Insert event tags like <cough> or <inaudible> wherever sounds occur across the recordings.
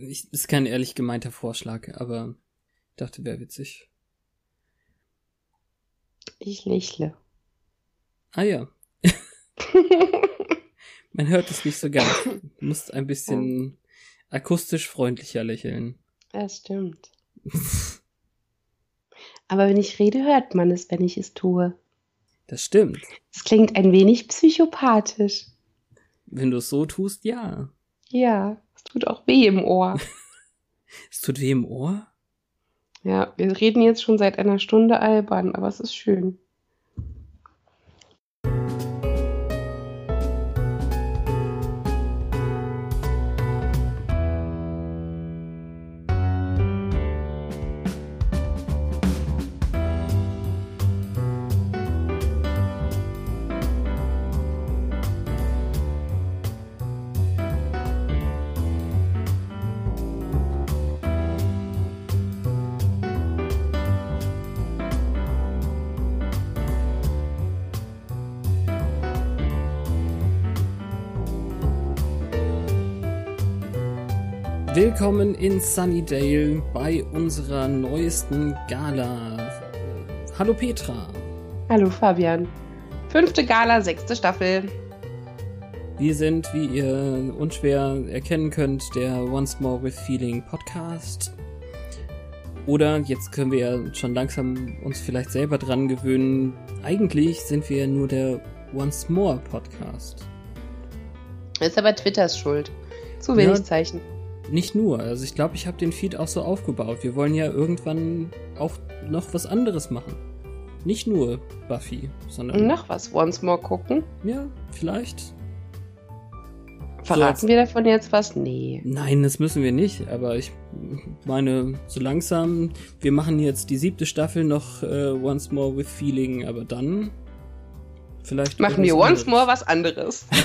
Ich, ist kein ehrlich gemeinter Vorschlag, aber ich dachte, wäre witzig. Ich lächle. Ah ja. <laughs> Man hört es nicht so ganz. Du musst ein bisschen akustisch freundlicher lächeln. Das stimmt. Aber wenn ich rede, hört man es, wenn ich es tue. Das stimmt. Es klingt ein wenig psychopathisch. Wenn du es so tust, ja. Ja, es tut auch weh im Ohr. <laughs> es tut weh im Ohr? Ja, wir reden jetzt schon seit einer Stunde albern, aber es ist schön. Willkommen in Sunnydale bei unserer neuesten Gala. Hallo Petra. Hallo Fabian. Fünfte Gala, sechste Staffel. Wir sind, wie ihr unschwer erkennen könnt, der Once More with Feeling Podcast. Oder jetzt können wir ja schon langsam uns vielleicht selber dran gewöhnen. Eigentlich sind wir nur der Once More Podcast. Ist aber Twitters Schuld. Zu wenig ja, Zeichen nicht nur. Also ich glaube, ich habe den Feed auch so aufgebaut. Wir wollen ja irgendwann auch noch was anderes machen. Nicht nur Buffy, sondern. Noch was Once More gucken? Ja, vielleicht. Verraten so wir davon jetzt was? Nee. Nein, das müssen wir nicht. Aber ich meine, so langsam, wir machen jetzt die siebte Staffel noch äh, Once More with Feeling, aber dann vielleicht. Machen wir Once More was anderes. <laughs>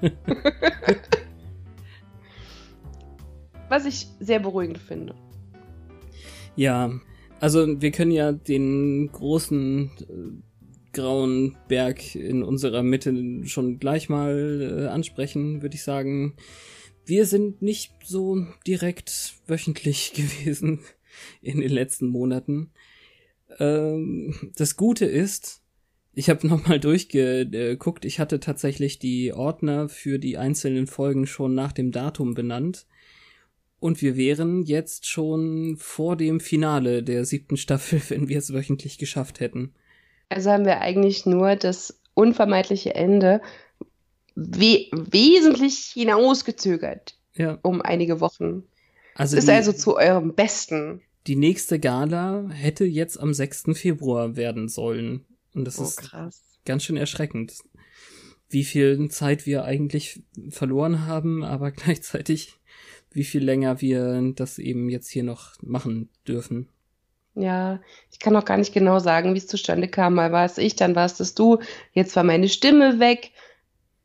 <laughs> <laughs> was ich sehr beruhigend finde. Ja, also wir können ja den großen äh, grauen Berg in unserer Mitte schon gleich mal äh, ansprechen, würde ich sagen. Wir sind nicht so direkt wöchentlich <laughs> gewesen in den letzten Monaten. Ähm, das Gute ist, ich habe nochmal durchgeguckt, ich hatte tatsächlich die Ordner für die einzelnen Folgen schon nach dem Datum benannt. Und wir wären jetzt schon vor dem Finale der siebten Staffel, <laughs> wenn wir es wöchentlich geschafft hätten. Also haben wir eigentlich nur das unvermeidliche Ende we wesentlich hinausgezögert. Ja. Um einige Wochen. Also ist die, also zu eurem Besten. Die nächste Gala hätte jetzt am 6. Februar werden sollen. Und das oh, ist krass. ganz schön erschreckend, wie viel Zeit wir eigentlich verloren haben, aber <laughs> gleichzeitig wie viel länger wir das eben jetzt hier noch machen dürfen. Ja, ich kann auch gar nicht genau sagen, wie es zustande kam. Mal war es ich, dann war es das du, jetzt war meine Stimme weg.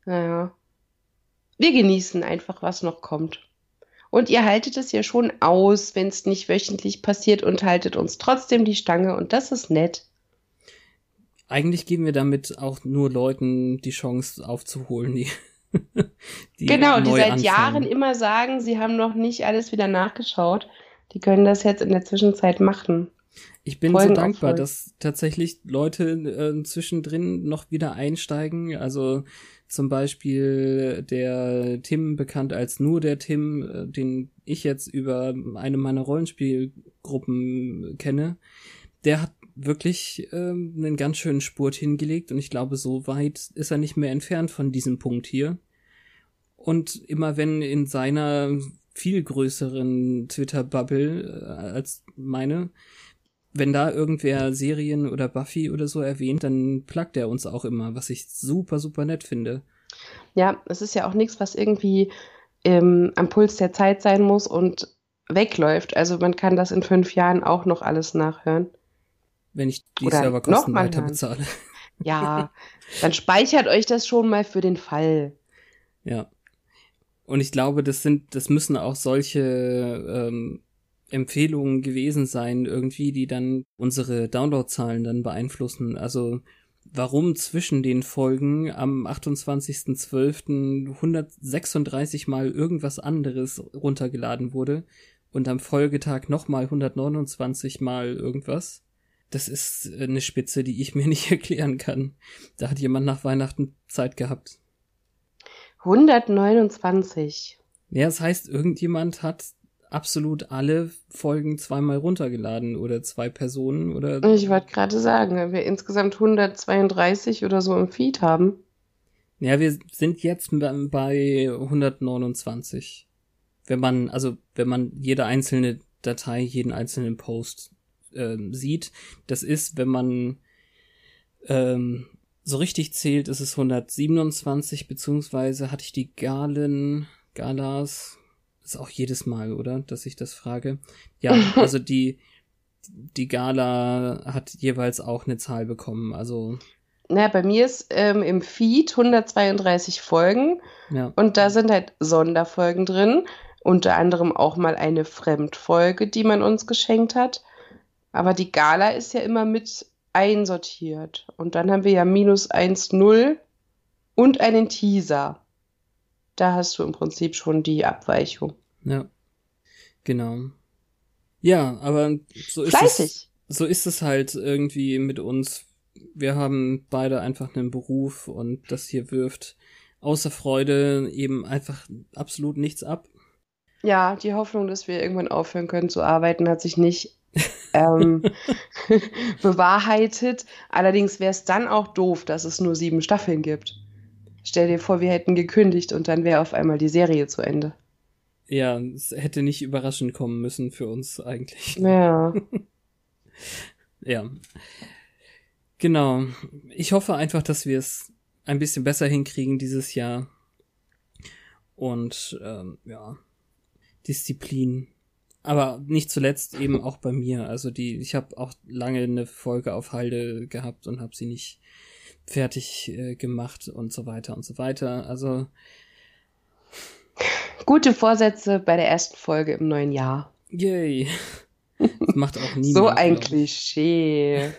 Naja. Wir genießen einfach, was noch kommt. Und ihr haltet es ja schon aus, wenn es nicht wöchentlich passiert und haltet uns trotzdem die Stange und das ist nett. Eigentlich geben wir damit auch nur Leuten die Chance aufzuholen, die <laughs> die genau, die seit anfangen. Jahren immer sagen, sie haben noch nicht alles wieder nachgeschaut. Die können das jetzt in der Zwischenzeit machen. Ich bin Folgen so dankbar, dass tatsächlich Leute äh, zwischendrin noch wieder einsteigen. Also zum Beispiel der Tim, bekannt als nur der Tim, äh, den ich jetzt über eine meiner Rollenspielgruppen kenne, der hat wirklich ähm, einen ganz schönen Spurt hingelegt und ich glaube, so weit ist er nicht mehr entfernt von diesem Punkt hier. Und immer wenn in seiner viel größeren Twitter-Bubble äh, als meine, wenn da irgendwer Serien oder Buffy oder so erwähnt, dann plagt er uns auch immer, was ich super, super nett finde. Ja, es ist ja auch nichts, was irgendwie ähm, am Puls der Zeit sein muss und wegläuft. Also man kann das in fünf Jahren auch noch alles nachhören. Wenn ich die Oder Serverkosten weiter hören. bezahle. Ja, dann speichert euch das schon mal für den Fall. Ja. Und ich glaube, das sind, das müssen auch solche ähm, Empfehlungen gewesen sein, irgendwie, die dann unsere Downloadzahlen dann beeinflussen. Also warum zwischen den Folgen am 28.12. 136 mal irgendwas anderes runtergeladen wurde und am Folgetag nochmal 129 mal irgendwas. Das ist eine Spitze, die ich mir <laughs> nicht erklären kann. Da hat jemand nach Weihnachten Zeit gehabt. 129. Ja, das heißt, irgendjemand hat absolut alle Folgen zweimal runtergeladen oder zwei Personen oder. Ich wollte gerade sagen, wenn wir insgesamt 132 oder so im Feed haben. Ja, wir sind jetzt bei 129. Wenn man, also wenn man jede einzelne Datei, jeden einzelnen Post äh, sieht, das ist, wenn man ähm, so richtig zählt, ist es 127, beziehungsweise hatte ich die Galen, Galas, ist auch jedes Mal, oder? Dass ich das frage. Ja, <laughs> also die, die Gala hat jeweils auch eine Zahl bekommen, also. Na, bei mir ist ähm, im Feed 132 Folgen ja. und da sind halt Sonderfolgen drin, unter anderem auch mal eine Fremdfolge, die man uns geschenkt hat. Aber die Gala ist ja immer mit einsortiert. Und dann haben wir ja minus 1,0 und einen Teaser da hast du im Prinzip schon die Abweichung. Ja. Genau. Ja, aber so ist Fleißig. es. So ist es halt irgendwie mit uns. Wir haben beide einfach einen Beruf und das hier wirft außer Freude eben einfach absolut nichts ab. Ja, die Hoffnung, dass wir irgendwann aufhören können zu arbeiten, hat sich nicht <laughs> ähm, <laughs> <laughs> bewahrheitet. Allerdings wäre es dann auch doof, dass es nur sieben Staffeln gibt. Stell dir vor, wir hätten gekündigt und dann wäre auf einmal die Serie zu Ende. Ja, es hätte nicht überraschend kommen müssen für uns eigentlich. Ja. <laughs> ja. Genau. Ich hoffe einfach, dass wir es ein bisschen besser hinkriegen dieses Jahr. Und ähm, ja, Disziplin. Aber nicht zuletzt eben auch bei mir. Also die, ich habe auch lange eine Folge auf Halde gehabt und habe sie nicht fertig äh, gemacht und so weiter und so weiter. Also gute Vorsätze bei der ersten Folge im neuen Jahr. Yay. <laughs> Das macht auch niemand. so ein Klischee.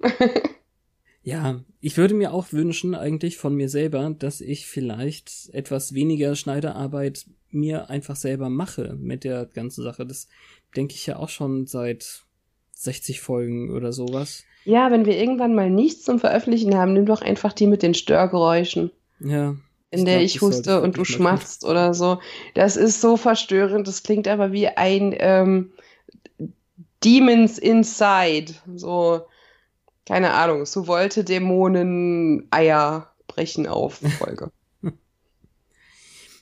<laughs> ja, ich würde mir auch wünschen, eigentlich von mir selber, dass ich vielleicht etwas weniger Schneiderarbeit mir einfach selber mache mit der ganzen Sache. Das denke ich ja auch schon seit 60 Folgen oder sowas. Ja, wenn wir irgendwann mal nichts zum Veröffentlichen haben, nimm doch einfach die mit den Störgeräuschen. Ja. In der glaub, ich huste und du schmatzt oder so. Das ist so verstörend. Das klingt aber wie ein ähm, Demons Inside. So, keine Ahnung, so wollte Dämonen Eier brechen auf <laughs> Folge.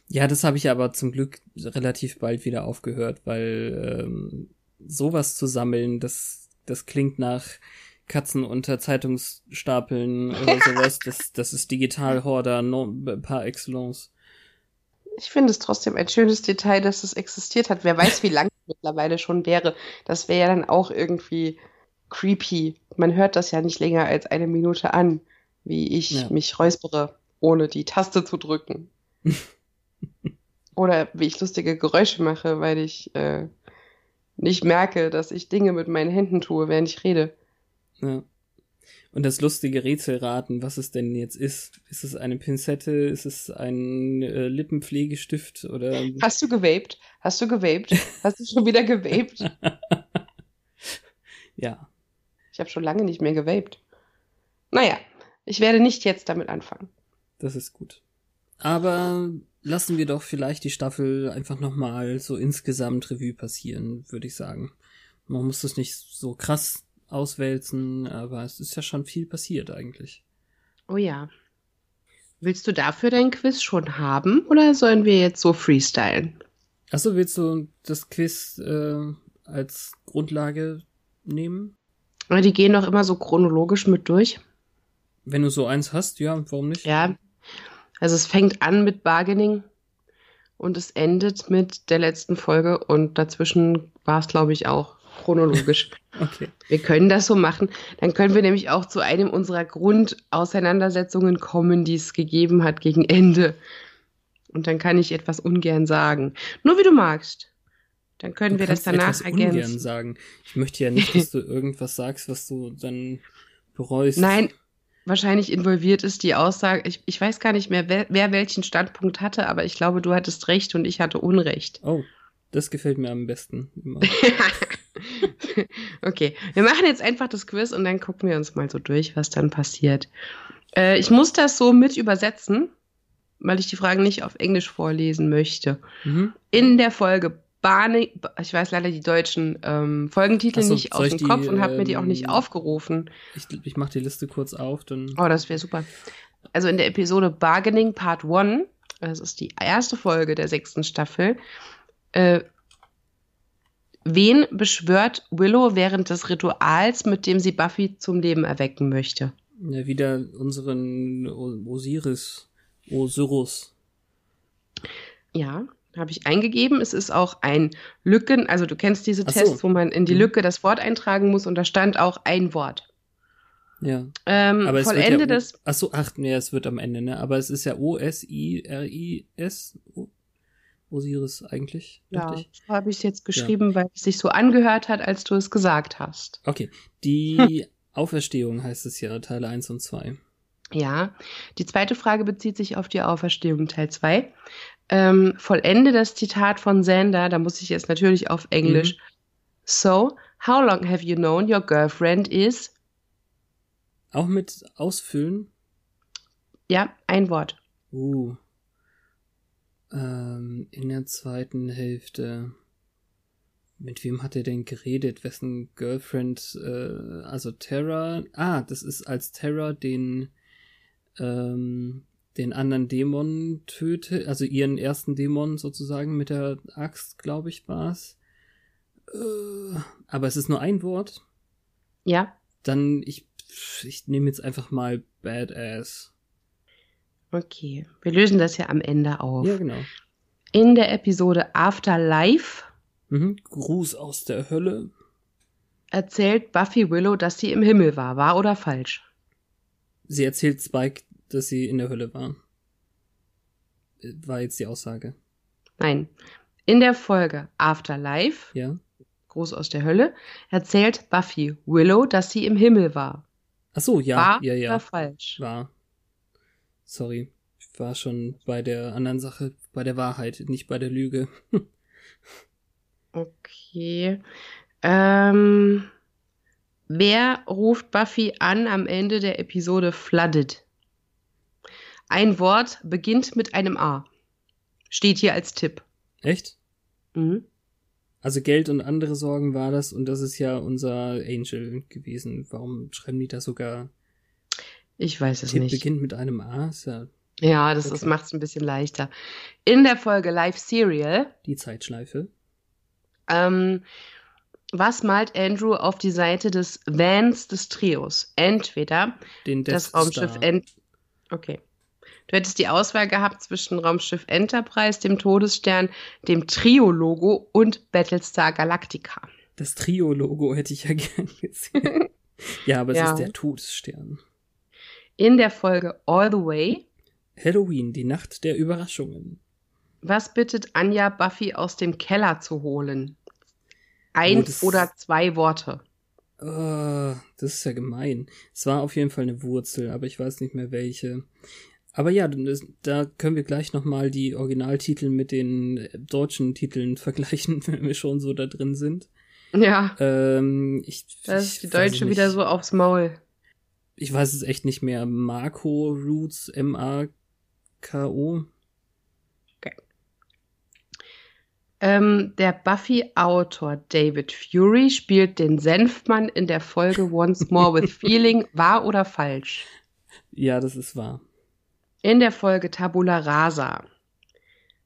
ja, das habe ich aber zum Glück relativ bald wieder aufgehört, weil ähm, sowas zu sammeln, das, das klingt nach Katzen unter Zeitungsstapeln oder <laughs> sowas. Das, das ist Digital-Horder no, par excellence. Ich finde es trotzdem ein schönes Detail, dass es existiert hat. Wer weiß, wie <laughs> lange es mittlerweile schon wäre. Das wäre ja dann auch irgendwie creepy. Man hört das ja nicht länger als eine Minute an, wie ich ja. mich räuspere, ohne die Taste zu drücken. <laughs> Oder wie ich lustige Geräusche mache, weil ich äh, nicht merke, dass ich Dinge mit meinen Händen tue, während ich rede. Ja. Und das lustige Rätselraten, was es denn jetzt ist. Ist es eine Pinzette? Ist es ein äh, Lippenpflegestift? Oder? Hast du gewaped? Hast du gewaped? <laughs> Hast du schon wieder gewaped? <laughs> ja. Ich habe schon lange nicht mehr gewaped. Naja, ich werde nicht jetzt damit anfangen. Das ist gut. Aber lassen wir doch vielleicht die Staffel einfach nochmal so insgesamt Revue passieren, würde ich sagen. Man muss das nicht so krass auswälzen, aber es ist ja schon viel passiert eigentlich. Oh ja. Willst du dafür dein Quiz schon haben oder sollen wir jetzt so freestylen? Achso, willst du das Quiz äh, als Grundlage nehmen? Die gehen doch immer so chronologisch mit durch. Wenn du so eins hast, ja, warum nicht? Ja. Also es fängt an mit Bargaining und es endet mit der letzten Folge und dazwischen war es, glaube ich, auch chronologisch. <laughs> okay. Wir können das so machen. Dann können wir nämlich auch zu einem unserer Grundauseinandersetzungen kommen, die es gegeben hat gegen Ende. Und dann kann ich etwas ungern sagen. Nur wie du magst. Dann können du wir das danach ergänzen. Sagen. Ich möchte ja nicht, dass du <laughs> irgendwas sagst, was du dann bereust. Nein, wahrscheinlich involviert ist, die Aussage, ich, ich weiß gar nicht mehr, wer, wer welchen Standpunkt hatte, aber ich glaube, du hattest recht und ich hatte Unrecht. Oh, das gefällt mir am besten. <laughs> <laughs> okay, wir machen jetzt einfach das Quiz und dann gucken wir uns mal so durch, was dann passiert. Äh, ich muss das so mit übersetzen, weil ich die Fragen nicht auf Englisch vorlesen möchte. Mhm. In der Folge Barney, ich weiß leider die deutschen ähm, Folgentitel so, nicht aus dem die, Kopf und habe mir die auch nicht ähm, aufgerufen. Ich, ich mache die Liste kurz auf. Dann oh, das wäre super. Also in der Episode Bargaining Part 1, das ist die erste Folge der sechsten Staffel, äh, wen beschwört Willow während des Rituals, mit dem sie Buffy zum Leben erwecken möchte? Ja, wieder unseren Osiris, Osirus. Ja, habe ich eingegeben. Es ist auch ein Lücken, also du kennst diese Ach Tests, so. wo man in die mhm. Lücke das Wort eintragen muss und da stand auch ein Wort. Ja. Ähm, aber es vollende wird ja, das. Ach so, ach, nee, es wird am Ende, ne? Aber es ist ja O-S-I-R-I-S. Osiris eigentlich. Ja, so habe ich es jetzt geschrieben, ja. weil es sich so angehört hat, als du es gesagt hast. Okay. Die <laughs> Auferstehung heißt es ja, Teile 1 und 2. Ja, die zweite Frage bezieht sich auf die Auferstehung Teil 2 ähm, vollende das Zitat von Xander, da muss ich jetzt natürlich auf Englisch. Mhm. So, how long have you known your girlfriend is? Auch mit ausfüllen? Ja, ein Wort. Uh. Ähm, in der zweiten Hälfte. Mit wem hat er denn geredet? Wessen Girlfriend? Äh, also Terra. Ah, das ist als Terra den ähm, den anderen Dämon tötet, also ihren ersten Dämon sozusagen mit der Axt, glaube ich, war es. Äh, aber es ist nur ein Wort. Ja. Dann, ich, ich nehme jetzt einfach mal Badass. Okay, wir lösen das ja am Ende auf. Ja, genau. In der Episode Afterlife. Mhm. Gruß aus der Hölle. Erzählt Buffy Willow, dass sie im Himmel war. Wahr oder falsch? Sie erzählt Spike, dass sie in der Hölle war. War jetzt die Aussage. Nein. In der Folge Afterlife, ja. Groß aus der Hölle, erzählt Buffy Willow, dass sie im Himmel war. Ach so, ja, war ja, ja. War falsch. War. Sorry. Ich war schon bei der anderen Sache, bei der Wahrheit, nicht bei der Lüge. <laughs> okay. Ähm, wer ruft Buffy an am Ende der Episode Flooded? Ein Wort beginnt mit einem A. Steht hier als Tipp. Echt? Mhm. Also Geld und andere Sorgen war das und das ist ja unser Angel gewesen. Warum schreiben die da sogar? Ich weiß es Tipp nicht. beginnt mit einem A. Ja, ja, das, okay. das macht es ein bisschen leichter. In der Folge Live Serial. Die Zeitschleife. Ähm, was malt Andrew auf die Seite des Vans des Trios? Entweder Den das Raumschiff Ent Okay. Du hättest die Auswahl gehabt zwischen Raumschiff Enterprise, dem Todesstern, dem Trio-Logo und Battlestar Galactica. Das Trio-Logo hätte ich ja <laughs> gern gesehen. ja, aber es ja. ist der Todesstern. In der Folge All the Way. Halloween, die Nacht der Überraschungen. Was bittet Anja Buffy aus dem Keller zu holen? Eins oh, oder zwei Worte. Oh, das ist ja gemein. Es war auf jeden Fall eine Wurzel, aber ich weiß nicht mehr welche. Aber ja, das, da können wir gleich nochmal die Originaltitel mit den deutschen Titeln <laughs> vergleichen, wenn wir schon so da drin sind. Ja. Ähm, ich, da ist die Deutsche wieder so aufs Maul. Ich weiß es echt nicht mehr. Marco Roots, M-A-K-O. Okay. Ähm, der Buffy-Autor David Fury spielt den Senfmann in der Folge Once More with <laughs> Feeling. Wahr oder falsch? Ja, das ist wahr. In der Folge Tabula Rasa.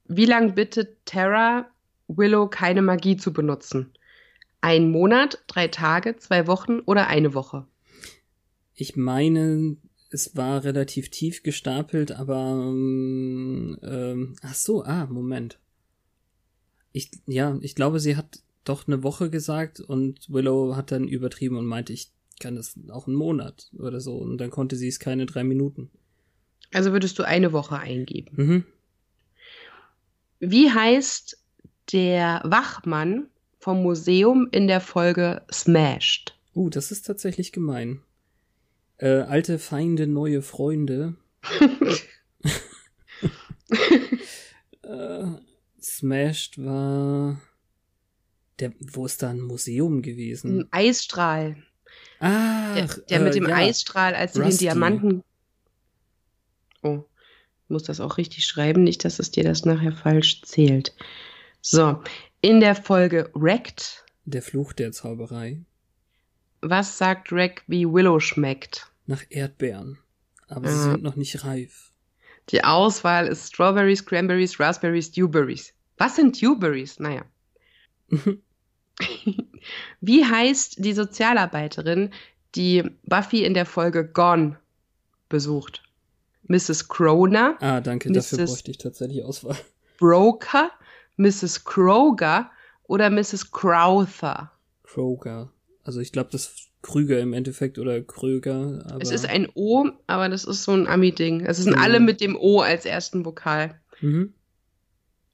Wie lang bittet Terra Willow keine Magie zu benutzen? Ein Monat, drei Tage, zwei Wochen oder eine Woche? Ich meine, es war relativ tief gestapelt, aber ähm, ähm, ach so, ah, Moment. Ich ja, ich glaube, sie hat doch eine Woche gesagt und Willow hat dann übertrieben und meinte, ich kann das auch einen Monat oder so und dann konnte sie es keine drei Minuten. Also würdest du eine Woche eingeben. Mhm. Wie heißt der Wachmann vom Museum in der Folge Smashed? Uh, das ist tatsächlich gemein. Äh, alte Feinde, neue Freunde. <laughs> äh, Smashed war. Der, wo ist da ein Museum gewesen? Ein Eisstrahl. Ah, Der, der mit äh, dem ja. Eisstrahl, als sie den. Diamanten. Oh, ich muss das auch richtig schreiben, nicht, dass es dir das nachher falsch zählt. So, in der Folge Wrecked, Der Fluch der Zauberei. was sagt Wreck, wie Willow schmeckt? Nach Erdbeeren. Aber sie Ah. sind noch nicht reif. Die Auswahl ist Strawberries, Cranberries, Raspberries, Dewberries. Was sind Dewberries? Naja. <laughs> Wie heißt die Sozialarbeiterin, die Buffy in der Folge Gone besucht? Mrs. Croner, ah, danke, dafür Mrs. bräuchte ich tatsächlich Auswahl. <laughs> Broker, Mrs. Kroger oder Mrs. Crowther? Kroger. Also ich glaube, das ist Krüger im Endeffekt oder Kröger. Aber Es ist ein O, aber das ist so ein Ami-Ding. Es sind Mhm. alle mit dem O als ersten Vokal. Mhm.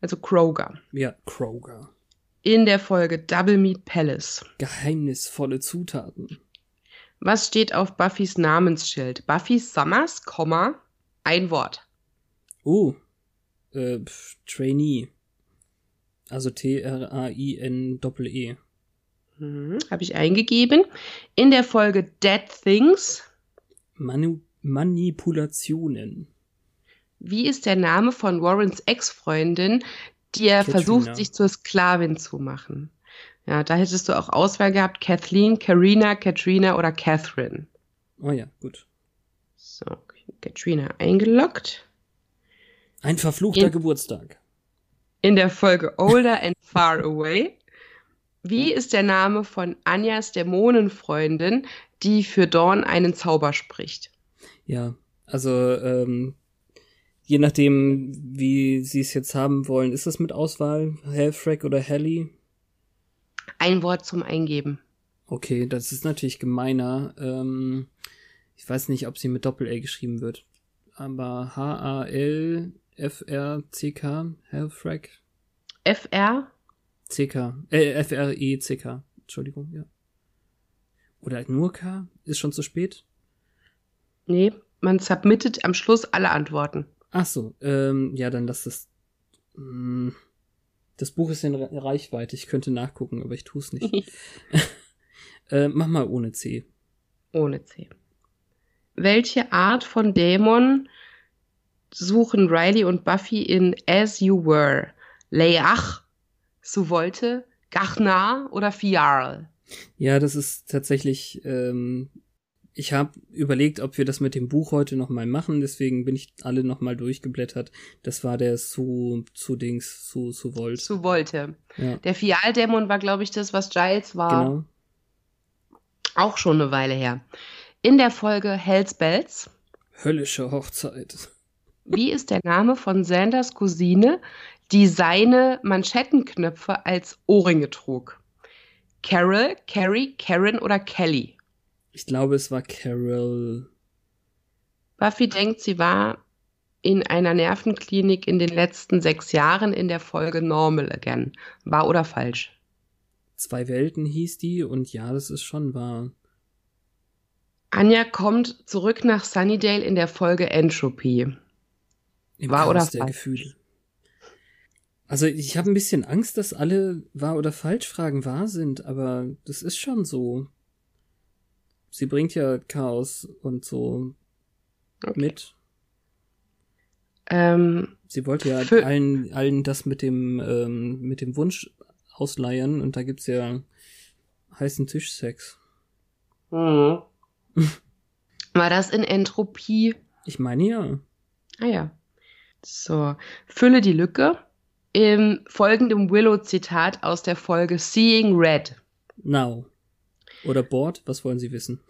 Also Kroger. Ja, Kroger. In der Folge Double Meat Palace. Geheimnisvolle Zutaten. Was steht auf Buffys Namensschild? Buffy Summers, Komma, ein Wort. Oh, äh, pf, Trainee. Also T-R-A-I-N-Doppel-E. Mhm, Habe ich eingegeben. In der Folge Dead Things. Manu Manipulationen. Wie ist der Name von Warrens Ex-Freundin, die er Katrina. versucht, sich zur Sklavin zu machen? Ja, da hättest du auch Auswahl gehabt. Kathleen, Karina, Katrina oder Catherine. Oh ja, gut. So, Katrina eingeloggt. Ein verfluchter In- Geburtstag. In der Folge Older and Far Away. Wie ist der Name von Anjas Dämonenfreundin, die für Dawn einen Zauber spricht? Ja, also ähm, je nachdem, wie sie es jetzt haben wollen, ist es mit Auswahl Halfrack oder Hallie? Ein Wort zum Eingeben. Okay, das ist natürlich gemeiner. Ähm, ich weiß nicht, ob sie mit Doppel-A geschrieben wird. Aber H-A-L-F-R-C-K, Halfrack, FR? C-K, äh, F-R-E-C-K, Entschuldigung, ja. Oder nur K? Ist schon zu spät? Nee, man submittet am Schluss alle Antworten. Ach so, ähm, ja, dann lass das. Mm, Das Buch ist in Re- Reichweite. Ich könnte nachgucken, aber ich tue es nicht. <laughs> <laughs> äh, mach mal ohne C. Ohne C. Welche Art von Dämon suchen Riley und Buffy in As You Were? Leach, Suvolte, Gachnar oder Fiarl? Ja, das ist tatsächlich. Ähm, ich habe überlegt, ob wir das mit dem Buch heute noch mal machen. Deswegen bin ich alle noch mal durchgeblättert. Das war der zu zu Dings zu zu Volt. Suvolte. Ja, Der Fialdämon war, glaube ich, das, was Giles war. genau. Auch schon eine Weile her. In der Folge Hells Bells. Höllische Hochzeit. Wie ist der Name von Sanders Cousine, die seine Manschettenknöpfe als Ohrringe trug? Carol, Carrie, Karen oder Kelly? Ich glaube, es war Carol. Buffy denkt, sie war in einer Nervenklinik in den letzten sechs Jahren in der Folge Normal Again. Wahr oder falsch? Zwei Welten hieß die und ja, das ist schon wahr. Anja kommt zurück nach Sunnydale in der Folge Entropy. Im oder Chaos der falsch? Gefühle. Also ich habe ein bisschen Angst, dass alle wahr oder falsch Fragen wahr sind, aber das ist schon so. Sie bringt ja Chaos und so Okay. mit. Ähm, Sie wollte ja allen, allen das mit dem, ähm, mit dem Wunsch ausleihen und da gibt's ja heißen Tischsex. hm. War das in Entropie? Ich meine ja. Ah ja. So, fülle die Lücke. Im folgenden Willow-Zitat aus der Folge Seeing Red. Now. Oder Board, was wollen Sie wissen?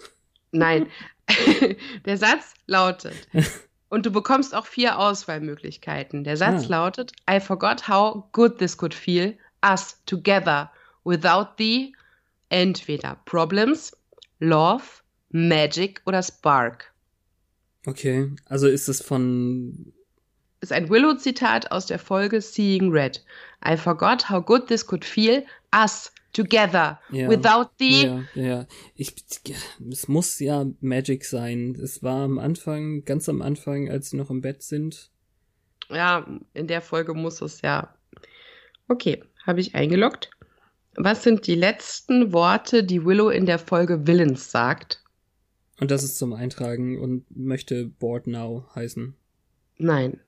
Nein, <laughs> der Satz lautet, <laughs> und du bekommst auch vier Auswahlmöglichkeiten. Der Satz Ah. lautet, I forgot how good this could feel, us together, without the, entweder Problems, Love, Magic oder Spark. Okay, also ist es von Ist ein Willow-Zitat aus der Folge Seeing Red. I forgot how good this could feel, us together. Ja. Without the. Ja, ja. Ich, es muss ja Magic sein. Es war am Anfang, ganz am Anfang, als sie noch im Bett sind. Ja, in der Folge muss es ja. Okay, habe ich eingeloggt. Was sind die letzten Worte, die Willow in der Folge Villains sagt? Und das ist zum Eintragen und möchte Board Now heißen. Nein.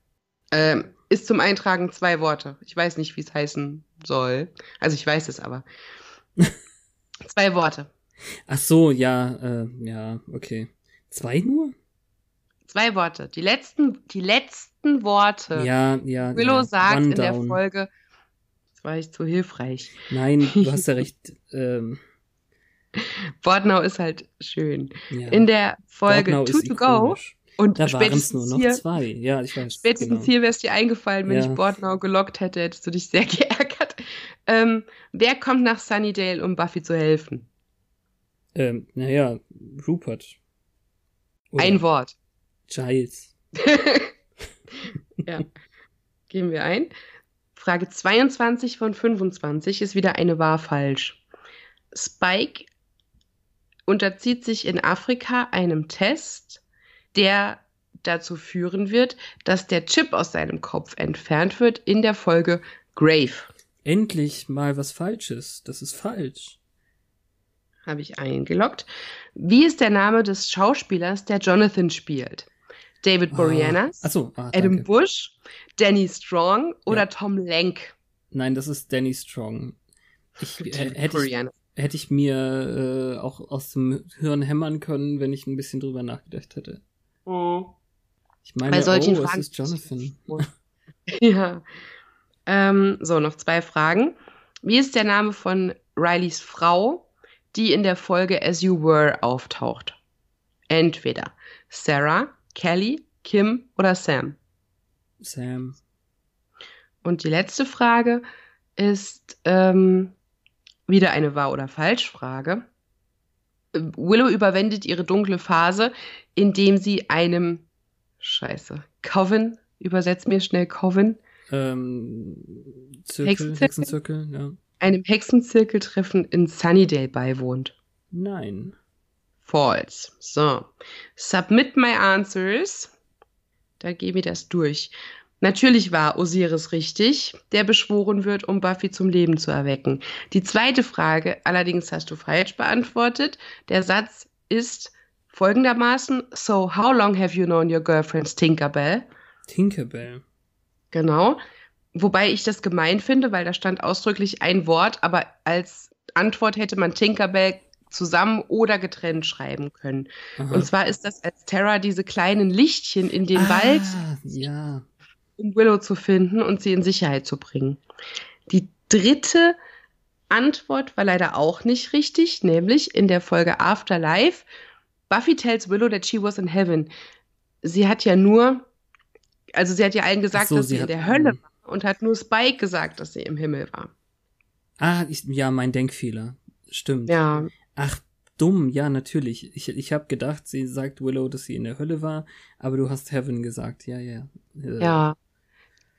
Ähm, ist zum Eintragen zwei Worte. Ich weiß nicht, wie es heißen soll. Also ich weiß es aber. <laughs> zwei Worte. Ach so, ja, äh, ja, okay. Zwei nur? Zwei Worte. Die letzten, die letzten Worte. Ja, ja. Willow ja. sagt One in der. Folge. Das war ich zu hilfreich. Nein, du <laughs> hast ja recht. ähm, <laughs> Bordnau ist halt schön. ja. In der Folge Bordnau Two to Go und Da waren es nur noch hier, zwei. Ja, ich weiß. spätestens genau. hier wäre es dir eingefallen, wenn Ja. ich Bordnau gelockt hätte, hättest du dich sehr <laughs> geärgert. Ähm, wer kommt nach Sunnydale, um Buffy zu helfen? Ähm, naja, Rupert. Oder Ein Wort. Giles. <laughs> ja. Gehen wir ein. Frage 22 von 25 ist wieder eine wahr falsch. Spike unterzieht sich in Afrika einem Test, der dazu führen wird, dass der Chip aus seinem Kopf entfernt wird in der Folge Grave. Endlich mal was Falsches. Das ist falsch. Habe ich eingeloggt. Wie ist der Name des Schauspielers, der Jonathan spielt? David Boreanaz, Ah, achso, ah, Adam danke. Bush, Danny Strong oder Ja. Tom Lenk? Nein, das ist Danny Strong. Ich, äh, hätte ich. Hätte ich mir äh, auch aus dem Hirn hämmern können, wenn ich ein bisschen drüber nachgedacht hätte. Mhm. Ich meine, Bei solchen oh, Fragen. es ist Jonathan. <laughs> ja. Ähm, so, noch zwei Fragen. Wie ist der Name von Rileys Frau, die in der Folge As You Were auftaucht? Entweder Sarah, Kelly, Kim oder Sam. Sam. Und die letzte Frage ist ähm, wieder eine Wahr- oder Falsch-Frage. Willow überwindet ihre dunkle Phase, indem sie einem Scheiße. Coven, übersetzt mir schnell Coven, Ähm, Zirkel, Hexenzirkel? Hexenzirkel, ja. einem Hexenzirkeltreffen in Sunnydale beiwohnt. Nein. False. So. Submit my answers. Da gebe ich das durch. Natürlich war Osiris richtig, der beschworen wird, um Buffy zum Leben zu erwecken. Die zweite Frage allerdings hast du falsch beantwortet. Der Satz ist folgendermaßen: So, how long have you known your girlfriend's Tinkerbell? Tinkerbell. Genau. Wobei ich das gemein finde, weil da stand ausdrücklich ein Wort, aber als Antwort hätte man Tinkerbell zusammen oder getrennt schreiben können. Aha. Und zwar ist das als Terra diese kleinen Lichtchen in den Wald, Ah, ja. Um Willow zu finden und sie in Sicherheit zu bringen. Die dritte Antwort war leider auch nicht richtig, nämlich in der Folge Afterlife. Buffy tells Willow that she was in heaven. Sie hat ja nur, also sie hat ja allen gesagt, so, dass sie sie in der Hölle war und hat nur Spike gesagt, dass sie im Himmel war. Ah, ich, ja, mein Denkfehler. Stimmt. Ja, Ach, dumm, ja, natürlich. Ich, ich habe gedacht, sie sagt Willow, dass sie in der Hölle war, aber du hast Heaven gesagt. Ja, ja. Äh, ja.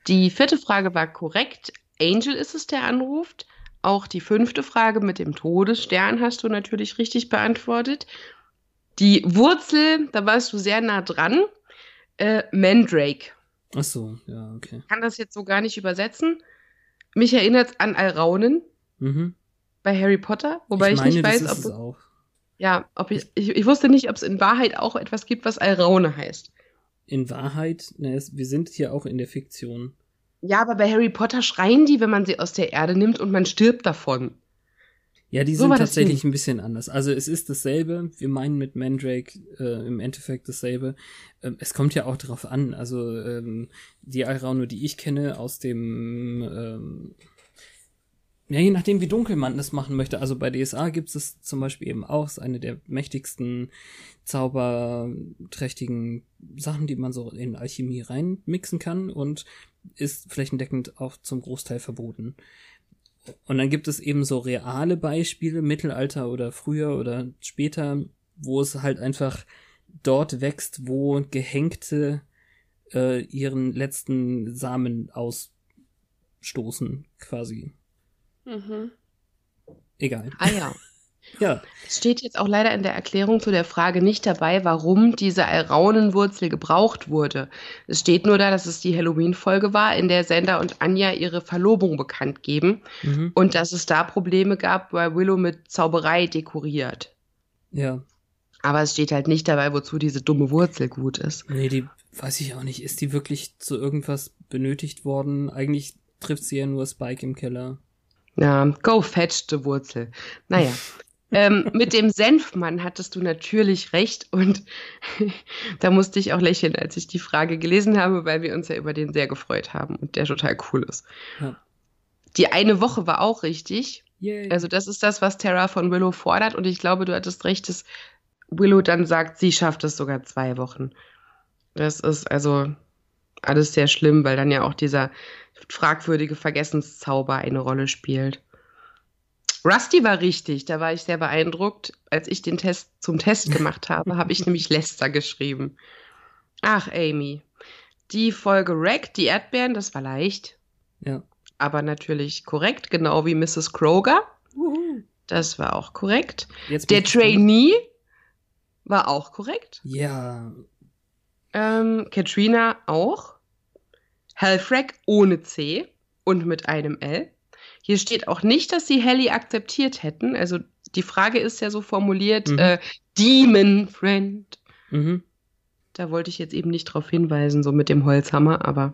Die vierte Frage war korrekt. Angel ist es, der anruft. Auch die fünfte Frage mit dem Todesstern hast du natürlich richtig beantwortet. Die Wurzel, da warst du sehr nah dran. Äh, Mandrake. Ach so, ja, okay. Kann das jetzt so gar nicht übersetzen. Mich erinnert es an Alraunen Mhm. bei Harry Potter, wobei ich, meine, nicht weiß, ob ja, ob ich, ich, ich wusste nicht, ob es in Wahrheit auch etwas gibt, was Alraune heißt. In Wahrheit, na, es, wir sind hier auch in der Fiktion. Ja, aber bei Harry Potter schreien die, wenn man sie aus der Erde nimmt und man stirbt davon. Ja, die So sind tatsächlich ein bisschen anders. Also es ist dasselbe. Wir meinen mit Mandrake äh, im Endeffekt dasselbe. Ähm, es kommt ja auch drauf an. Also ähm, die Alraune, die ich kenne aus dem ähm, ja, je nachdem, wie dunkel man das machen möchte. Also bei DSA gibt es zum Beispiel eben auch ist eine der mächtigsten zauberträchtigen Sachen, die man so in Alchemie reinmixen kann und ist flächendeckend auch zum Großteil verboten. Und dann gibt es eben so reale Beispiele, Mittelalter oder früher oder später, wo es halt einfach dort wächst, wo Gehängte äh, ihren letzten Samen ausstoßen, quasi. Mhm. Egal. Ah ja. <laughs> Ja. Es steht jetzt auch leider in der Erklärung zu der Frage nicht dabei, warum diese Alraunenwurzel gebraucht wurde. Es steht nur da, dass es die Halloween-Folge war, in der Sender und Anja ihre Verlobung bekannt geben Mhm. und dass es da Probleme gab, weil Willow mit Zauberei dekoriert. Ja. Aber es steht halt nicht dabei, wozu diese dumme Wurzel gut ist. Nee, die weiß ich auch nicht. Ist die wirklich zu irgendwas benötigt worden? Eigentlich trifft sie ja nur Spike im Keller. Ja, go fetch the Wurzel. Naja. ähm, mit dem Senfmann hattest du natürlich recht und <laughs> da musste ich auch lächeln, als ich die Frage gelesen habe, weil wir uns ja über den sehr gefreut haben und der total cool ist. Ja. Die eine Woche war auch richtig. Yay. Also das ist das, was Tara von Willow fordert und ich glaube, du hattest recht, dass Willow dann sagt, sie schafft es sogar zwei Wochen. Das ist also alles sehr schlimm, weil dann ja auch dieser fragwürdige Vergessenszauber eine Rolle spielt. Rusty war richtig, da war ich sehr beeindruckt. Als ich den Test zum Test gemacht habe, habe ich nämlich Lester geschrieben. Ach, Amy. Die Folge Wreck, die Erdbeeren, das war leicht, ja. aber natürlich korrekt, genau wie Mrs. Kroger. Uhu. Das war auch korrekt. Jetzt Der. Trainee war auch korrekt. Ja. Ähm, Katrina auch. Halfrack ohne C und mit einem L. Hier steht auch nicht, dass sie Helly akzeptiert hätten. Also die Frage ist ja so formuliert, Mhm. äh, Demon Friend. Mhm. Da wollte ich jetzt eben nicht drauf hinweisen, so mit dem Holzhammer, aber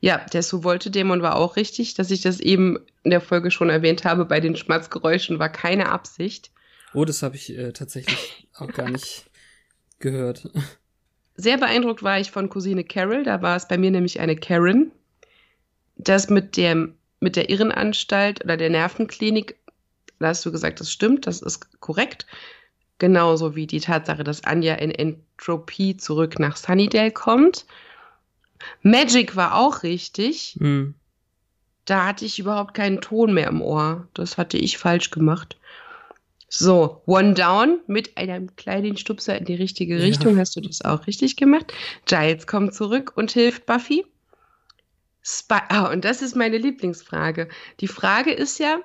ja, der So wollte Dämon war auch richtig, dass ich das eben in der Folge schon erwähnt habe. Bei den Schmatzgeräuschen war keine Absicht. Oh, das habe ich äh, tatsächlich auch gar nicht gehört. Sehr beeindruckt war ich von Cousine Carol. Da war es bei mir nämlich eine Karen. Das mit dem, mit der Irrenanstalt oder der Nervenklinik, da hast du gesagt, das stimmt, das ist korrekt. Genauso wie die Tatsache, dass Anja in Entropie zurück nach Sunnydale kommt. Magic war auch richtig. Hm. Da hatte ich überhaupt keinen Ton mehr im Ohr. Das hatte ich falsch gemacht. So, One Down mit einem kleinen Stupser in die richtige Ja. Richtung. Hast du das auch richtig gemacht? Giles kommt zurück und hilft Buffy. Spy ah, und das ist meine Lieblingsfrage. Die Frage ist ja,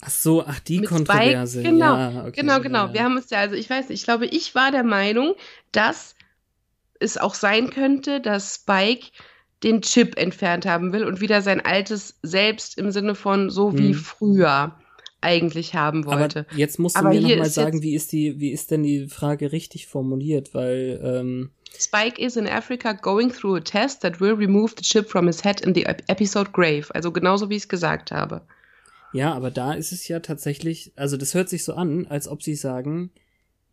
Ach so, ach die Kontroverse. Spike, genau, ja, okay, genau, genau. Ja. Wir haben uns ja, also ich weiß nicht, ich glaube, ich war der Meinung, dass es auch sein könnte, dass Spike den Chip entfernt haben will und wieder sein altes Selbst im Sinne von so wie Hm. früher eigentlich haben wollte. Aber jetzt musst du Aber mir hier noch mal ist sagen, wie ist die, wie ist denn die Frage richtig formuliert? Weil ähm, Spike is in Africa going through a test that will remove the chip from his head in the ep- episode Grave. Also genauso wie ich es gesagt habe. ja, aber da ist es ja tatsächlich, also das hört sich so an, als ob sie sagen,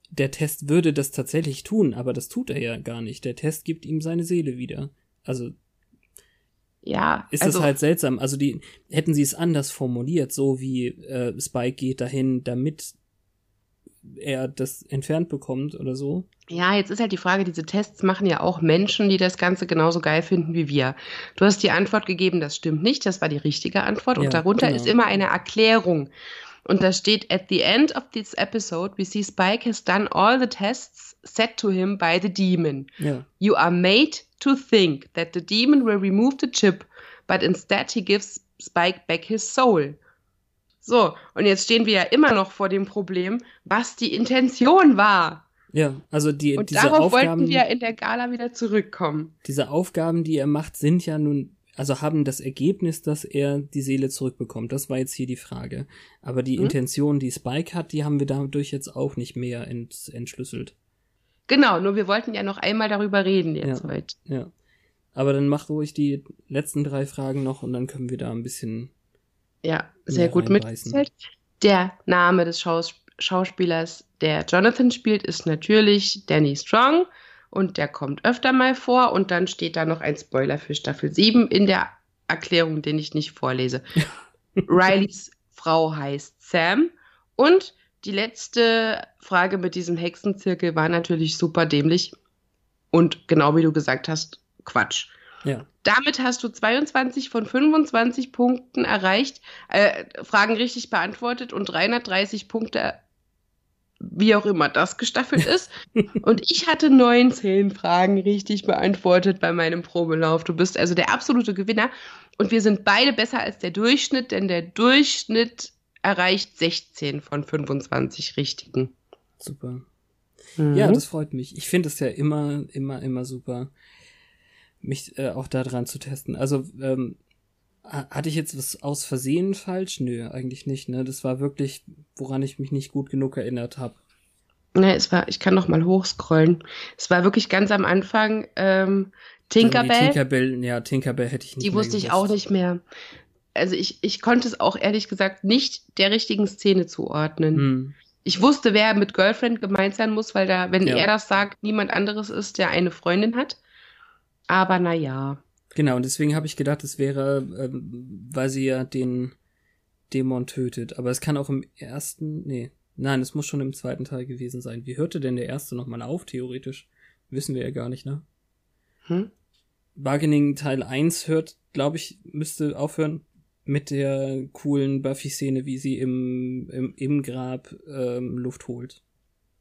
der Test würde das tatsächlich tun, aber das tut er ja gar nicht. Der Test gibt ihm seine Seele wieder. Also Ja, ist also das halt seltsam. Also die hätten sie es anders formuliert, so wie äh, Spike geht dahin, damit er das entfernt bekommt oder so. Ja, jetzt ist halt die Frage, diese Tests machen ja auch Menschen, die das Ganze genauso geil finden wie wir. Du hast die Antwort gegeben, das stimmt nicht, das war die richtige Antwort. Ja, und darunter genau. ist immer eine Erklärung. Und da steht, at the end of this episode, we see Spike has done all the tests set to him by the demon. Ja. You are made to think that the demon will remove the chip, but instead he gives Spike back his soul. So, und jetzt stehen wir ja immer noch vor dem Problem, was die Intention war. Ja, also die, Und diese darauf Aufgaben, wollten wir in der Gala wieder zurückkommen. diese Aufgaben, die er macht, sind ja nun, also haben das Ergebnis, dass er die Seele zurückbekommt. Das war jetzt hier die Frage. Aber die Mhm. Intention, die Spike hat, die haben wir dadurch jetzt auch nicht mehr ent, entschlüsselt. Genau, nur wir wollten ja noch einmal darüber reden jetzt Ja. heute. Ja. Aber dann mach ruhig die letzten drei Fragen noch und dann können wir da ein bisschen. Ja, sehr gut mitgezählt. Der Name des Schaus Schauspielers, der Jonathan spielt, ist natürlich Danny Strong und der kommt öfter mal vor und dann steht da noch ein Spoiler für Staffel 7 in der Erklärung, den ich nicht vorlese. <laughs> Rileys Frau heißt Sam und die letzte Frage mit diesem Hexenzirkel war natürlich super dämlich und genau wie du gesagt hast, Quatsch. Ja. Damit hast du 22 von 25 Punkten erreicht, äh, Fragen richtig beantwortet und 330 Punkte, wie auch immer das gestaffelt ist. <laughs> und ich hatte 19 Fragen richtig beantwortet bei meinem Probelauf. Du bist also der absolute Gewinner. Und wir sind beide besser als der Durchschnitt, denn der Durchschnitt erreicht 16 von 25 richtigen. Super. Mhm. Ja, das freut mich. Ich finde es ja immer, immer, immer super, mich äh, auch da dran zu testen. Also, ähm, hatte ich jetzt was aus Versehen falsch? Nö, eigentlich nicht, ne? Das war wirklich, woran ich mich nicht gut genug erinnert habe. Ne, es war, ich kann noch mal hochscrollen. Es war wirklich ganz am Anfang ähm, Tinkerbell. Also Tinkerbell, ja, Tinkerbell hätte ich nicht Die wusste ich auch nicht mehr. Also ich, ich konnte es auch ehrlich gesagt nicht der richtigen Szene zuordnen. Hm. Ich wusste, wer mit Girlfriend gemeint sein muss, weil da, wenn ja. er das sagt, niemand anderes ist, der eine Freundin hat. Aber naja. Genau, und deswegen habe ich gedacht, es wäre, ähm, weil sie ja den Dämon tötet. Aber es kann auch im ersten, nee, nein, es muss schon im zweiten Teil gewesen sein. Wie hörte denn der erste nochmal auf, theoretisch? Wissen wir ja gar nicht, ne? Hm? Bargaining Teil 1 hört, glaube ich, müsste aufhören mit der coolen Buffy-Szene, wie sie im, im, im Grab ähm, Luft holt.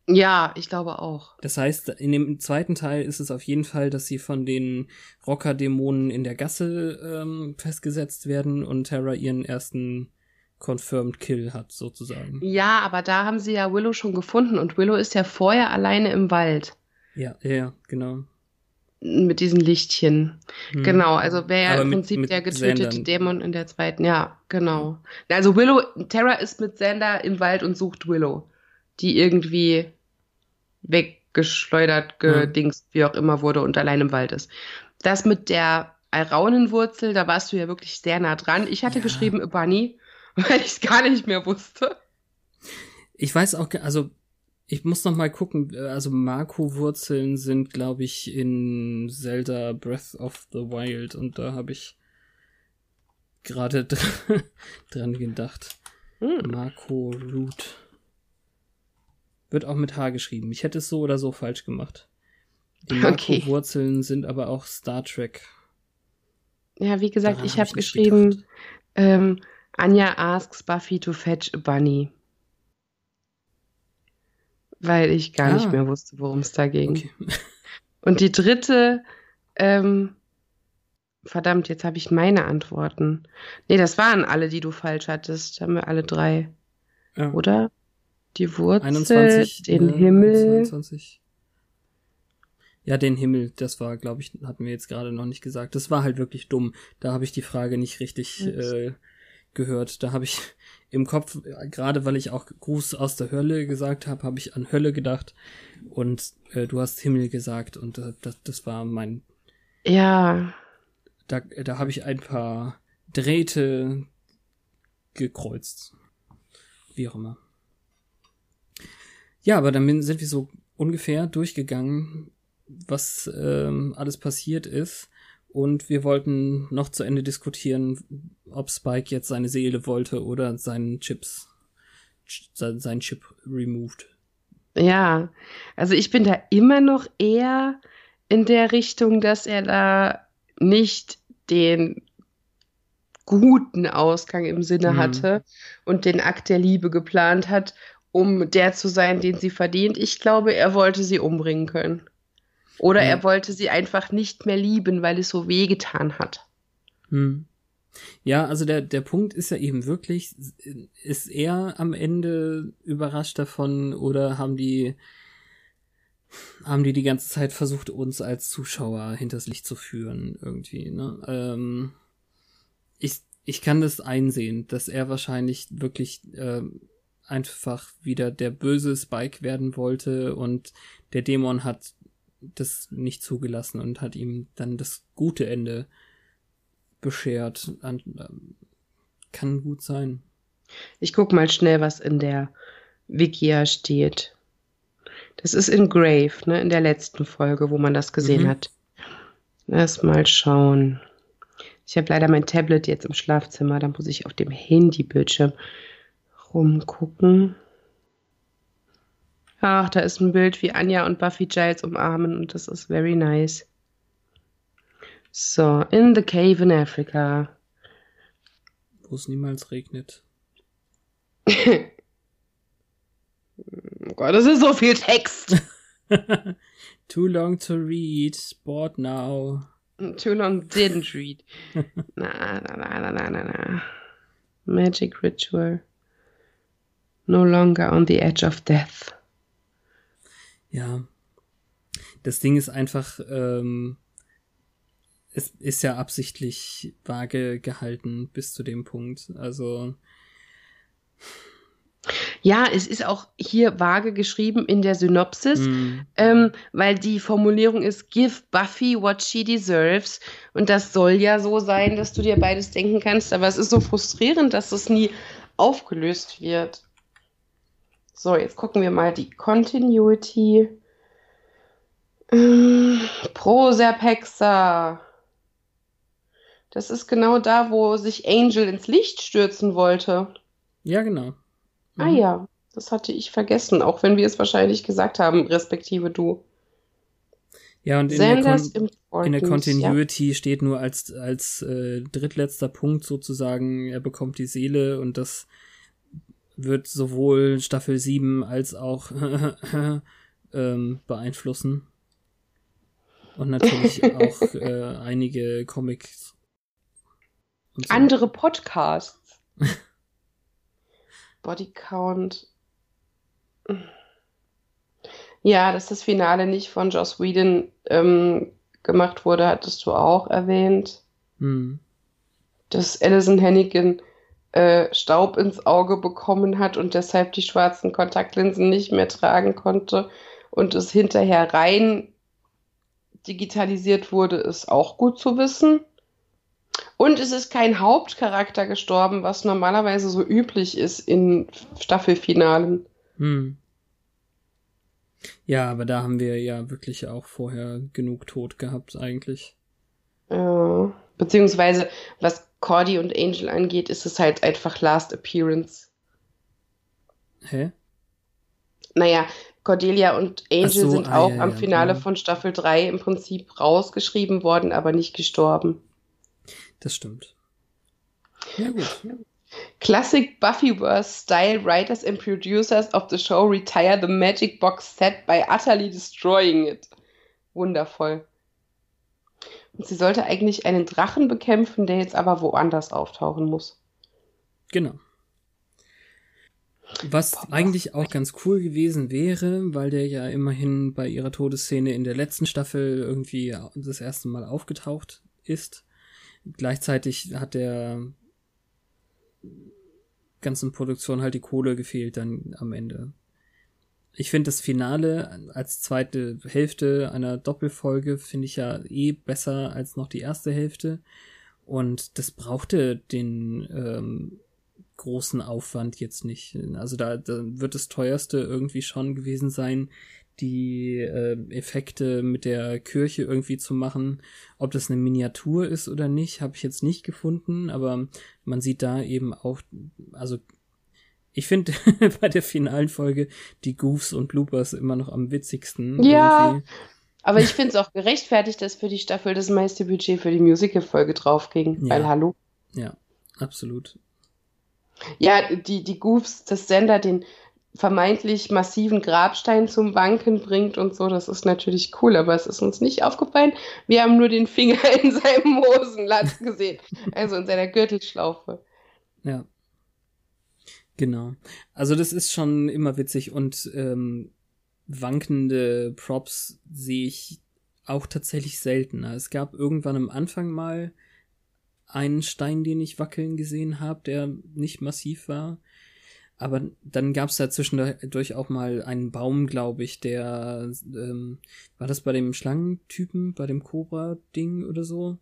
Ja, ich glaube auch. Das heißt, in dem zweiten Teil ist es auf jeden Fall, dass sie von den Rocker-Dämonen in der Gasse ähm, festgesetzt werden und Terra ihren ersten Confirmed Kill hat, sozusagen. Ja, aber da haben sie ja Willow schon gefunden und Willow ist ja vorher alleine im Wald. Ja, ja, genau. Mit diesen Lichtchen. Hm. Genau, also wäre ja im Prinzip mit der getötete Sandern. Dämon in der zweiten. Ja, genau. Also Willow, Terra ist mit Sander im Wald und sucht Willow die irgendwie weggeschleudert, gedingst, wie auch immer wurde und allein im Wald ist. Das mit der Alraunenwurzel, da warst du ja wirklich sehr nah dran. Ich hatte ja. geschrieben Bunny, <laughs> weil ich es gar nicht mehr wusste. Ich weiß auch, also ich muss noch mal gucken, also Marco-Wurzeln sind, glaube ich, in Zelda Breath of the Wild und da habe ich gerade <laughs> dran gedacht. Hm. Marco Root. Wird auch mit H geschrieben. Ich hätte es so oder so falsch gemacht. Die <laughs> okay. Wurzeln sind aber auch Star Trek. Ja, wie gesagt, Daran ich habe hab geschrieben, ähm, Anja asks Buffy to fetch a bunny. Weil ich gar ah. nicht mehr wusste, worum es da ging. Okay. <laughs> Und die dritte, ähm, verdammt, jetzt habe ich meine Antworten. Nee, das waren alle, die du falsch hattest. Haben wir alle drei. Ja. Oder? Die Wurzel, 21, den äh, Himmel. 22. Ja, den Himmel, das war, glaube ich, hatten wir jetzt gerade noch nicht gesagt. Das war halt wirklich dumm. Da habe ich die Frage nicht richtig äh, gehört. Da habe ich im Kopf, gerade weil ich auch Gruß aus der Hölle gesagt habe, habe ich an Hölle gedacht. Und äh, du hast Himmel gesagt und äh, das, das war mein. Ja. Da, da habe ich ein paar Drähte gekreuzt. Wie auch immer. Ja, aber dann sind wir so ungefähr durchgegangen, was ähm, alles passiert ist. Und wir wollten noch zu Ende diskutieren, ob Spike jetzt seine Seele wollte oder seinen Chips, seinen Chip removed. Ja, also ich bin da immer noch eher in der Richtung, dass er da nicht den guten Ausgang im Sinne mhm. hatte und den Akt der Liebe geplant hat um der zu sein, den sie verdient. Ich glaube, er wollte sie umbringen können. Oder ja. er wollte sie einfach nicht mehr lieben, weil es so wehgetan hat. Hm. Ja, also der, der Punkt ist ja eben wirklich, ist er am Ende überrascht davon oder haben die, haben die die ganze Zeit versucht, uns als Zuschauer hinters Licht zu führen, irgendwie, ne? Ähm, ich, ich kann das einsehen, dass er wahrscheinlich wirklich ähm, einfach wieder der böse Spike werden wollte und der Dämon hat das nicht zugelassen und hat ihm dann das gute Ende beschert. Ähm, kann gut sein. Ich guck mal schnell, was in der Wikia steht. Das ist in Grave, ne, in der letzten Folge, wo man das gesehen mhm. hat. Erst mal schauen. Ich habe leider mein Tablet jetzt im Schlafzimmer, dann muss ich auf dem Handybildschirm rumgucken. Ach, da ist ein Bild, wie Anja und Buffy Giles umarmen und das ist very nice. So, in the cave in Africa. Wo es niemals regnet. <laughs> oh Gott, das ist so viel Text. <laughs> Too long to read. Bored now. Too long didn't read. na, na, na, na, na, na. Magic Ritual. No longer on the edge of death. Ja. Das Ding ist einfach, ähm, es ist ja absichtlich vage gehalten bis zu dem Punkt. Also. Ja, es ist auch hier vage geschrieben in der Synopsis, mm. ähm, weil die Formulierung ist Give Buffy what she deserves. Und das soll ja so sein, dass du dir beides denken kannst, aber es ist so frustrierend, dass es nie aufgelöst wird. So, jetzt gucken wir mal die Continuity. Ähm, Proserpexa. Das ist genau da, wo sich Angel ins Licht stürzen wollte. Ja, genau. Ah mhm. Ah ja, das hatte ich vergessen, auch wenn wir es wahrscheinlich gesagt haben, respektive du. Ja, und in der, in der, Continuity ja. steht nur als, als äh, drittletzter Punkt sozusagen, er bekommt die Seele und das wird sowohl Staffel 7 als auch <laughs> ähm, beeinflussen. Und natürlich <laughs> auch äh, einige Comics so. Andere Podcasts. <laughs> Bodycount. Ja, dass das Finale nicht von Joss Whedon ähm, gemacht wurde, hattest du auch erwähnt. Hm. Dass Alison Hennigan äh, Staub ins Auge bekommen hat und deshalb die schwarzen Kontaktlinsen nicht mehr tragen konnte und es hinterher rein digitalisiert wurde, ist auch gut zu wissen. Und es ist kein Hauptcharakter gestorben, was normalerweise so üblich ist in Staffelfinalen. Hm. Ja, aber da haben wir ja wirklich auch vorher genug Tod gehabt, eigentlich. Ja, beziehungsweise, was Cordy und Angel angeht, ist es halt einfach Last Appearance. Hä? Naja, Cordelia und Angel so, sind ah, auch ja, am ja, Finale ja. von Staffel 3 im Prinzip rausgeschrieben worden, aber nicht gestorben. Das stimmt. Ja, gut. Classic Buffyverse style writers and producers of the show retire the magic box set by utterly destroying it. Wundervoll. Und sie sollte eigentlich einen Drachen bekämpfen, der jetzt aber woanders auftauchen muss. Genau. Was Boah, eigentlich auch ganz cool gewesen wäre, weil der ja immerhin bei ihrer Todesszene in der letzten Staffel irgendwie das erste Mal aufgetaucht ist, Gleichzeitig hat der ganzen Produktion halt die Kohle gefehlt dann am Ende. Ich finde das Finale als zweite Hälfte einer Doppelfolge finde ich ja eh besser als noch die erste Hälfte. Und das brauchte den ähm, großen Aufwand jetzt nicht. Also da, da wird das teuerste irgendwie schon gewesen sein, die äh, Effekte mit der Kirche irgendwie zu machen. Ob das eine Miniatur ist oder nicht, habe ich jetzt nicht gefunden, aber man sieht da eben auch, also ich finde <laughs> bei der finalen Folge die Goofs und Bloopers immer noch am witzigsten. Ja. Irgendwie. Aber ich finde es auch gerechtfertigt, dass für die Staffel das meiste Budget für die Musical-Folge draufging. Ja. Weil hallo. Ja, absolut. Ja, die, die Goofs, das Sender, den vermeintlich massiven Grabstein zum Wanken bringt und so, das ist natürlich cool, aber es ist uns nicht aufgefallen. Wir haben nur den Finger <laughs> in seinem Hosenlatz gesehen, also in seiner Gürtelschlaufe. Ja. Genau. Also das ist schon immer witzig und ähm, wankende Props sehe ich auch tatsächlich seltener. Es gab irgendwann am Anfang mal einen Stein, den ich wackeln gesehen habe, der nicht massiv war. Aber dann gab es da zwischendurch auch mal einen Baum, glaube ich, der ähm, war das bei dem Schlangentypen, bei dem Cobra-Ding oder so?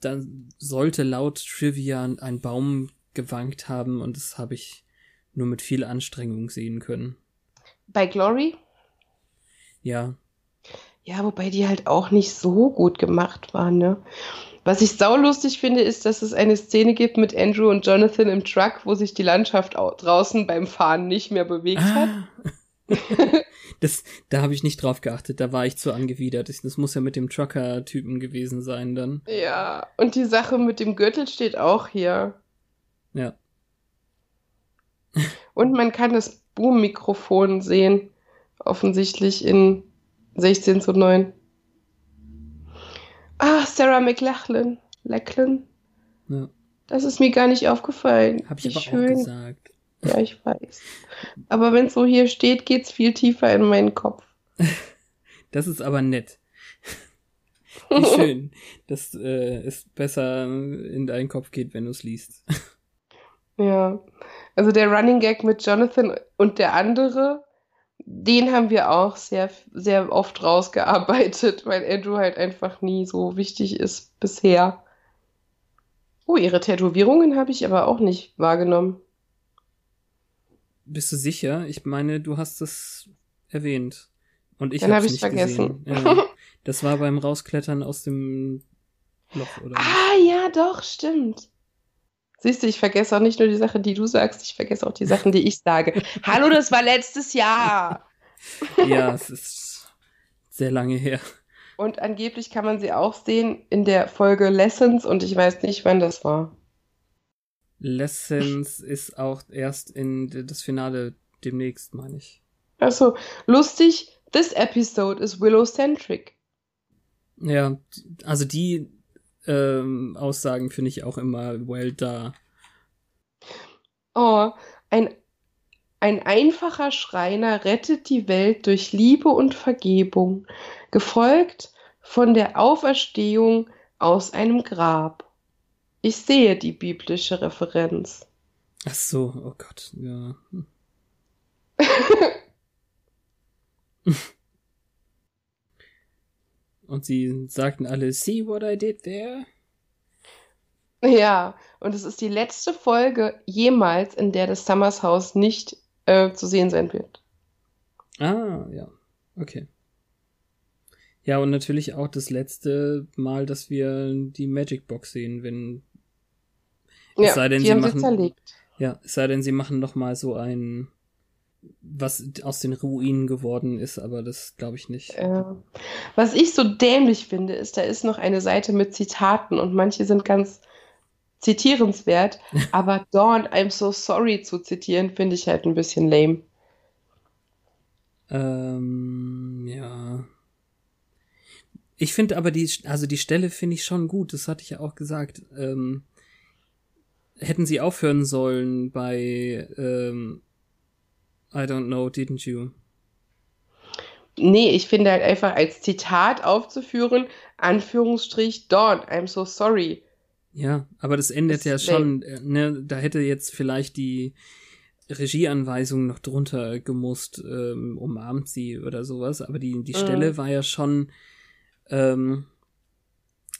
Da sollte laut Trivia ein Baum gewankt haben und das habe ich nur mit viel Anstrengung sehen können. Bei Glory? Ja. Ja, wobei die halt auch nicht so gut gemacht waren, ne? Was ich saulustig finde, ist, dass es eine Szene gibt mit Andrew und Jonathan im Truck, wo sich die Landschaft draußen beim Fahren nicht mehr bewegt ah. hat. <laughs> das, da habe ich nicht drauf geachtet, da war ich zu angewidert. Das muss ja mit dem Trucker-Typen gewesen sein dann. Ja, und die Sache mit dem Gürtel steht auch hier. Ja. Und man kann das Boom-Mikrofon sehen, offensichtlich in 16 zu 9. Ah, Sarah McLachlan. Lachlan. Ja. Das ist mir gar nicht aufgefallen. Hab ich Wie aber schön. auch gesagt. Ja, ich weiß. Aber wenn es so hier steht, geht's viel tiefer in meinen Kopf. <laughs> Das ist aber nett. Wie <laughs> schön, dass äh, es besser in deinen Kopf geht, wenn du es liest. Ja, also der Running Gag mit Jonathan und der andere, den haben wir auch sehr, sehr oft rausgearbeitet, <laughs> weil Andrew halt einfach nie so wichtig ist bisher. Oh, ihre Tätowierungen habe ich aber auch nicht wahrgenommen. Bist du sicher? Ich meine, du hast es erwähnt. Und ich Dann habe habe ich vergessen. Ja, <laughs> das war beim Rausklettern aus dem Loch, oder? ah, ja, doch, stimmt. Siehst du, ich vergesse auch nicht nur die Sachen, die du sagst, ich vergesse auch die Sachen, die ich sage. <laughs> Hallo, das war letztes Jahr. ja, es ist sehr lange her. Und angeblich kann man sie auch sehen in der Folge Lessons und ich weiß nicht, wann das war. Lessons ist auch erst in das Finale demnächst, meine ich. Achso, lustig, this episode is Willow-centric. Ja, also die ähm, Aussagen finde ich auch immer well da. Oh, ein, ein einfacher Schreiner rettet die Welt durch Liebe und Vergebung, gefolgt von der Auferstehung aus einem Grab. Ich sehe die biblische Referenz. Ach so, oh Gott, ja. <laughs> <laughs> Und sie sagten alle, see what I did there? Ja, und es ist die letzte Folge jemals, in der das Summers Haus nicht äh, zu sehen sein wird. Ah, ja. Okay. Ja, und natürlich auch das letzte Mal, dass wir die Magic Box sehen, wenn. Ja, es sei denn, die sie haben machen, sie zerlegt. Ja, es sei denn, sie machen noch mal so ein was aus den Ruinen geworden ist, aber das glaube ich nicht. Äh, was ich so dämlich finde, ist, da ist noch eine Seite mit Zitaten und manche sind ganz zitierenswert, <laughs> aber Dawn, I'm so sorry zu zitieren, finde ich halt ein bisschen lame. Ähm, ja. Ich finde aber die, also die Stelle finde ich schon gut, das hatte ich ja auch gesagt. Ähm, hätten sie aufhören sollen bei ähm, I don't know, didn't you? Nee, ich finde halt einfach als Zitat aufzuführen, Anführungsstrich, Dawn, I'm so sorry. Ja, aber das endet das ja schon, äh, ne, da hätte jetzt vielleicht die Regieanweisung noch drunter gemusst, ähm, umarmt sie oder sowas, aber die, die mhm. Stelle war ja schon, ähm,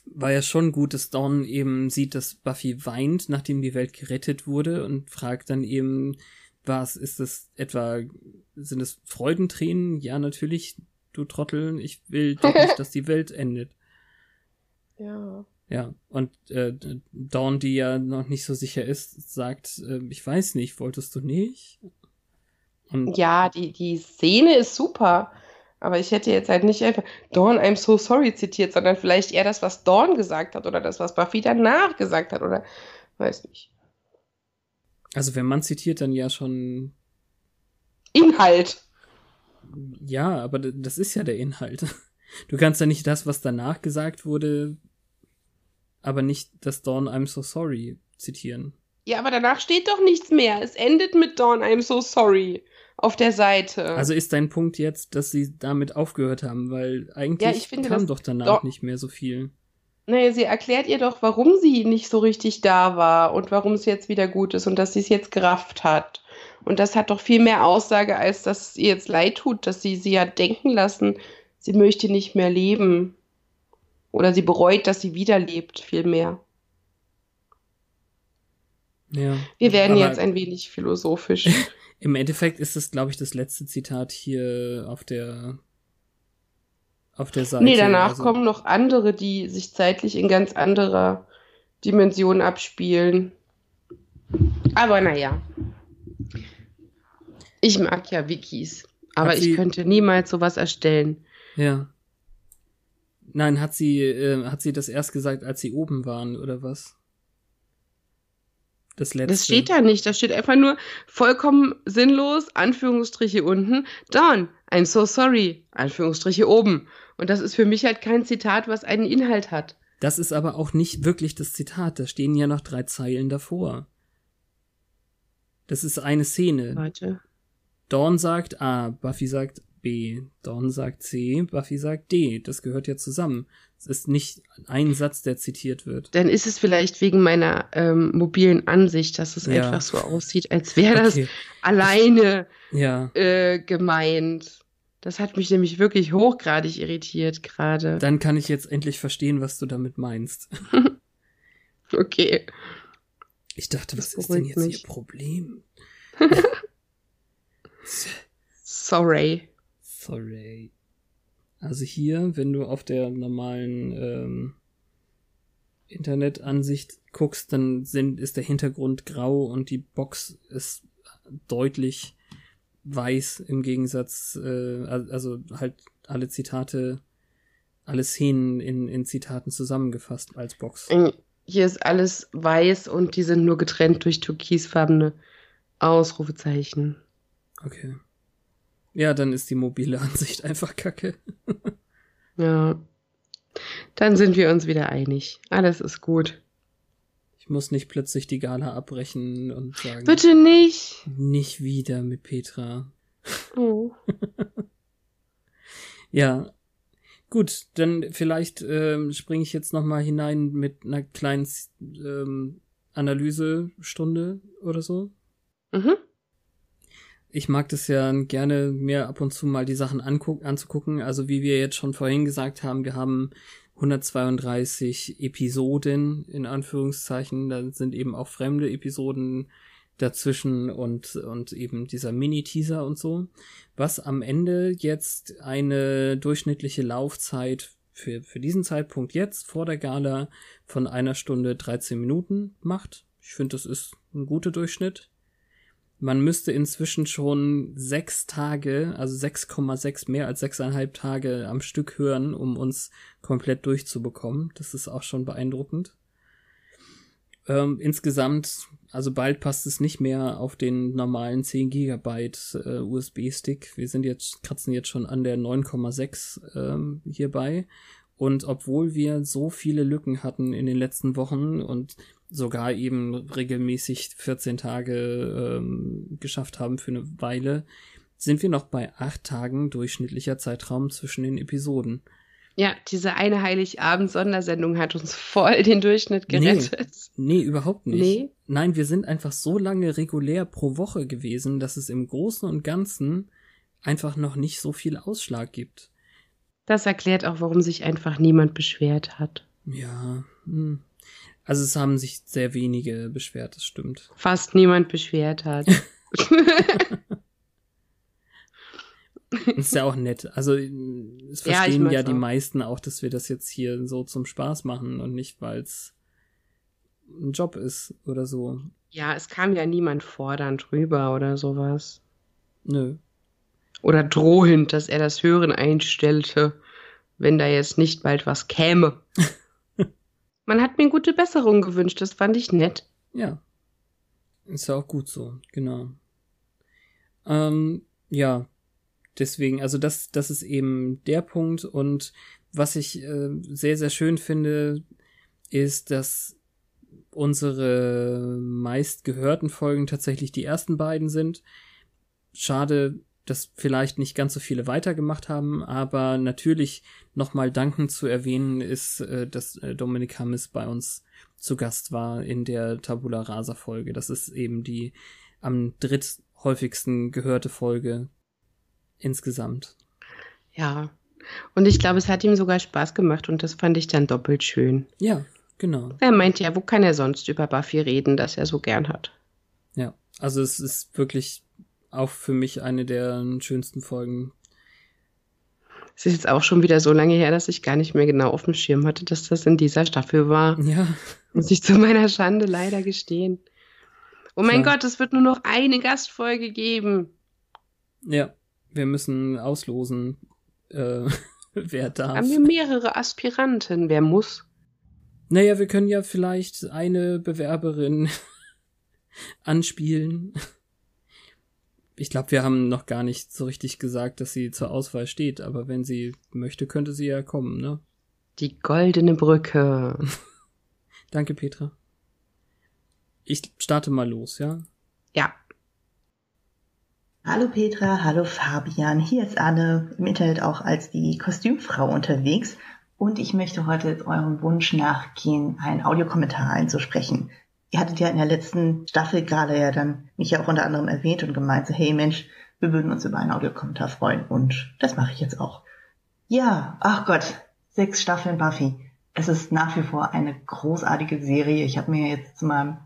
war ja schon gut, dass Dawn eben sieht, dass Buffy weint, nachdem die Welt gerettet wurde und fragt dann eben, was ist das etwa? Sind es Freudentränen? Ja, natürlich, du Trottel. Ich will <laughs> doch nicht, dass die Welt endet. Ja. Ja, und äh, Dawn, die ja noch nicht so sicher ist, sagt, äh, ich weiß nicht, wolltest du nicht? Und ja, die, die Szene ist super. Aber ich hätte jetzt halt nicht einfach Dawn, I'm so sorry zitiert, sondern vielleicht eher das, was Dawn gesagt hat oder das, was Buffy danach gesagt hat oder weiß nicht. Also wenn man zitiert, dann ja schon Inhalt. Ja, aber das ist ja der Inhalt. <laughs> Du kannst ja nicht das, was danach gesagt wurde, aber nicht das Dawn I'm so sorry zitieren. Ja, aber danach steht doch nichts mehr. Es endet mit Dawn I'm so sorry auf der Seite. Also ist dein Punkt jetzt, dass sie damit aufgehört haben, weil eigentlich ja, finde, kam doch danach doch nicht mehr so viel. Naja, sie erklärt ihr doch, warum sie nicht so richtig da war und warum es jetzt wieder gut ist und dass sie es jetzt gerafft hat. Und das hat doch viel mehr Aussage, als dass es ihr jetzt leid tut, dass sie sie hat denken lassen, sie möchte nicht mehr leben. Oder sie bereut, dass sie wieder lebt, viel mehr. Ja. Wir werden jetzt ein wenig philosophisch. <laughs> Im Endeffekt ist es, glaube ich, das letzte Zitat hier auf der auf der Seite. Nee, danach also. kommen noch andere, die sich zeitlich in ganz anderer Dimension abspielen. Aber naja. Ich mag ja Wikis, aber ich könnte niemals sowas erstellen. Ja. Nein, hat sie, äh, hat sie das erst gesagt, als sie oben waren, oder was? Das letzte. Das steht da nicht. Das steht einfach nur vollkommen sinnlos, Anführungsstriche unten. Don, I'm so sorry, Anführungsstriche oben. Und das ist für mich halt kein Zitat, was einen Inhalt hat. Das ist aber auch nicht wirklich das Zitat. Da stehen ja noch drei Zeilen davor. Das ist eine Szene. Warte. Dawn sagt A, Buffy sagt B, Dawn sagt C, Buffy sagt D. Das gehört ja zusammen. Es ist nicht ein Satz, der zitiert wird. Dann ist es vielleicht wegen meiner ähm, mobilen Ansicht, dass es Ja. einfach so aussieht, als wäre das Okay. alleine Ja, äh, gemeint. Das hat mich nämlich wirklich hochgradig irritiert gerade. dann kann ich jetzt endlich verstehen, was du damit meinst. <laughs> Okay. Ich dachte, Das was ist denn jetzt mich. ihr Problem? <laughs> <laughs> Sorry. Sorry. Also hier, wenn du auf der normalen ähm, Internetansicht guckst, dann sind, ist der Hintergrund grau und die Box ist deutlich weiß im Gegensatz, äh, al- also halt alle Zitate, alle Szenen in, in Zitaten zusammengefasst als Box. Hier ist alles weiß und die sind nur getrennt durch türkisfarbene Ausrufezeichen. Okay. Ja, dann ist die mobile Ansicht <laughs> einfach kacke. Ja. Dann sind wir uns wieder einig. Alles ist gut. Ich muss nicht plötzlich die Gala abbrechen und sagen, Bitte nicht. nicht wieder mit Petra. Oh. <laughs> Ja, gut, dann vielleicht ähm, springe ich jetzt noch mal hinein mit einer kleinen ähm, Analysestunde oder so. Mhm. Ich mag das ja gerne mehr ab und zu mal die Sachen anzugucken. Also wie wir jetzt schon vorhin gesagt haben, wir haben 132 Episoden in Anführungszeichen. Da sind eben auch fremde Episoden dazwischen und, und eben dieser Mini-Teaser und so. Was am Ende jetzt eine durchschnittliche Laufzeit für, für diesen Zeitpunkt jetzt vor der Gala von einer Stunde 13 Minuten macht. Ich finde, das ist ein guter Durchschnitt. Man müsste inzwischen schon sechs Tage, also 6,6 mehr als sechseinhalb Tage am Stück hören, um uns komplett durchzubekommen. Das ist auch schon beeindruckend. Ähm, insgesamt, also bald passt es nicht mehr auf den normalen 10 Gigabyte äh, USB-Stick. Wir sind jetzt, kratzen jetzt schon an der 9,6 ähm, hierbei. Und obwohl wir so viele Lücken hatten in den letzten Wochen und sogar eben regelmäßig 14 Tage ähm, geschafft haben für eine Weile, sind wir noch bei acht Tagen durchschnittlicher Zeitraum zwischen den Episoden. Ja, diese eine Heiligabend-Sondersendung hat uns voll den Durchschnitt Nee. gerettet. Nee, überhaupt nicht. Nee? Nein, wir sind einfach so lange regulär pro Woche gewesen, dass es im Großen und Ganzen einfach noch nicht so viel Ausschlag gibt. Das erklärt auch, warum sich einfach niemand beschwert hat. Ja, hm. Also es haben sich sehr wenige beschwert, das stimmt. Fast niemand beschwert hat. <laughs> <laughs> Ist ja auch nett. Also es Ja, verstehen ja, mag's die auch. meisten auch, dass wir das jetzt hier so zum Spaß machen und nicht, weil es ein Job ist oder so. ja, es kam ja niemand fordernd rüber oder sowas. Nö. Oder drohend, dass er das Hören einstellte, wenn da jetzt nicht bald was käme. <laughs> Man hat mir gute Besserung gewünscht, das fand ich nett. Ja. Ist ja auch gut so, genau. Ähm, ja, deswegen, also das, das ist eben der Punkt und was ich äh, sehr, sehr schön finde, ist, dass unsere meist gehörten Folgen tatsächlich die ersten beiden sind. Schade, dass vielleicht nicht ganz so viele weitergemacht haben, aber natürlich nochmal dankend zu erwähnen ist, äh, dass äh, Dominik Hammes bei uns zu Gast war in der Tabula Rasa Folge. Das ist eben die am dritthäufigsten gehörte Folge insgesamt. Ja. Und ich glaube, es hat ihm sogar Spaß gemacht und das fand ich dann doppelt schön. Ja, genau. Er meint ja, wo kann er sonst über Buffy reden, das er so gern hat? Ja, also es ist wirklich auch für mich eine der schönsten Folgen. Es ist jetzt auch schon wieder so lange her, dass ich gar nicht mehr genau auf dem Schirm hatte, dass das in dieser Staffel war. Ja, Muss ich zu meiner Schande leider gestehen. Oh mein Klar. Gott, es wird nur noch eine Gastfolge geben. ja, wir müssen auslosen, äh, <laughs> wer darf. Haben wir mehrere Aspiranten? Wer muss? Naja, wir können ja vielleicht eine Bewerberin <laughs> anspielen. Ich glaube, wir haben noch gar nicht so richtig gesagt, dass sie zur Auswahl steht, aber wenn sie möchte, könnte sie ja kommen, ne? Die goldene Brücke. <laughs> Danke, Petra. Ich starte mal los, ja? Ja, Hallo Petra, hallo Fabian, hier ist Anne, im Internet auch als die Kostümfrau unterwegs und ich möchte heute eurem Wunsch nachgehen, einen Audiokommentar einzusprechen. Ihr hattet ja in der letzten Staffel gerade ja dann mich ja auch unter anderem erwähnt und gemeint, so, hey Mensch, wir würden uns über einen Audiokommentar freuen und das mache ich jetzt auch. Ja, ach Gott, sechs Staffeln Buffy. Es ist nach wie vor eine großartige Serie. Ich habe mir jetzt zu meinem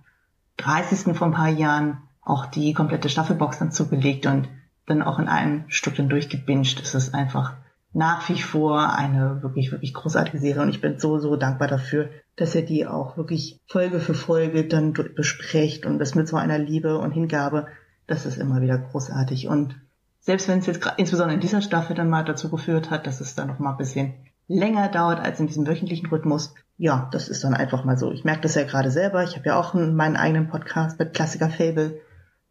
30. vor ein paar Jahren auch die komplette Staffelbox dann zugelegt und dann auch in einem Stück dann durchgebinged. Es ist einfach nach wie vor eine wirklich, wirklich großartige Serie und ich bin so, so dankbar dafür, dass ihr die auch wirklich Folge für Folge dann besprecht und das mit so einer Liebe und Hingabe. Das ist immer wieder großartig und selbst wenn es jetzt insbesondere in dieser Staffel dann mal dazu geführt hat, dass es dann noch mal ein bisschen länger dauert als in diesem wöchentlichen Rhythmus, ja, das ist dann einfach mal so. Ich merke das ja gerade selber. Ich habe ja auch meinen eigenen Podcast mit Klassiker Fable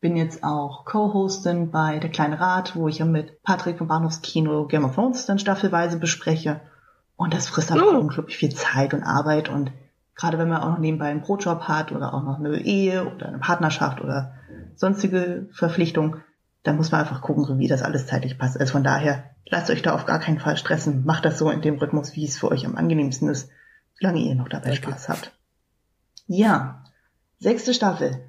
bin jetzt auch Co-Hostin bei Der kleine Rat, wo ich ja mit Patrick vom Bahnhofskino Game of Thrones dann staffelweise bespreche. Und das frisst einfach oh. unglaublich viel Zeit und Arbeit. Und gerade wenn man auch noch nebenbei einen Brotjob hat oder auch noch eine Ehe oder eine Partnerschaft oder sonstige Verpflichtung, dann muss man einfach gucken, so wie das alles zeitlich passt. Also von daher, lasst euch da auf gar keinen Fall stressen. Macht das so in dem Rhythmus, wie es für euch am angenehmsten ist, solange ihr noch dabei okay. Spaß habt. Ja, sechste Staffel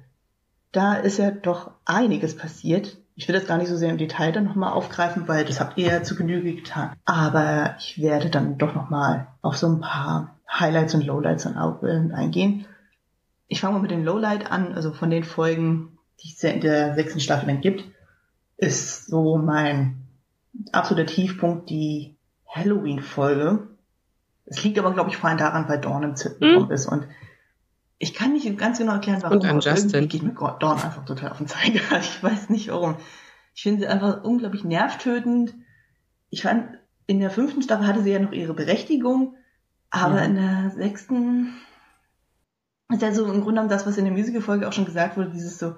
da ist ja doch einiges passiert. Ich will das gar nicht so sehr im Detail dann nochmal aufgreifen, weil das habt ihr ja zu Genüge getan. Aber ich werde dann doch nochmal auf so ein paar Highlights und Lowlights dann eingehen. Ich fange mal mit dem Lowlight an, also von den Folgen, die es ja in der sechsten Staffel dann gibt, ist so mein absoluter Tiefpunkt die Halloween-Folge. Es liegt aber, glaube ich, vor allem daran, weil Dawn im Zippenraum mhm. ist und ich kann nicht ganz genau erklären, warum. Und an Justin. Geht mir Dawn einfach total auf den Zeiger. <laughs> Ich weiß nicht warum. Ich finde sie einfach unglaublich nervtötend. Ich fand, in der fünften Staffel hatte sie ja noch ihre Berechtigung, aber ja. in der sechsten ist ja so im Grunde genommen das, was in der Musical-Folge auch schon gesagt wurde, dieses so,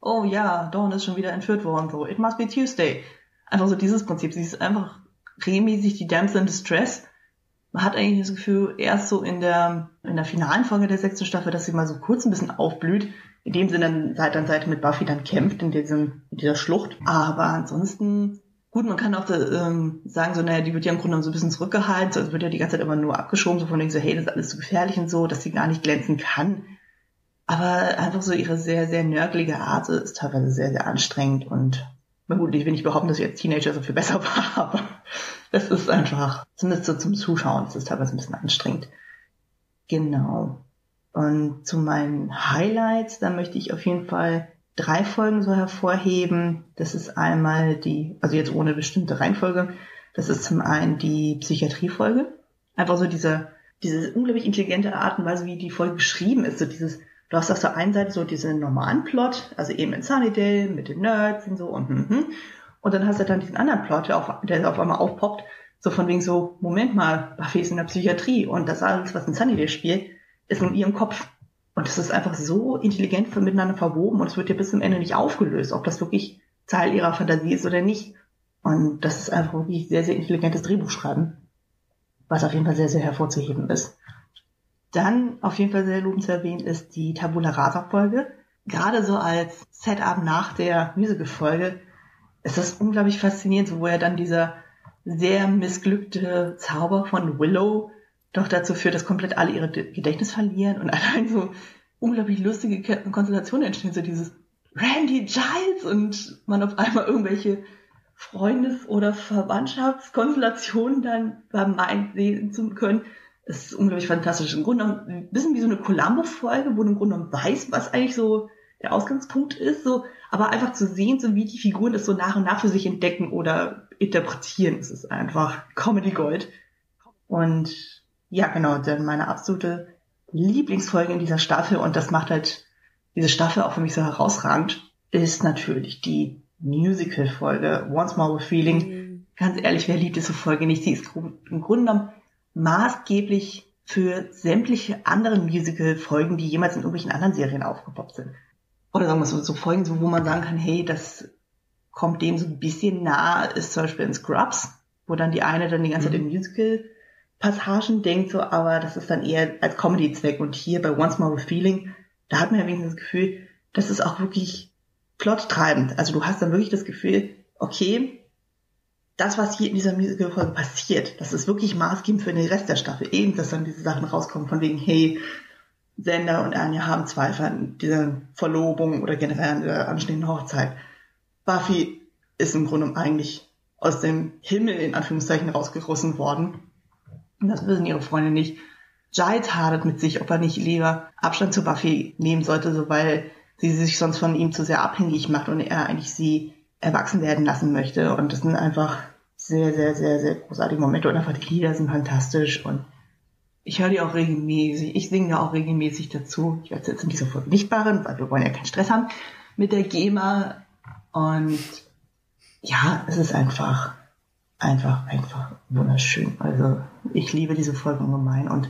oh ja, Dawn ist schon wieder entführt worden, so, it must be Tuesday. Einfach so dieses Prinzip. Sie ist einfach regelmäßig die Damsel in Distress man hat eigentlich das Gefühl, erst so in der, in der finalen Folge der sechsten Staffel, dass sie mal so kurz ein bisschen aufblüht, indem sie dann Seite an Seite mit Buffy dann kämpft in, diesem, in dieser Schlucht. Aber ansonsten, gut, man kann auch ähm, sagen, so, naja, die wird ja im Grunde so ein bisschen zurückgehalten, also wird ja die ganze Zeit immer nur abgeschoben, so von denen so, hey, das ist alles zu so gefährlich und so, dass sie gar nicht glänzen kann. Aber einfach so ihre sehr, sehr nörgelige Art ist teilweise sehr, sehr anstrengend und na gut, ich will nicht behaupten, dass ich als Teenager so viel besser <laughs> war, aber es ist einfach, zumindest so zum Zuschauen, es ist teilweise ein bisschen anstrengend. Genau. Und zu meinen Highlights, da möchte ich auf jeden Fall drei Folgen so hervorheben. Das ist einmal die, also jetzt ohne bestimmte Reihenfolge, das ist zum einen die Psychiatriefolge. Einfach so diese, diese unglaublich intelligente Art und Weise, wie die Folge geschrieben ist. So dieses, du hast auf der einen Seite so diesen normalen Plot, also eben in Sunnydale mit den Nerds und so und, und, und. Und dann hast du dann diesen anderen Plot, der auf, der auf einmal aufpoppt, so von wegen so, Moment mal, Buffy ist in der Psychiatrie und das alles, was in Sunnydale spielt, ist in ihrem Kopf. Und es ist einfach so intelligent miteinander verwoben und es wird ja bis zum Ende nicht aufgelöst, ob das wirklich Teil ihrer Fantasie ist oder nicht. Und das ist einfach wirklich sehr, sehr intelligentes Drehbuchschreiben, was auf jeden Fall sehr, sehr hervorzuheben ist. Dann auf jeden Fall sehr lobenswert erwähnt ist die Tabula Rasa Folge. Gerade so als Setup nach der Musical-Folge es ist unglaublich faszinierend, wo er dann dieser sehr missglückte Zauber von Willow doch dazu führt, dass komplett alle ihre Gedächtnis verlieren und <laughs> allein so unglaublich lustige Konstellationen entstehen, so dieses Randy Giles und man auf einmal irgendwelche Freundes- oder Verwandtschaftskonstellationen dann beim Mind sehen zu können. Es ist unglaublich fantastisch. Im Grunde ein bisschen wie so eine Columbo-Folge, wo du im Grunde weiß, was eigentlich so der Ausgangspunkt ist, so, aber einfach zu sehen, so wie die Figuren es so nach und nach für sich entdecken oder interpretieren, ist es einfach Comedy Gold. Und ja, genau, dann meine absolute Lieblingsfolge in dieser Staffel und das macht halt diese Staffel auch für mich so herausragend, ist natürlich die Musical-Folge Once More with Feeling. Mhm. Ganz ehrlich, wer liebt diese Folge nicht? Sie ist im Grunde genommen maßgeblich für sämtliche anderen Musical-Folgen, die jemals in irgendwelchen anderen Serien aufgepoppt sind oder sagen wir so, so Folgen, so, wo man sagen kann, hey, das kommt dem so ein bisschen nah, ist zum Beispiel in Scrubs, wo dann die eine dann die ganze Zeit mhm. in Musical-Passagen denkt, so, aber das ist dann eher als Comedy-Zweck. Und hier bei Once More with Feeling, da hat man ja wenigstens das Gefühl, das ist auch wirklich plottreibend. Also du hast dann wirklich das Gefühl, okay, das, was hier in dieser Musical-Folge passiert, das ist wirklich maßgebend für den Rest der Staffel. Eben, dass dann diese Sachen rauskommen von wegen, hey, Sender und Anja haben Zweifel an dieser Verlobung oder generell an der anstehenden Hochzeit. Buffy ist im Grunde eigentlich aus dem Himmel in Anführungszeichen rausgerissen worden. Und das wissen ihre Freunde nicht. Giles hadert mit sich, ob er nicht lieber Abstand zu Buffy nehmen sollte, so weil sie sich sonst von ihm zu sehr abhängig macht und er eigentlich sie erwachsen werden lassen möchte. Und das sind einfach sehr, sehr, sehr, sehr großartige Momente und einfach die Lieder sind fantastisch und ich höre die auch regelmäßig. Ich singe da auch regelmäßig dazu. Ich werde jetzt nicht barren, weil wir wollen ja keinen Stress haben mit der GEMA. Und ja, es ist einfach, einfach, einfach wunderschön. Also ich liebe diese Folge ungemein. Und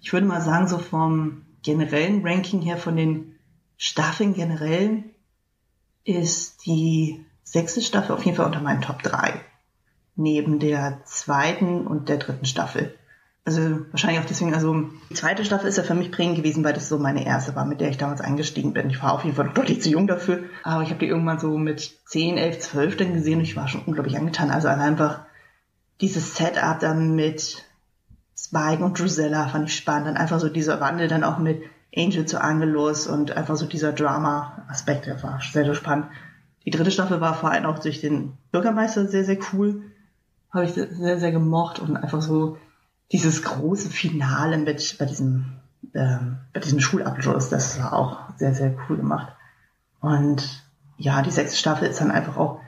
ich würde mal sagen, so vom generellen Ranking her, von den Staffeln generell, ist die sechste Staffel auf jeden Fall unter meinen Top 3. Neben der zweiten und der dritten Staffel. Also wahrscheinlich auch deswegen, also die zweite Staffel ist ja für mich prägend gewesen, weil das so meine erste war, mit der ich damals eingestiegen bin. Ich war auf jeden Fall deutlich zu jung dafür, aber ich habe die irgendwann so mit 10, 11, 12 dann gesehen und ich war schon unglaublich angetan. Also einfach dieses Setup dann mit Spike und Drusilla fand ich spannend. Dann einfach so dieser Wandel dann auch mit Angel zu Angelus und einfach so dieser Drama-Aspekt, der war sehr, sehr spannend. Die dritte Staffel war vor allem auch durch den Bürgermeister sehr, sehr cool. Habe ich sehr, sehr gemocht und einfach so dieses große Finale mit bei diesem ähm, bei diesem Schulabschluss, das war auch sehr sehr cool gemacht. Und ja, die sechste Staffel ist dann einfach auch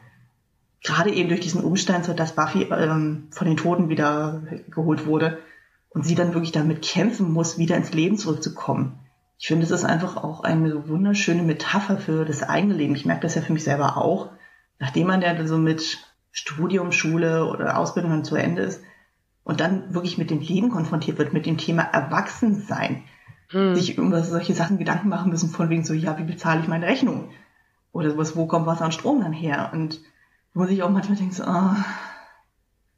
gerade eben durch diesen Umstand, so dass Buffy ähm, von den Toten wieder geholt wurde und sie dann wirklich damit kämpfen muss, wieder ins Leben zurückzukommen. Ich finde, es ist einfach auch eine wunderschöne Metapher für das eigene Leben. Ich merke das ja für mich selber auch. Nachdem man ja so mit Studium, Schule oder Ausbildung dann zu Ende ist, und dann wirklich mit dem Leben konfrontiert wird, mit dem Thema Erwachsensein, hm. sich über solche Sachen Gedanken machen müssen, von wegen so, ja, wie bezahle ich meine Rechnung? Oder sowas, wo kommt Wasser und Strom dann her? Und wo sich auch manchmal denkt, so, oh,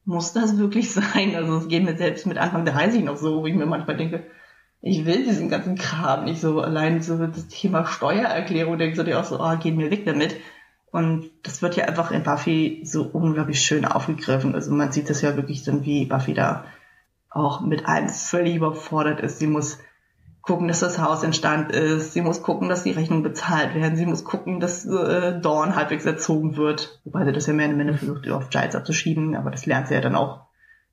muss das wirklich <laughs> sein? Also es geht mir selbst mit Anfang 30 noch so, wo ich mir manchmal denke, ich will diesen ganzen Kram nicht so allein so das Thema Steuererklärung, denke so, die auch so, oh, geh mir weg damit. Und das wird ja einfach in Buffy so unglaublich schön aufgegriffen. Also man sieht das ja wirklich dann, wie Buffy da auch mit allem völlig überfordert ist. Sie muss gucken, dass das Haus in Stand ist. Sie muss gucken, dass die Rechnungen bezahlt werden. Sie muss gucken, dass äh, Dawn halbwegs erzogen wird. Wobei sie das ja mehr in Ende versucht, auf Giles abzuschieben. Aber das lernt sie ja dann auch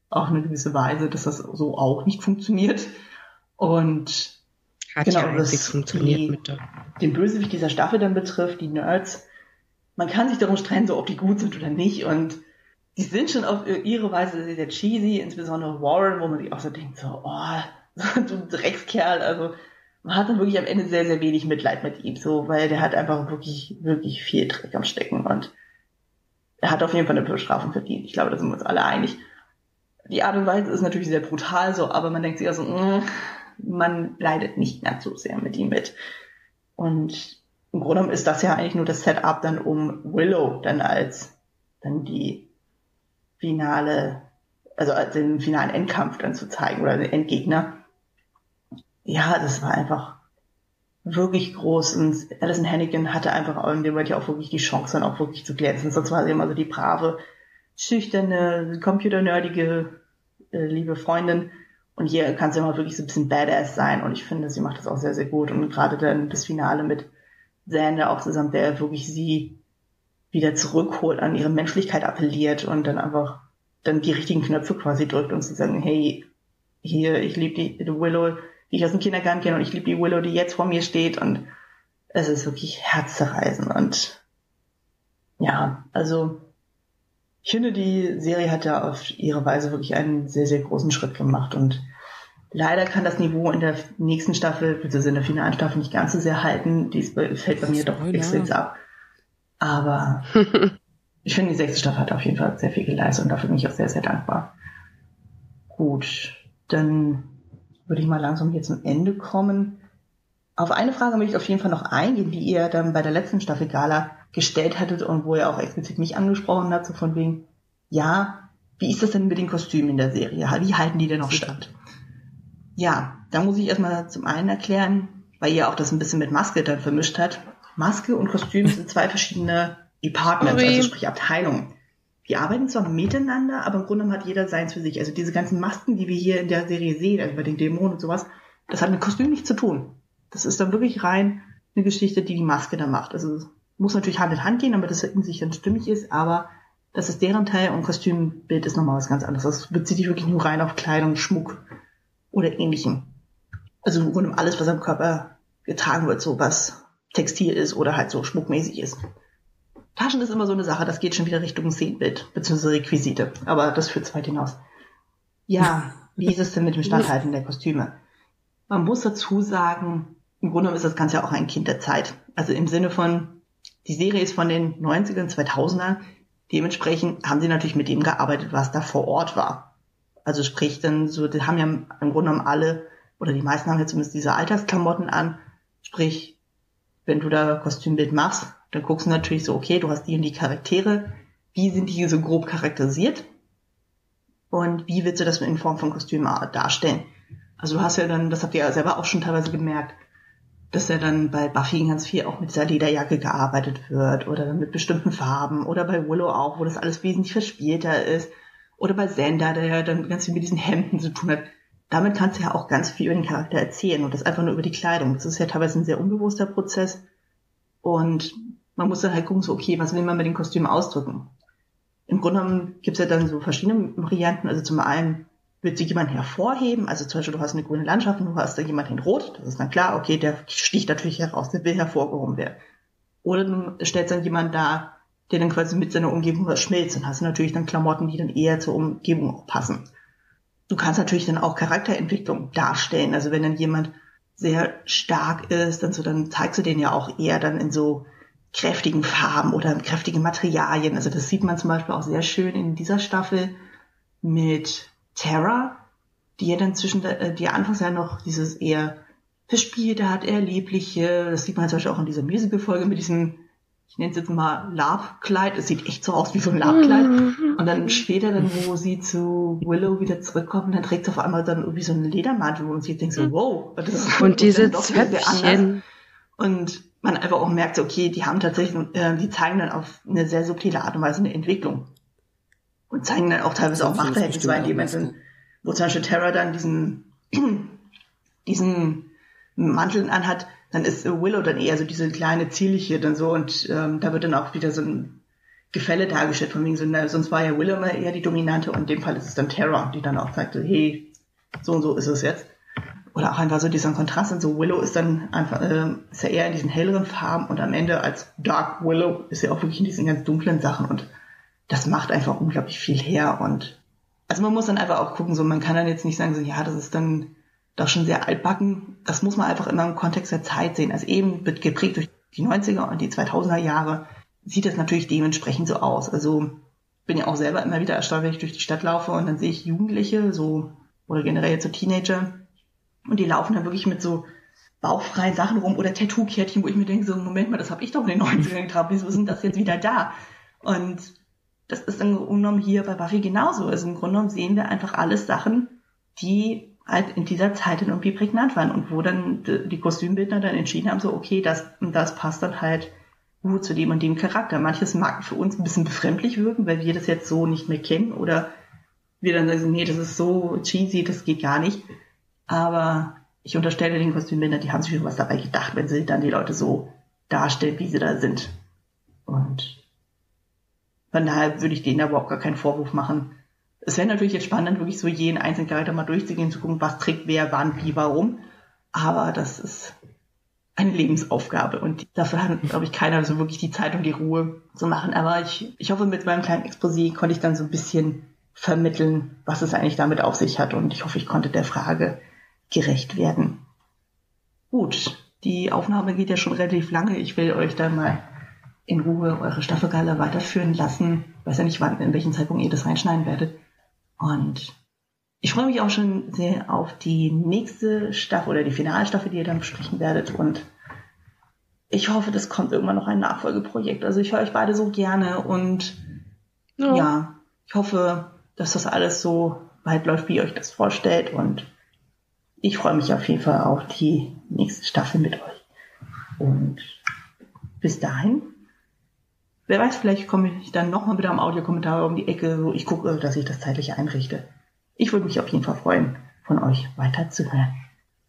auf eine gewisse Weise, dass das so auch nicht funktioniert. Und hat genau, ja das funktioniert die, mit der. Den Bösewicht dieser Staffel dann betrifft, die Nerds, man kann sich darum streiten, so ob die gut sind oder nicht. Und die sind schon auf ihre Weise sehr, sehr cheesy, insbesondere Warren, wo man sich auch so denkt, so, oh, <laughs> du Dreckskerl. Also man hat dann wirklich am Ende sehr, sehr wenig Mitleid mit ihm, so, weil der hat einfach wirklich, wirklich viel Dreck am Stecken und er hat auf jeden Fall eine Bestrafung verdient. Ich glaube, da sind wir uns alle einig. Die Art und Weise ist natürlich sehr brutal so, aber man denkt sich also, mh, man leidet nicht ganz so sehr mit ihm mit. Und im Grunde genommen ist das ja eigentlich nur das Setup dann um Willow dann als dann die finale, also als den finalen Endkampf dann zu zeigen oder den Endgegner. Ja, das war einfach wirklich groß und Alison Hannigan hatte einfach in dem Moment ja auch wirklich die Chance dann auch wirklich zu glänzen. Sonst war sie immer so die brave, schüchterne, computernerdige, äh, liebe Freundin. Und hier kann sie immer wirklich so ein bisschen badass sein und ich finde, sie macht das auch sehr, sehr gut und gerade dann das Finale mit Sander auch zusammen, der wirklich sie wieder zurückholt, an ihre Menschlichkeit appelliert und dann einfach dann die richtigen Knöpfe quasi drückt und zu sagen, hey, hier, ich liebe die, die Willow, die ich aus dem Kindergarten kenne und ich liebe die Willow, die jetzt vor mir steht und es ist wirklich herzzerreißend und ja, also ich finde, die Serie hat da auf ihre Weise wirklich einen sehr, sehr großen Schritt gemacht und Leider kann das Niveau in der nächsten Staffel, beziehungsweise in der finalen Staffel nicht ganz so sehr halten. Die fällt bei mir doch extrem ab. Aber <laughs> ich finde, die sechste Staffel hat auf jeden Fall sehr viel geleistet und dafür bin ich auch sehr, sehr dankbar. Gut, dann würde ich mal langsam hier zum Ende kommen. Auf eine Frage möchte ich auf jeden Fall noch eingehen, die ihr dann bei der letzten Staffel Gala gestellt hattet und wo ihr auch explizit mich angesprochen habt, so von wegen, ja, wie ist das denn mit den Kostümen in der Serie? Wie halten die denn noch stand? Ja, da muss ich erstmal zum einen erklären, weil ihr auch das ein bisschen mit Maske dann vermischt hat. Maske und Kostüm sind zwei verschiedene Departments, also sprich Abteilungen. Die arbeiten zwar miteinander, aber im Grunde hat jeder seins für sich. Also diese ganzen Masken, die wir hier in der Serie sehen, also bei den Dämonen und sowas, das hat mit Kostüm nichts zu tun. Das ist dann wirklich rein eine Geschichte, die die Maske da macht. Also muss natürlich Hand in Hand gehen, damit das in sich dann stimmig ist, aber das ist deren Teil und Kostümbild ist nochmal was ganz anderes. Das bezieht sich wirklich nur rein auf Kleidung, Schmuck oder ähnlichem. Also im Grunde alles, was am Körper getragen wird, so was Textil ist oder halt so schmuckmäßig ist. Taschen ist immer so eine Sache, das geht schon wieder Richtung Szenenbild, beziehungsweise Requisite. Aber das führt zu weit hinaus. Ja, wie ist es denn mit dem Standhalten der Kostüme? Man muss dazu sagen, im Grunde ist das Ganze ja auch ein Kind der Zeit. Also im Sinne von, die Serie ist von den 90ern, 2000ern. Dementsprechend haben sie natürlich mit dem gearbeitet, was da vor Ort war. Also sprich dann so, die haben ja im Grunde genommen alle, oder die meisten haben ja zumindest diese Alltagsklamotten an. Sprich, wenn du da Kostümbild machst, dann guckst du natürlich so, okay, du hast die und die Charaktere. Wie sind die so grob charakterisiert? Und wie willst du das in Form von Kostümen darstellen? Also du hast ja dann, das habt ihr ja selber auch schon teilweise gemerkt, dass ja dann bei Buffy ganz viel auch mit dieser Lederjacke gearbeitet wird oder mit bestimmten Farben oder bei Willow auch, wo das alles wesentlich verspielter ist oder bei Xander, der ja dann ganz viel mit diesen Hemden zu tun hat. Damit kannst du ja auch ganz viel über den Charakter erzählen und das einfach nur über die Kleidung. Das ist ja teilweise ein sehr unbewusster Prozess und man muss dann halt gucken, so okay, was will man mit den Kostümen ausdrücken? Im Grunde genommen gibt's ja dann so verschiedene Varianten. Also zum einen willst du jemanden hervorheben, also zum Beispiel du hast eine grüne Landschaft und du hast da jemanden in Rot, das ist dann klar, okay, der sticht natürlich heraus, der will hervorgehoben werden. Oder du stellst dann jemanden da, der dann quasi mit seiner Umgebung verschmilzt und hast natürlich dann Klamotten, die dann eher zur Umgebung auch passen. Du kannst natürlich dann auch Charakterentwicklung darstellen, also wenn dann jemand sehr stark ist, dann so, dann zeigst du den ja auch eher dann in so kräftigen Farben oder kräftigen Materialien. Also das sieht man zum Beispiel auch sehr schön in dieser Staffel mit Terra, die ja dann zwischen, der, äh, die ja anfangs ja noch dieses eher verspielte hat, eher liebliche, das sieht man zum Beispiel auch in dieser Musical-Folge mit diesem, ich nenne es jetzt mal Labkleid, es sieht echt so aus wie so ein Labkleid. Und dann später, dann, wo sie zu Willow wieder zurückkommt, dann trägt sie auf einmal dann irgendwie so einen Ledermantel, wo man sich denkt so, wow, das ist Und diese Zöpfchen. Und man einfach auch merkt, okay, die haben tatsächlich, äh, die zeigen dann auf eine sehr subtile Art und Weise eine Entwicklung. Und zeigen dann auch teilweise auch Machtverhältnisse, weil die Menschen, wo zum Beispiel Terra dann diesen, <clears throat> diesen Mantel anhat, dann ist Willow dann eher so diese kleine zierliche dann so und ähm, da wird dann auch wieder so ein Gefälle dargestellt von wegen so, na, sonst war ja Willow immer eher die Dominante und in dem Fall ist es dann Terra, die dann auch sagte, hey, so und so ist es jetzt. Oder auch einfach so dieser Kontrast und so Willow ist dann einfach, äh, ist ja eher in diesen helleren Farben und am Ende als Dark Willow ist ja auch wirklich in diesen ganz dunklen Sachen und das macht einfach unglaublich viel her und also man muss dann einfach auch gucken, so man kann dann jetzt nicht sagen, so ja, das ist dann doch schon sehr altbacken. Das muss man einfach immer im Kontext der Zeit sehen. Also eben wird geprägt durch die 90er und die 2000er Jahre sieht das natürlich dementsprechend so aus. Also bin ja auch selber immer wieder erstaunt, wenn ich durch die Stadt laufe und dann sehe ich Jugendliche, so oder generell so Teenager, und die laufen dann wirklich mit so bauchfreien Sachen rum oder Tattoo-Kärtchen, wo ich mir denke, so, Moment mal, das habe ich doch in den 90ern getragen, wieso sind das jetzt wieder da? Und das ist dann genommen hier bei Buffy genauso. Also im Grunde genommen sehen wir einfach alles Sachen, die halt in dieser Zeit dann irgendwie prägnant waren und wo dann die Kostümbildner dann entschieden haben, so, okay, das das passt dann halt gut zu dem und dem Charakter. Manches mag für uns ein bisschen befremdlich wirken, weil wir das jetzt so nicht mehr kennen oder wir dann sagen, nee, das ist so cheesy, das geht gar nicht. Aber ich unterstelle den Kostümbildern, die haben sich schon was dabei gedacht, wenn sie dann die Leute so darstellen, wie sie da sind. Und von daher würde ich denen da überhaupt gar keinen Vorwurf machen. Es wäre natürlich jetzt spannend, wirklich so jeden einzelnen Charakter mal durchzugehen, zu gucken, was trägt wer, wann, wie, warum. Aber das ist eine Lebensaufgabe und dafür hat, glaube ich, keiner so wirklich die Zeit und die Ruhe zu machen. Aber ich, ich hoffe, mit meinem kleinen Exposé konnte ich dann so ein bisschen vermitteln, was es eigentlich damit auf sich hat. Und ich hoffe, ich konnte der Frage gerecht werden. Gut, die Aufnahme geht ja schon relativ lange. Ich will euch dann mal in Ruhe eure Staffelgala weiterführen lassen. Ich weiß ja nicht, wann, in welchem Zeitpunkt ihr das reinschneiden werdet. Und ich freue mich auch schon sehr auf die nächste Staffel oder die Finalstaffel, die ihr dann besprechen werdet. Und ich hoffe, das kommt irgendwann noch ein Nachfolgeprojekt. Also ich höre euch beide so gerne und ja, ja ich hoffe, dass das alles so weit läuft, wie ihr euch das vorstellt. Und ich freue mich auf jeden Fall auf die nächste Staffel mit euch. Und bis dahin, wer weiß, vielleicht komme ich dann nochmal mit einem Audiokommentar um die Ecke, wo ich gucke, dass ich das zeitlich einrichte. Ich würde mich auf jeden Fall freuen, von euch weiter zu hören.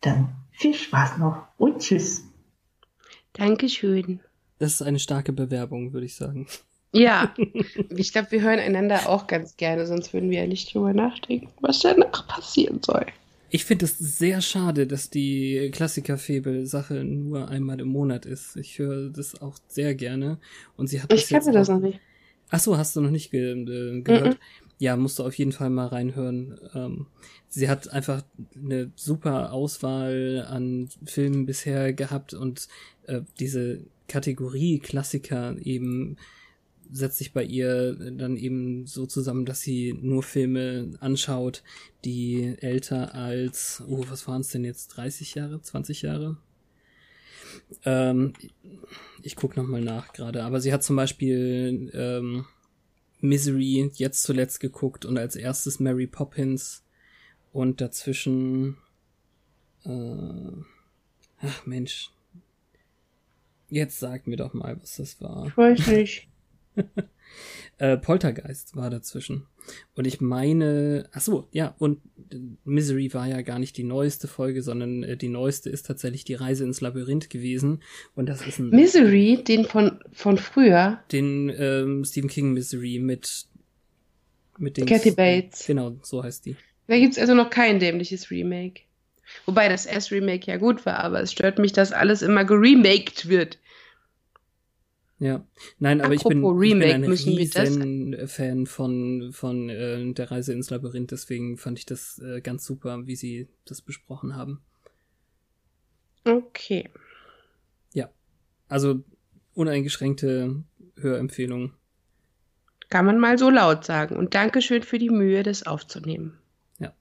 Dann viel Spaß noch und tschüss. Dankeschön. Das ist eine starke Bewerbung, würde ich sagen. Ja, <laughs> ich glaube, wir hören einander auch ganz gerne, sonst würden wir ja nicht drüber nachdenken, was danach passieren soll. Ich finde es sehr schade, dass die Klassiker-Febel-Sache nur einmal im Monat ist. Ich höre das auch sehr gerne. Und sie hat ich kenne das noch nicht. Ach so, hast du noch nicht ge äh, gehört? Mm -mm. Ja, musst du auf jeden Fall mal reinhören. Ähm, sie hat einfach eine super Auswahl an Filmen bisher gehabt und äh, diese Kategorie Klassiker eben setzt sich bei ihr dann eben so zusammen, dass sie nur Filme anschaut, die älter als, oh, was waren es denn jetzt, 30 Jahre, 20 Jahre? Ähm, ich guck noch mal nach gerade, aber sie hat zum Beispiel ähm, Misery jetzt zuletzt geguckt und als erstes Mary Poppins und dazwischen äh, ach Mensch, jetzt sag mir doch mal, was das war. Ich weiß nicht. Äh, Poltergeist war dazwischen. Und ich meine, ach so, ja, und Misery war ja gar nicht die neueste Folge, sondern äh, die neueste ist tatsächlich die Reise ins Labyrinth gewesen. Und das ist ein. Misery, den von, von früher? Den ähm, Stephen King Misery mit, mit den. Kathy Bates. Genau, so heißt die. Da gibt's also noch kein dämliches Remake. Wobei das S-Remake ja gut war, aber es stört mich, dass alles immer geremaked wird. Ja, nein, aber Apropos ich bin, Remake, ich bin ein riesen Fan von, von äh, der Reise ins Labyrinth, deswegen fand ich das äh, ganz super, wie sie das besprochen haben. Okay. Ja, also uneingeschränkte Hörempfehlung. Kann man mal so laut sagen. Und Dankeschön für die Mühe, das aufzunehmen. Ja.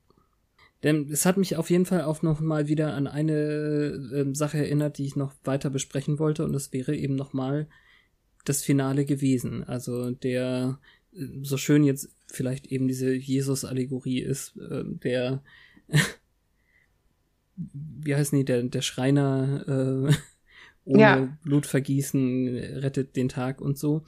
Denn es hat mich auf jeden Fall auch noch mal wieder an eine äh, Sache erinnert, die ich noch weiter besprechen wollte, und das wäre eben noch mal das Finale gewesen. Also der so schön jetzt vielleicht eben diese Jesus-Allegorie ist, äh, der <laughs> wie heißt die, der, der Schreiner äh, <laughs> ohne ja. Blutvergießen rettet den Tag und so.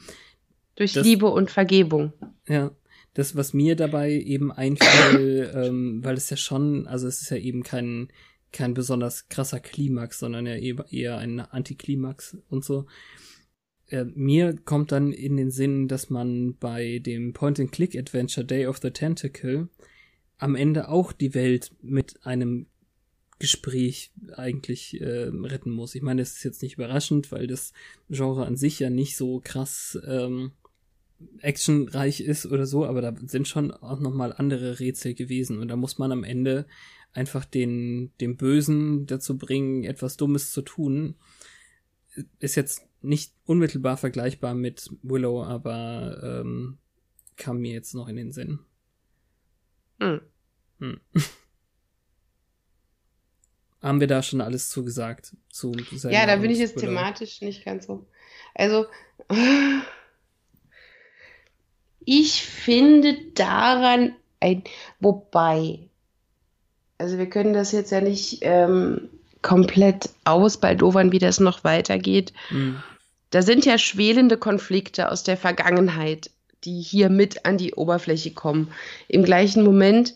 Durch das, Liebe und Vergebung. Ja, das, was mir dabei eben einfiel, <coughs> ähm, weil es ja schon, also es ist ja eben kein, kein besonders krasser Klimax, sondern ja eher ein Antiklimax und so äh, mir kommt dann in den Sinn, dass man bei dem Point-and-Click-Adventure Day of the Tentacle am Ende auch die Welt mit einem Gespräch eigentlich äh, retten muss. Ich meine, das ist jetzt nicht überraschend, weil das Genre an sich ja nicht so krass ähm, actionreich ist oder so, aber da sind schon auch noch mal andere Rätsel gewesen und da muss man am Ende einfach den dem Bösen dazu bringen, etwas Dummes zu tun. Ist jetzt nicht unmittelbar vergleichbar mit Willow, aber ähm, kam mir jetzt noch in den Sinn. Hm. Hm. <laughs> Haben wir da schon alles zugesagt? Zu ja, da bin ich jetzt Willow. thematisch nicht ganz so. Also, <sighs> ich finde daran ein, wobei, also wir können das jetzt ja nicht ähm, komplett ausbaldowern, wie das noch weitergeht. Mhm. Da sind ja schwelende Konflikte aus der Vergangenheit, die hier mit an die Oberfläche kommen. Im gleichen Moment,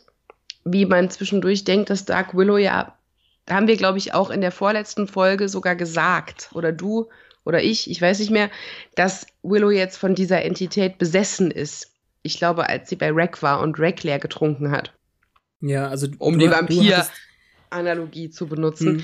wie man zwischendurch denkt, dass Dark Willow ja, da haben wir, glaube ich, auch in der vorletzten Folge sogar gesagt, oder du oder ich, ich weiß nicht mehr, dass Willow jetzt von dieser Entität besessen ist. Ich glaube, als sie bei Rack war und Rack leer getrunken hat. Ja, also um die Vampir. Analogie zu benutzen, mhm.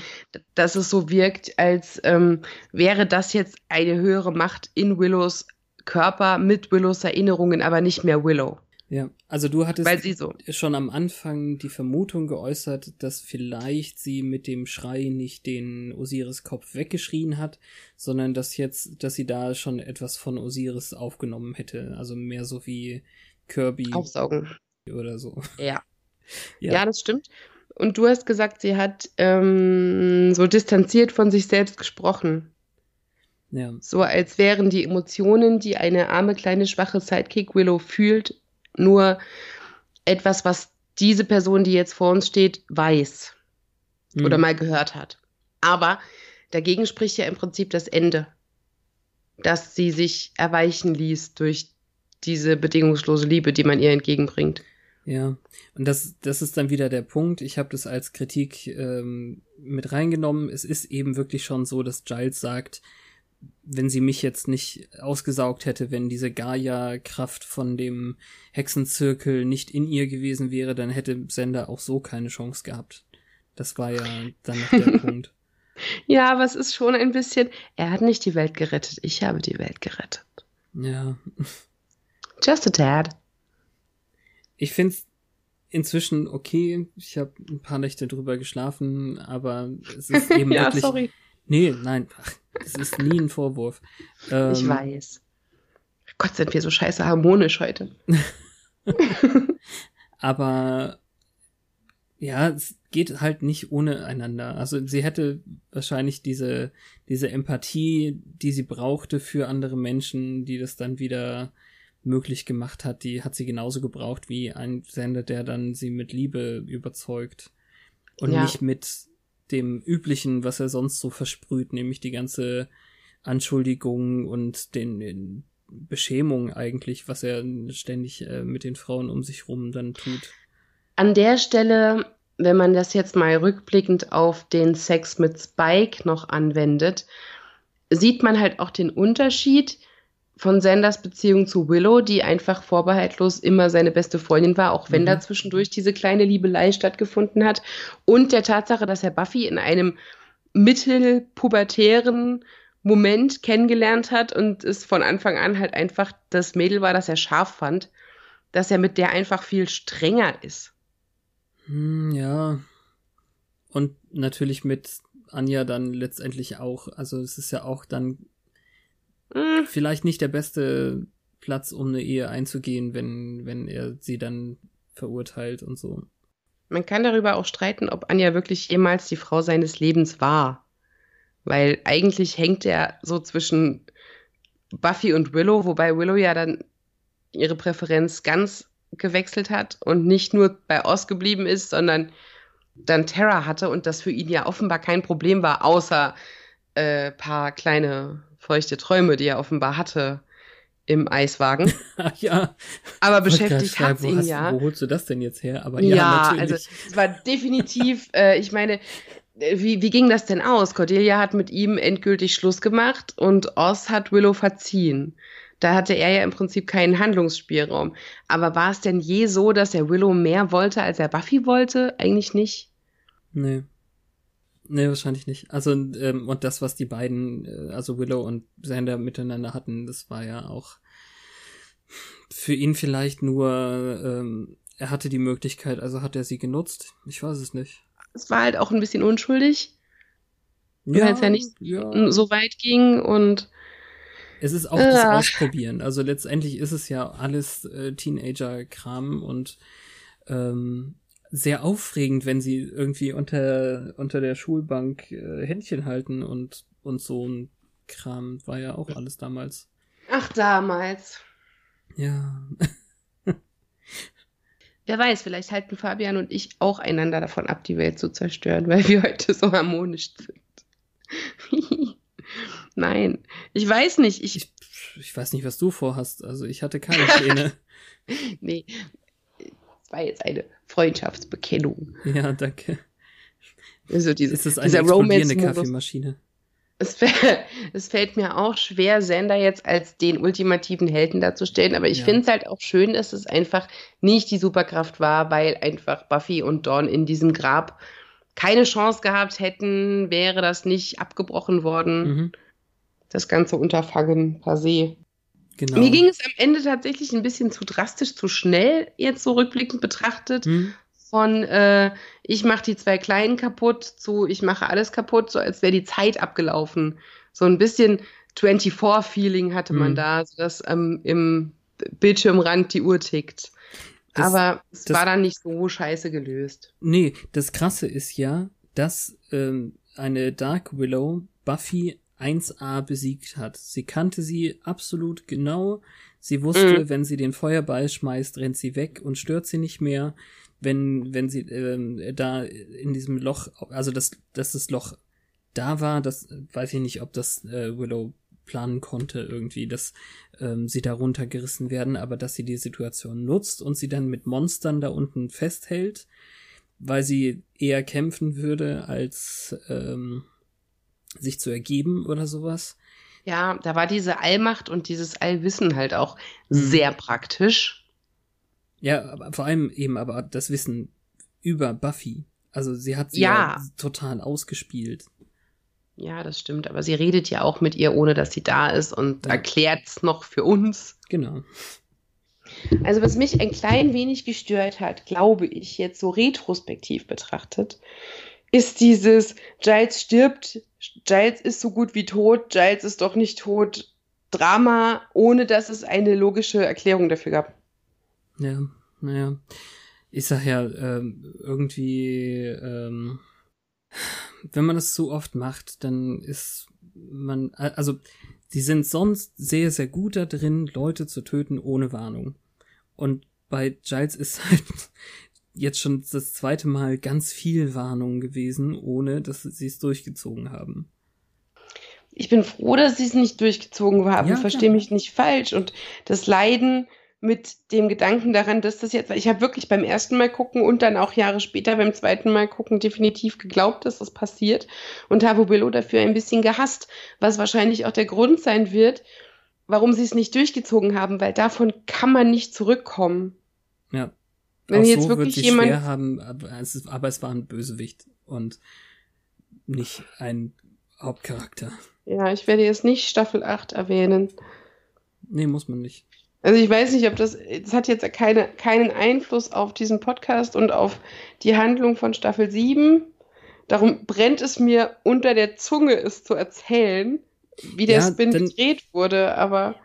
dass es so wirkt, als ähm, wäre das jetzt eine höhere Macht in Willows Körper mit Willows Erinnerungen, aber nicht mehr Willow. Ja, also du hattest so. schon am Anfang die Vermutung geäußert, dass vielleicht sie mit dem Schrei nicht den Osiris Kopf weggeschrien hat, sondern dass jetzt, dass sie da schon etwas von Osiris aufgenommen hätte, also mehr so wie Kirby Aufsaugen oder so. Ja. ja. Ja, das stimmt. Und du hast gesagt, sie hat ähm, so distanziert von sich selbst gesprochen. Ja. So als wären die Emotionen, die eine arme, kleine, schwache Sidekick Willow fühlt, nur etwas, was diese Person, die jetzt vor uns steht, weiß mhm. oder mal gehört hat. Aber dagegen spricht ja im Prinzip das Ende. dass sie sich erweichen ließ durch diese bedingungslose Liebe, die man ihr entgegenbringt. Ja, und das, das ist dann wieder der Punkt. Ich habe das als Kritik ähm, mit reingenommen. Es ist eben wirklich schon so, dass Giles sagt, wenn sie mich jetzt nicht ausgesaugt hätte, wenn diese Gaia-Kraft von dem Hexenzirkel nicht in ihr gewesen wäre, dann hätte Sender auch so keine Chance gehabt. Das war ja dann noch der <laughs> Punkt. Ja, aber es ist schon ein bisschen, er hat nicht die Welt gerettet, ich habe die Welt gerettet. Ja. Just a tad. Ich finde es inzwischen okay. Ich habe ein paar Nächte drüber geschlafen, aber es ist <laughs> eben ja, wirklich. Sorry. Nee, nein, ach, es ist nie ein Vorwurf. Ähm, ich weiß. Gott, sind wir so scheiße harmonisch heute. <laughs> aber ja, es geht halt nicht ohne einander. Also sie hätte wahrscheinlich diese, diese Empathie, die sie brauchte für andere Menschen, die das dann wieder möglich gemacht hat, die hat sie genauso gebraucht wie ein Sender, der dann sie mit Liebe überzeugt. Und ja. nicht mit dem üblichen, was er sonst so versprüht, nämlich die ganze Anschuldigung und den, den Beschämung eigentlich, was er ständig äh, mit den Frauen um sich rum dann tut. An der Stelle, wenn man das jetzt mal rückblickend auf den Sex mit Spike noch anwendet, sieht man halt auch den Unterschied von Sanders Beziehung zu Willow, die einfach vorbehaltlos immer seine beste Freundin war, auch wenn mhm. da zwischendurch diese kleine Liebelei stattgefunden hat. Und der Tatsache, dass er Buffy in einem mittelpubertären Moment kennengelernt hat und es von Anfang an halt einfach das Mädel war, das er scharf fand, dass er mit der einfach viel strenger ist. Hm, ja. Und natürlich mit Anja dann letztendlich auch. Also es ist ja auch dann hm. vielleicht nicht der beste Platz, um eine Ehe einzugehen, wenn, wenn er sie dann verurteilt und so. Man kann darüber auch streiten, ob Anja wirklich jemals die Frau seines Lebens war. Weil eigentlich hängt er so zwischen Buffy und Willow, wobei Willow ja dann ihre Präferenz ganz gewechselt hat und nicht nur bei Oz geblieben ist, sondern dann Terra hatte und das für ihn ja offenbar kein Problem war, außer äh, paar kleine feuchte Träume, die er offenbar hatte im Eiswagen. <laughs> ja. Aber beschäftigt hat ihn hast, ja. Wo holst du das denn jetzt her? Aber ja, ja also es war definitiv, <laughs> äh, ich meine, wie, wie ging das denn aus? Cordelia hat mit ihm endgültig Schluss gemacht und Oz hat Willow verziehen. Da hatte er ja im Prinzip keinen Handlungsspielraum. Aber war es denn je so, dass er Willow mehr wollte, als er Buffy wollte? Eigentlich nicht. Nee. Nee, wahrscheinlich nicht. Also, ähm, und das, was die beiden, äh, also Willow und Xander miteinander hatten, das war ja auch für ihn vielleicht nur, ähm, er hatte die Möglichkeit, also hat er sie genutzt. Ich weiß es nicht. Es war halt auch ein bisschen unschuldig. Ja, weil es ja nicht ja. so weit ging und es ist auch äh. das Ausprobieren. Also letztendlich ist es ja alles äh, Teenager-Kram und ähm, sehr aufregend, wenn sie irgendwie unter, unter der Schulbank äh, Händchen halten und, und so ein Kram. War ja auch alles damals. Ach, damals. Ja. <laughs> Wer weiß, vielleicht halten Fabian und ich auch einander davon ab, die Welt zu zerstören, weil wir heute so harmonisch sind. <laughs> Nein, ich weiß nicht. Ich, ich, ich, weiß nicht, was du vorhast. Also ich hatte keine Pläne. <laughs> nee, war jetzt eine Freundschaftsbekennung. Ja, danke. Also diese, Ist es eine explodierende Kaffeemaschine? Es, <laughs> es, fällt mir auch schwer, Xander jetzt als den ultimativen Helden darzustellen, aber ich ja. finde es halt auch schön, dass es einfach nicht die Superkraft war, weil einfach Buffy und Dawn in diesem Grab keine Chance gehabt hätten, wäre das nicht abgebrochen worden. Mhm. Das ganze Unterfangen per se. Genau. Mir ging es am Ende tatsächlich ein bisschen zu drastisch, zu schnell, jetzt so rückblickend betrachtet. Hm. Von äh, ich mache die zwei Kleinen kaputt zu ich mache alles kaputt, so als wäre die Zeit abgelaufen. So ein bisschen 24-Feeling hatte man hm. da, dass ähm, im Bildschirmrand die Uhr tickt. Das, Aber es das, war dann nicht so scheiße gelöst. Nee, das Krasse ist ja, dass ähm, eine Dark Willow Buffy 1a besiegt hat. Sie kannte sie absolut genau. Sie wusste, mhm. wenn sie den Feuerball schmeißt, rennt sie weg und stört sie nicht mehr. Wenn, wenn sie ähm, da in diesem Loch, also dass, dass das Loch da war, das weiß ich nicht, ob das äh, Willow planen konnte irgendwie, dass ähm, sie da runtergerissen werden, aber dass sie die Situation nutzt und sie dann mit Monstern da unten festhält, weil sie eher kämpfen würde, als ähm, sich zu ergeben oder sowas. Ja, da war diese Allmacht und dieses Allwissen halt auch mhm. sehr praktisch. Ja, aber vor allem eben aber das Wissen über Buffy. Also sie hat sie ja, ja total ausgespielt. Ja, das stimmt. Aber sie redet ja auch mit ihr, ohne dass sie da ist und ja. erklärt es noch für uns. Genau. Also was mich ein klein wenig gestört hat, glaube ich, jetzt so retrospektiv betrachtet, ist dieses Giles stirbt, Giles ist so gut wie tot, Giles ist doch nicht tot, Drama, ohne dass es eine logische Erklärung dafür gab. Ja, naja. Ich sag ja, ähm, irgendwie, ähm, wenn man das zu oft macht, dann ist man, also, die sind sonst sehr, sehr gut da drin, Leute zu töten ohne Warnung. Und bei Giles ist halt jetzt schon das zweite Mal ganz viel Warnung gewesen, ohne dass sie es durchgezogen haben. Ich bin froh, dass sie es nicht durchgezogen haben. Ja, Verstehe mich nicht falsch. Und das Leiden mit dem Gedanken daran, dass das jetzt, ich habe wirklich beim ersten Mal gucken und dann auch Jahre später beim zweiten Mal gucken definitiv geglaubt, dass das passiert und habe Willow dafür ein bisschen gehasst, was wahrscheinlich auch der Grund sein wird, warum sie es nicht durchgezogen haben, weil davon kann man nicht zurückkommen. Ja. Wenn auch jetzt so wirklich wird jemand schwer haben, aber es, ist, aber es war ein Bösewicht und nicht ein Hauptcharakter. Ja, ich werde jetzt nicht Staffel 8 erwähnen. Nee, muss man nicht. Also ich weiß nicht, ob das, das hat jetzt keine, keinen Einfluss auf diesen Podcast und auf die Handlung von Staffel 7. Darum brennt es mir unter der Zunge, es zu erzählen, wie der ja, Spin gedreht wurde, aber.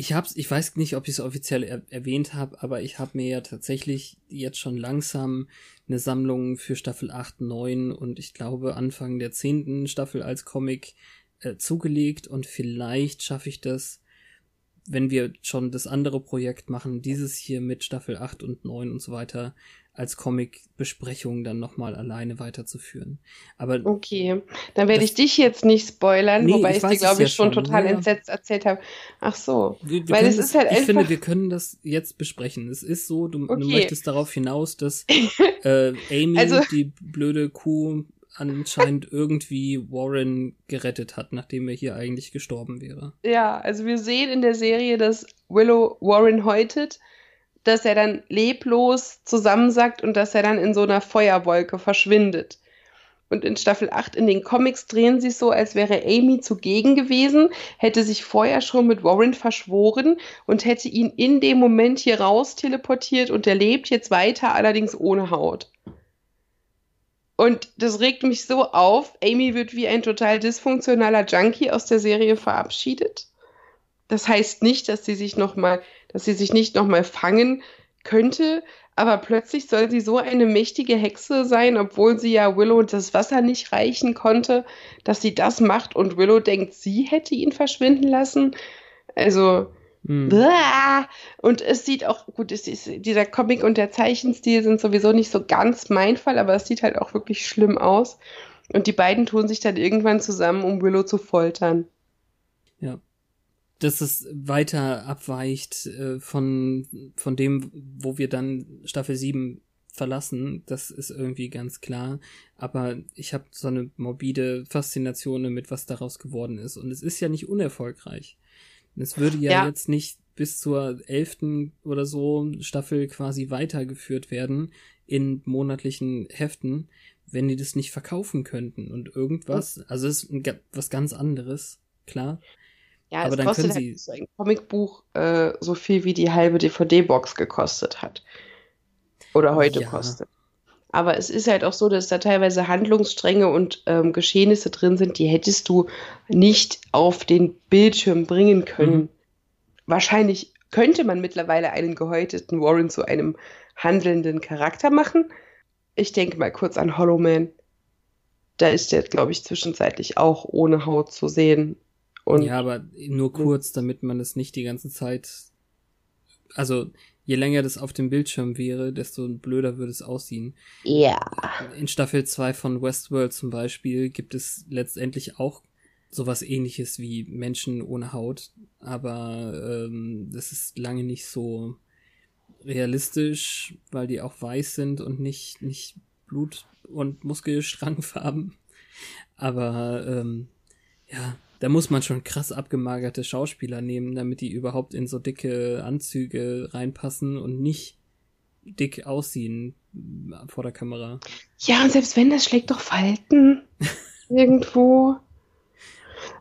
Ich hab's, ich weiß nicht, ob ich es offiziell er erwähnt habe, aber ich habe mir ja tatsächlich jetzt schon langsam eine Sammlung für Staffel 8, 9 und ich glaube Anfang der 10. Staffel als Comic äh, zugelegt und vielleicht schaffe ich das wenn wir schon das andere Projekt machen, dieses hier mit Staffel 8 und 9 und so weiter, als Comic-Besprechung dann nochmal alleine weiterzuführen. Aber okay, dann werde ich dich jetzt nicht spoilern, nee, wobei ich, ich dir, glaube ich, schon total ja. entsetzt erzählt habe. Ach so, wir, wir weil es ist halt. Ich finde, wir können das jetzt besprechen. Es ist so, du, okay. du möchtest darauf hinaus, dass <laughs> äh, Amy, also, die blöde Kuh, anscheinend irgendwie Warren gerettet hat, nachdem er hier eigentlich gestorben wäre. Ja, also wir sehen in der Serie, dass Willow Warren häutet, dass er dann leblos zusammensackt und dass er dann in so einer Feuerwolke verschwindet. Und in Staffel 8 in den Comics drehen sie es so, als wäre Amy zugegen gewesen, hätte sich vorher schon mit Warren verschworen und hätte ihn in dem Moment hier raus teleportiert und er lebt jetzt weiter, allerdings ohne Haut. Und das regt mich so auf. Amy wird wie ein total dysfunktionaler Junkie aus der Serie verabschiedet. Das heißt nicht, dass sie sich noch mal, dass sie sich nicht noch mal fangen könnte, aber plötzlich soll sie so eine mächtige Hexe sein, obwohl sie ja Willow das Wasser nicht reichen konnte, dass sie das macht und Willow denkt, sie hätte ihn verschwinden lassen. Also Mhm. Und es sieht auch, gut, ist, dieser Comic und der Zeichenstil sind sowieso nicht so ganz mein Fall, aber es sieht halt auch wirklich schlimm aus. Und die beiden tun sich dann irgendwann zusammen, um Willow zu foltern. Dass es weiter abweicht äh, von, von dem, wo wir dann Staffel 7 verlassen, das ist irgendwie ganz klar. Aber ich habe so eine morbide Faszination mit, was daraus geworden ist. Und es ist ja nicht unerfolgreich. Es würde ja, ja, jetzt nicht bis zur elften oder so Staffel quasi weitergeführt werden in monatlichen Heften, wenn die das nicht verkaufen könnten und irgendwas, also es ist was ganz anderes, klar. Ja, aber es dann kostet können sie halt so ein Comicbuch äh, so viel wie die halbe DVD-Box gekostet hat. Oder heute ja. kostet. Aber es ist halt auch so, dass da teilweise Handlungsstränge und ähm, Geschehnisse drin sind, die hättest du nicht auf den Bildschirm bringen können. Mhm. Wahrscheinlich könnte man mittlerweile einen gehäuteten Warren zu einem handelnden Charakter machen. Ich denke mal kurz an Hollow Man. Da ist der, glaube ich, zwischenzeitlich auch ohne Haut zu sehen. Und ja, aber nur kurz, damit man es nicht die ganze Zeit. Also je länger das auf dem Bildschirm wäre, desto blöder würde es aussehen. Ja. In Staffel 2 von Westworld zum Beispiel gibt es letztendlich auch sowas ähnliches wie Menschen ohne Haut, aber ähm, das ist lange nicht so realistisch, weil die auch weiß sind und nicht, nicht Blut- und Muskelstrangfarben. <laughs> Aber ähm, ja, da muss man schon krass abgemagerte Schauspieler nehmen, damit die überhaupt in so dicke Anzüge reinpassen und nicht dick aussehen vor der Kamera. Ja, und selbst wenn, das schlägt doch Falten <laughs> irgendwo.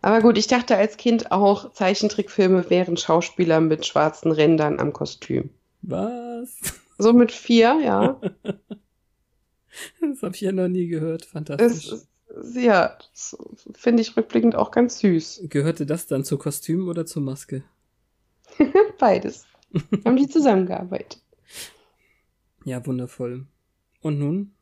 Aber gut, ich dachte als Kind auch, Zeichentrickfilme wären Schauspieler mit schwarzen Rändern am Kostüm. Was? <laughs> So mit vier, ja. das habe ich ja noch nie gehört. Fantastisch. Es, ja, das finde ich rückblickend auch ganz süß. <laughs> Gehörte das dann zu Kostüm oder zur Maske? <laughs> Beides. Haben die zusammengearbeitet. Ja, wundervoll. Und nun?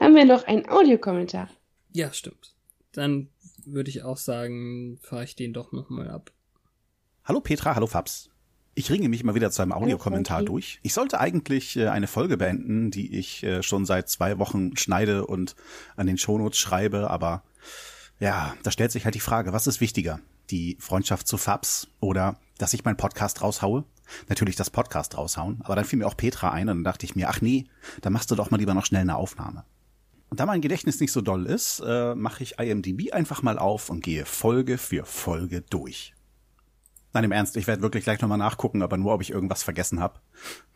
Haben wir noch einen Audiokommentar? Ja, stimmt. Dann würde ich auch sagen, fahre ich den doch nochmal ab. Hallo Petra, hallo Fabs. Ich ringe mich mal wieder zu einem Audiokommentar okay. durch. Ich sollte eigentlich äh, eine Folge beenden, die ich äh, schon seit zwei Wochen schneide und an den Shownotes schreibe, aber ja, da stellt sich halt die Frage, was ist wichtiger? Die Freundschaft zu Fabs oder dass ich meinen Podcast raushaue? Natürlich das Podcast raushauen, aber dann fiel mir auch Petra ein und dann dachte ich mir, ach nee, dann machst du doch mal lieber noch schnell eine Aufnahme. Und da mein Gedächtnis nicht so doll ist, äh, mache ich IMDb einfach mal auf und gehe Folge für Folge durch. Nein, im Ernst, ich werde wirklich gleich nochmal nachgucken, aber nur, ob ich irgendwas vergessen habe.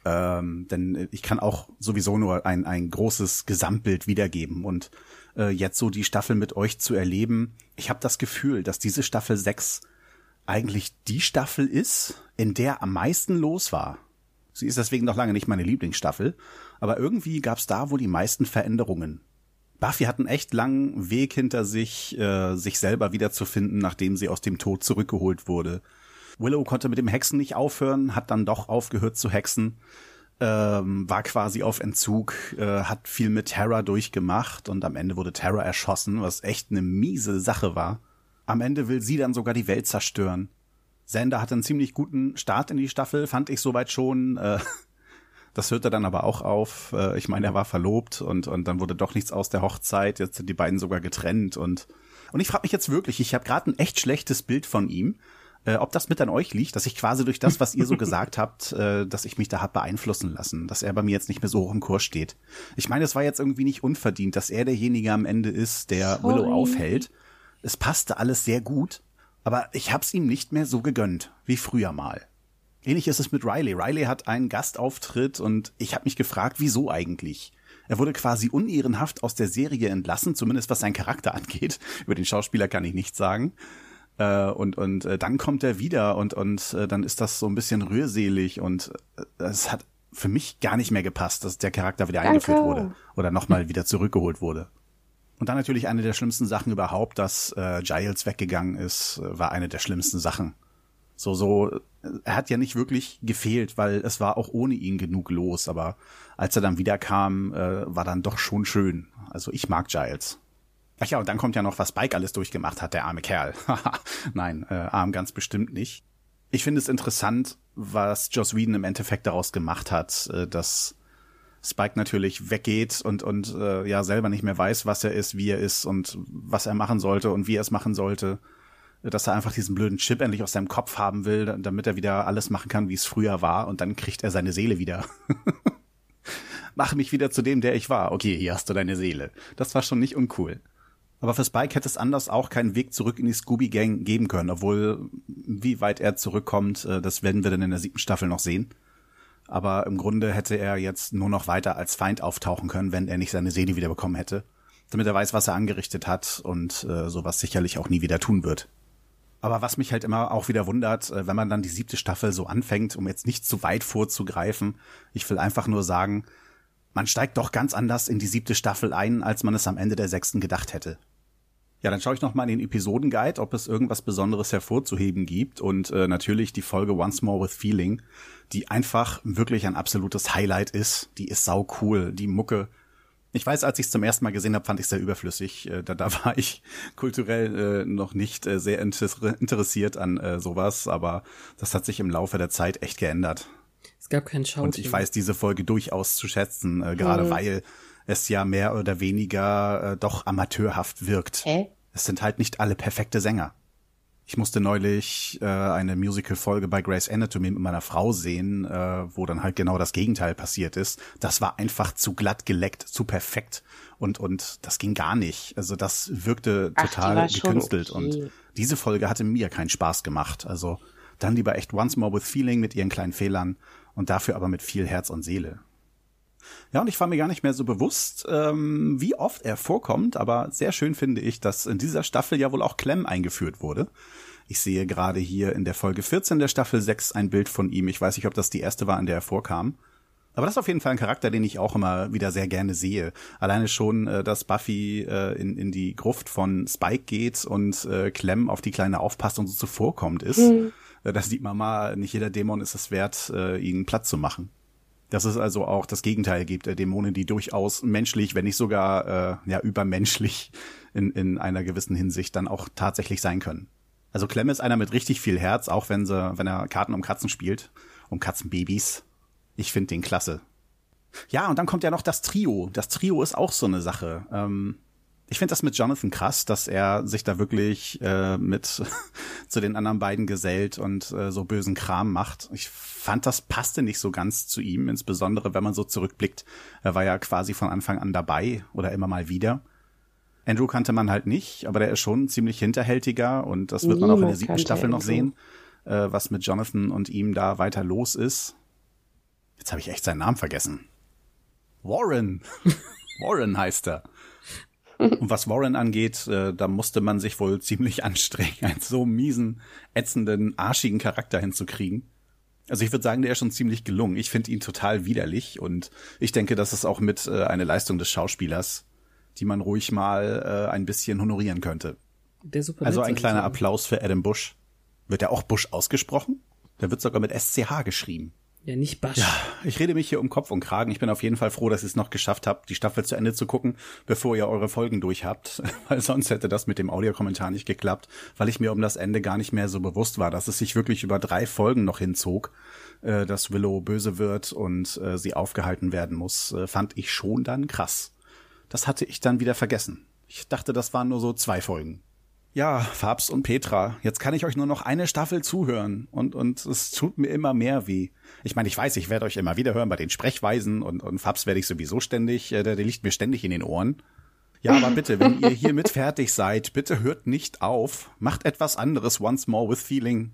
Ähm, denn ich kann auch sowieso nur ein, ein großes Gesamtbild wiedergeben. Und äh, jetzt so die Staffel mit euch zu erleben, ich habe das Gefühl, dass diese Staffel 6 eigentlich die Staffel ist, in der am meisten los war. Sie ist deswegen noch lange nicht meine Lieblingsstaffel, aber irgendwie gab es da wohl die meisten Veränderungen. Buffy hat einen echt langen Weg hinter sich, äh, sich selber wiederzufinden, nachdem sie aus dem Tod zurückgeholt wurde. Willow konnte mit dem Hexen nicht aufhören, hat dann doch aufgehört zu hexen, ähm, war quasi auf Entzug, äh, hat viel mit Terra durchgemacht und am Ende wurde Terra erschossen, was echt eine miese Sache war. Am Ende will sie dann sogar die Welt zerstören. Sander hatte einen ziemlich guten Start in die Staffel, fand ich soweit schon. Äh, <laughs> das hörte dann aber auch auf. Äh, ich meine, er war verlobt und, und dann wurde doch nichts aus der Hochzeit. Jetzt sind die beiden sogar getrennt und und ich frage mich jetzt wirklich, ich habe gerade ein echt schlechtes Bild von ihm äh, ob das mit an euch liegt, dass ich quasi durch das, was ihr so gesagt <laughs> habt, äh, dass ich mich da hab beeinflussen lassen, dass er bei mir jetzt nicht mehr so hoch im Kurs steht. Ich meine, es war jetzt irgendwie nicht unverdient, dass er derjenige am Ende ist, der Sorry. Willow aufhält. Es passte alles sehr gut, aber ich hab's ihm nicht mehr so gegönnt, wie früher mal. Ähnlich ist es mit Riley. Riley hat einen Gastauftritt und ich habe mich gefragt, wieso eigentlich? Er wurde quasi unehrenhaft aus der Serie entlassen, zumindest was seinen Charakter <laughs> angeht. Über den Schauspieler kann ich nichts sagen. Äh, und und äh, dann kommt er wieder und und äh, dann ist das so ein bisschen rührselig und es äh, hat für mich gar nicht mehr gepasst, dass der Charakter wieder Danke. eingeführt wurde oder nochmal wieder zurückgeholt wurde. Und dann natürlich eine der schlimmsten Sachen überhaupt, dass äh, Giles weggegangen ist, äh, war eine der schlimmsten Sachen. So, so, er hat ja nicht wirklich gefehlt, weil es war auch ohne ihn genug los, aber als er dann wiederkam, äh, war dann doch schon schön. Also ich mag Giles. Ach ja, und dann kommt ja noch, was Spike alles durchgemacht hat, der arme Kerl. <laughs> Nein, äh, arm ganz bestimmt nicht. Ich finde es interessant, was Joss Whedon im Endeffekt daraus gemacht hat, äh, dass Spike natürlich weggeht und, und äh, ja selber nicht mehr weiß, was er ist, wie er ist und was er machen sollte und wie er es machen sollte. Dass er einfach diesen blöden Chip endlich aus seinem Kopf haben will, damit er wieder alles machen kann, wie es früher war und dann kriegt er seine Seele wieder. <laughs> Mach mich wieder zu dem, der ich war. Okay, hier hast du deine Seele. Das war schon nicht uncool. Aber für Spike hätte es anders auch keinen Weg zurück in die Scooby-Gang geben können, obwohl, wie weit er zurückkommt, äh, das werden wir dann in der siebten Staffel noch sehen. Aber im Grunde hätte er jetzt nur noch weiter als Feind auftauchen können, wenn er nicht seine Seele wiederbekommen hätte. Damit er weiß, was er angerichtet hat und äh, sowas sicherlich auch nie wieder tun wird. Aber was mich halt immer auch wieder wundert, äh, wenn man dann die siebte Staffel so anfängt, um jetzt nicht zu weit vorzugreifen, ich will einfach nur sagen, man steigt doch ganz anders in die siebte Staffel ein, als man es am Ende der sechsten gedacht hätte. Ja, dann schaue ich noch mal in den Episodenguide, ob es irgendwas Besonderes hervorzuheben gibt und äh, natürlich die Folge Once More with Feeling, die einfach wirklich ein absolutes Highlight ist. Die ist sau cool, die Mucke. Ich weiß, als ich es zum ersten Mal gesehen habe, fand ich sehr überflüssig. Äh, da, da <laughs> war ich kulturell äh, noch nicht äh, sehr inter interessiert an äh, sowas, aber das hat sich im Laufe der Zeit echt geändert. Es gab keinen Schauspiel. Und ich weiß diese Folge durchaus zu schätzen, äh, gerade mhm. weil es ja mehr oder weniger äh, doch amateurhaft wirkt. Hä? Es sind halt nicht alle perfekte Sänger. Ich musste neulich äh, eine Musical-Folge bei Grace Anatomy mit meiner Frau sehen, äh, wo dann halt genau das Gegenteil passiert ist. Das war einfach zu glatt geleckt, zu perfekt und und das ging gar nicht. Also das wirkte Ach, total gekünstelt okay. und diese Folge hatte mir keinen Spaß gemacht. Also dann lieber echt Once More with Feeling mit ihren kleinen Fehlern und dafür aber mit viel Herz und Seele. Ja, und ich war mir gar nicht mehr so bewusst, ähm, wie oft er vorkommt, aber sehr schön finde ich, dass in dieser Staffel ja wohl auch Clem eingeführt wurde. Ich sehe gerade hier in der Folge 14 der Staffel 6 ein Bild von ihm. Ich weiß nicht, ob das die erste war, in der er vorkam. Aber das ist auf jeden Fall ein Charakter, den ich auch immer wieder sehr gerne sehe. Alleine schon, äh, dass Buffy äh, in, in die Gruft von Spike geht und äh, Clem auf die Kleine aufpasst und so zuvorkommt ist. Mhm. Äh, das sieht man mal, nicht jeder Dämon ist es wert, äh, ihn platt zu machen. Dass es also auch das Gegenteil gibt, äh, Dämonen, die durchaus menschlich, wenn nicht sogar äh, ja übermenschlich in, in einer gewissen Hinsicht dann auch tatsächlich sein können. Also Clem ist einer mit richtig viel Herz, auch wenn sie, wenn er Karten um Katzen spielt, um Katzenbabys. Ich finde den klasse. Ja, und dann kommt ja noch das Trio. Das Trio ist auch so eine Sache. Ähm, ich finde das mit Jonathan krass, dass er sich da wirklich äh, mit <laughs> zu den anderen beiden gesellt und äh, so bösen Kram macht. Ich fand, das passte nicht so ganz zu ihm, insbesondere wenn man so zurückblickt. Er war ja quasi von Anfang an dabei oder immer mal wieder. Andrew kannte man halt nicht, aber der ist schon ziemlich hinterhältiger und das wird man auch in der siebten Staffel noch sehen, äh, was mit Jonathan und ihm da weiter los ist. Jetzt habe ich echt seinen Namen vergessen. Warren. <laughs> Warren heißt er. <laughs> Und was Warren angeht, äh, da musste man sich wohl ziemlich <laughs> anstrengen, einen so miesen, ätzenden, arschigen Charakter hinzukriegen. Also ich würde sagen, der ist schon ziemlich gelungen. Ich finde ihn total widerlich und ich denke, das ist auch mit äh, eine Leistung des Schauspielers, die man ruhig mal äh, ein bisschen honorieren könnte. also ein kleiner Applaus für Adam Bush. Wird er auch Bush ausgesprochen? Der wird sogar mit SCH geschrieben. Ja, nicht Basch. Ja, ich rede mich hier um Kopf und Kragen. Ich bin auf jeden Fall froh, dass ihr es noch geschafft habt, die Staffel zu Ende zu gucken, bevor ihr eure Folgen durch habt. <laughs> Weil sonst hätte das mit dem Audiokommentar nicht geklappt, weil ich mir um das Ende gar nicht mehr so bewusst war, dass es sich wirklich über drei Folgen noch hinzog, äh, dass Willow böse wird und äh, sie aufgehalten werden muss, äh, fand ich schon dann krass. Das hatte ich dann wieder vergessen. Ich dachte, das waren nur so zwei Folgen. Ja, Fabs und Petra, jetzt kann ich euch nur noch eine Staffel zuhören und, und es tut mir immer mehr weh. Ich meine, ich weiß, ich werde euch immer wieder hören bei den Sprechweisen und, und Fabs werde ich sowieso ständig, äh, der, der liegt mir ständig in den Ohren. Ja, aber bitte, wenn ihr hiermit fertig seid, bitte hört nicht auf. Macht etwas anderes once more with feeling.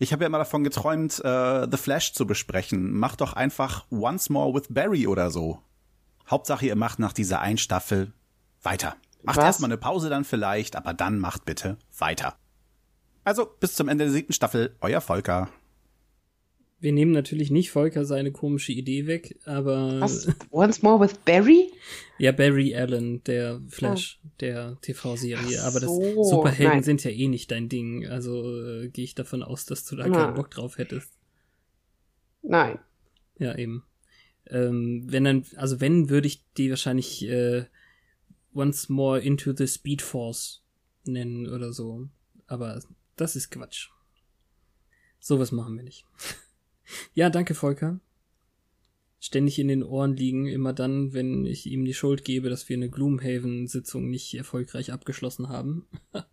Ich habe ja immer davon geträumt, äh, The Flash zu besprechen. Macht doch einfach Once More with Barry oder so. Hauptsache, ihr macht nach dieser einen Staffel weiter. Macht erstmal eine Pause dann vielleicht, aber dann macht bitte weiter. Also bis zum Ende der siebten Staffel, euer Volker. Wir nehmen natürlich nicht Volker seine komische Idee weg, aber. Was? Once more with Barry? <laughs> Ja, Barry Allen, der Flash oh. der TV-Serie. Aber das Superhelden nein. sind ja eh nicht dein Ding. Also äh, gehe ich davon aus, dass du da nein. keinen Bock drauf hättest. Nein. Ja, eben. Ähm, wenn dann, also wenn, würde ich die wahrscheinlich äh, Once More into the Speed Force nennen oder so. Aber das ist Quatsch. Sowas machen wir nicht. <laughs> ja, danke, Volker. Ständig in den Ohren liegen, immer dann, wenn ich ihm die Schuld gebe, dass wir eine Gloomhaven-Sitzung nicht erfolgreich abgeschlossen haben. <laughs>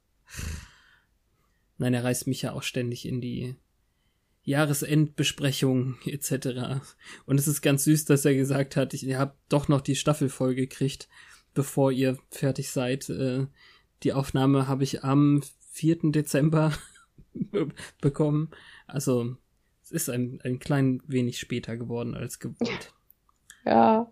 Nein, er reißt mich ja auch ständig in die Jahresendbesprechung etc. Und es ist ganz süß, dass er gesagt hat, ich habe doch noch die Staffel voll gekriegt bevor ihr fertig seid. Äh, die Aufnahme habe ich am 4. Dezember <laughs> bekommen. Also es ist ein, ein klein wenig später geworden als gewollt. Ja.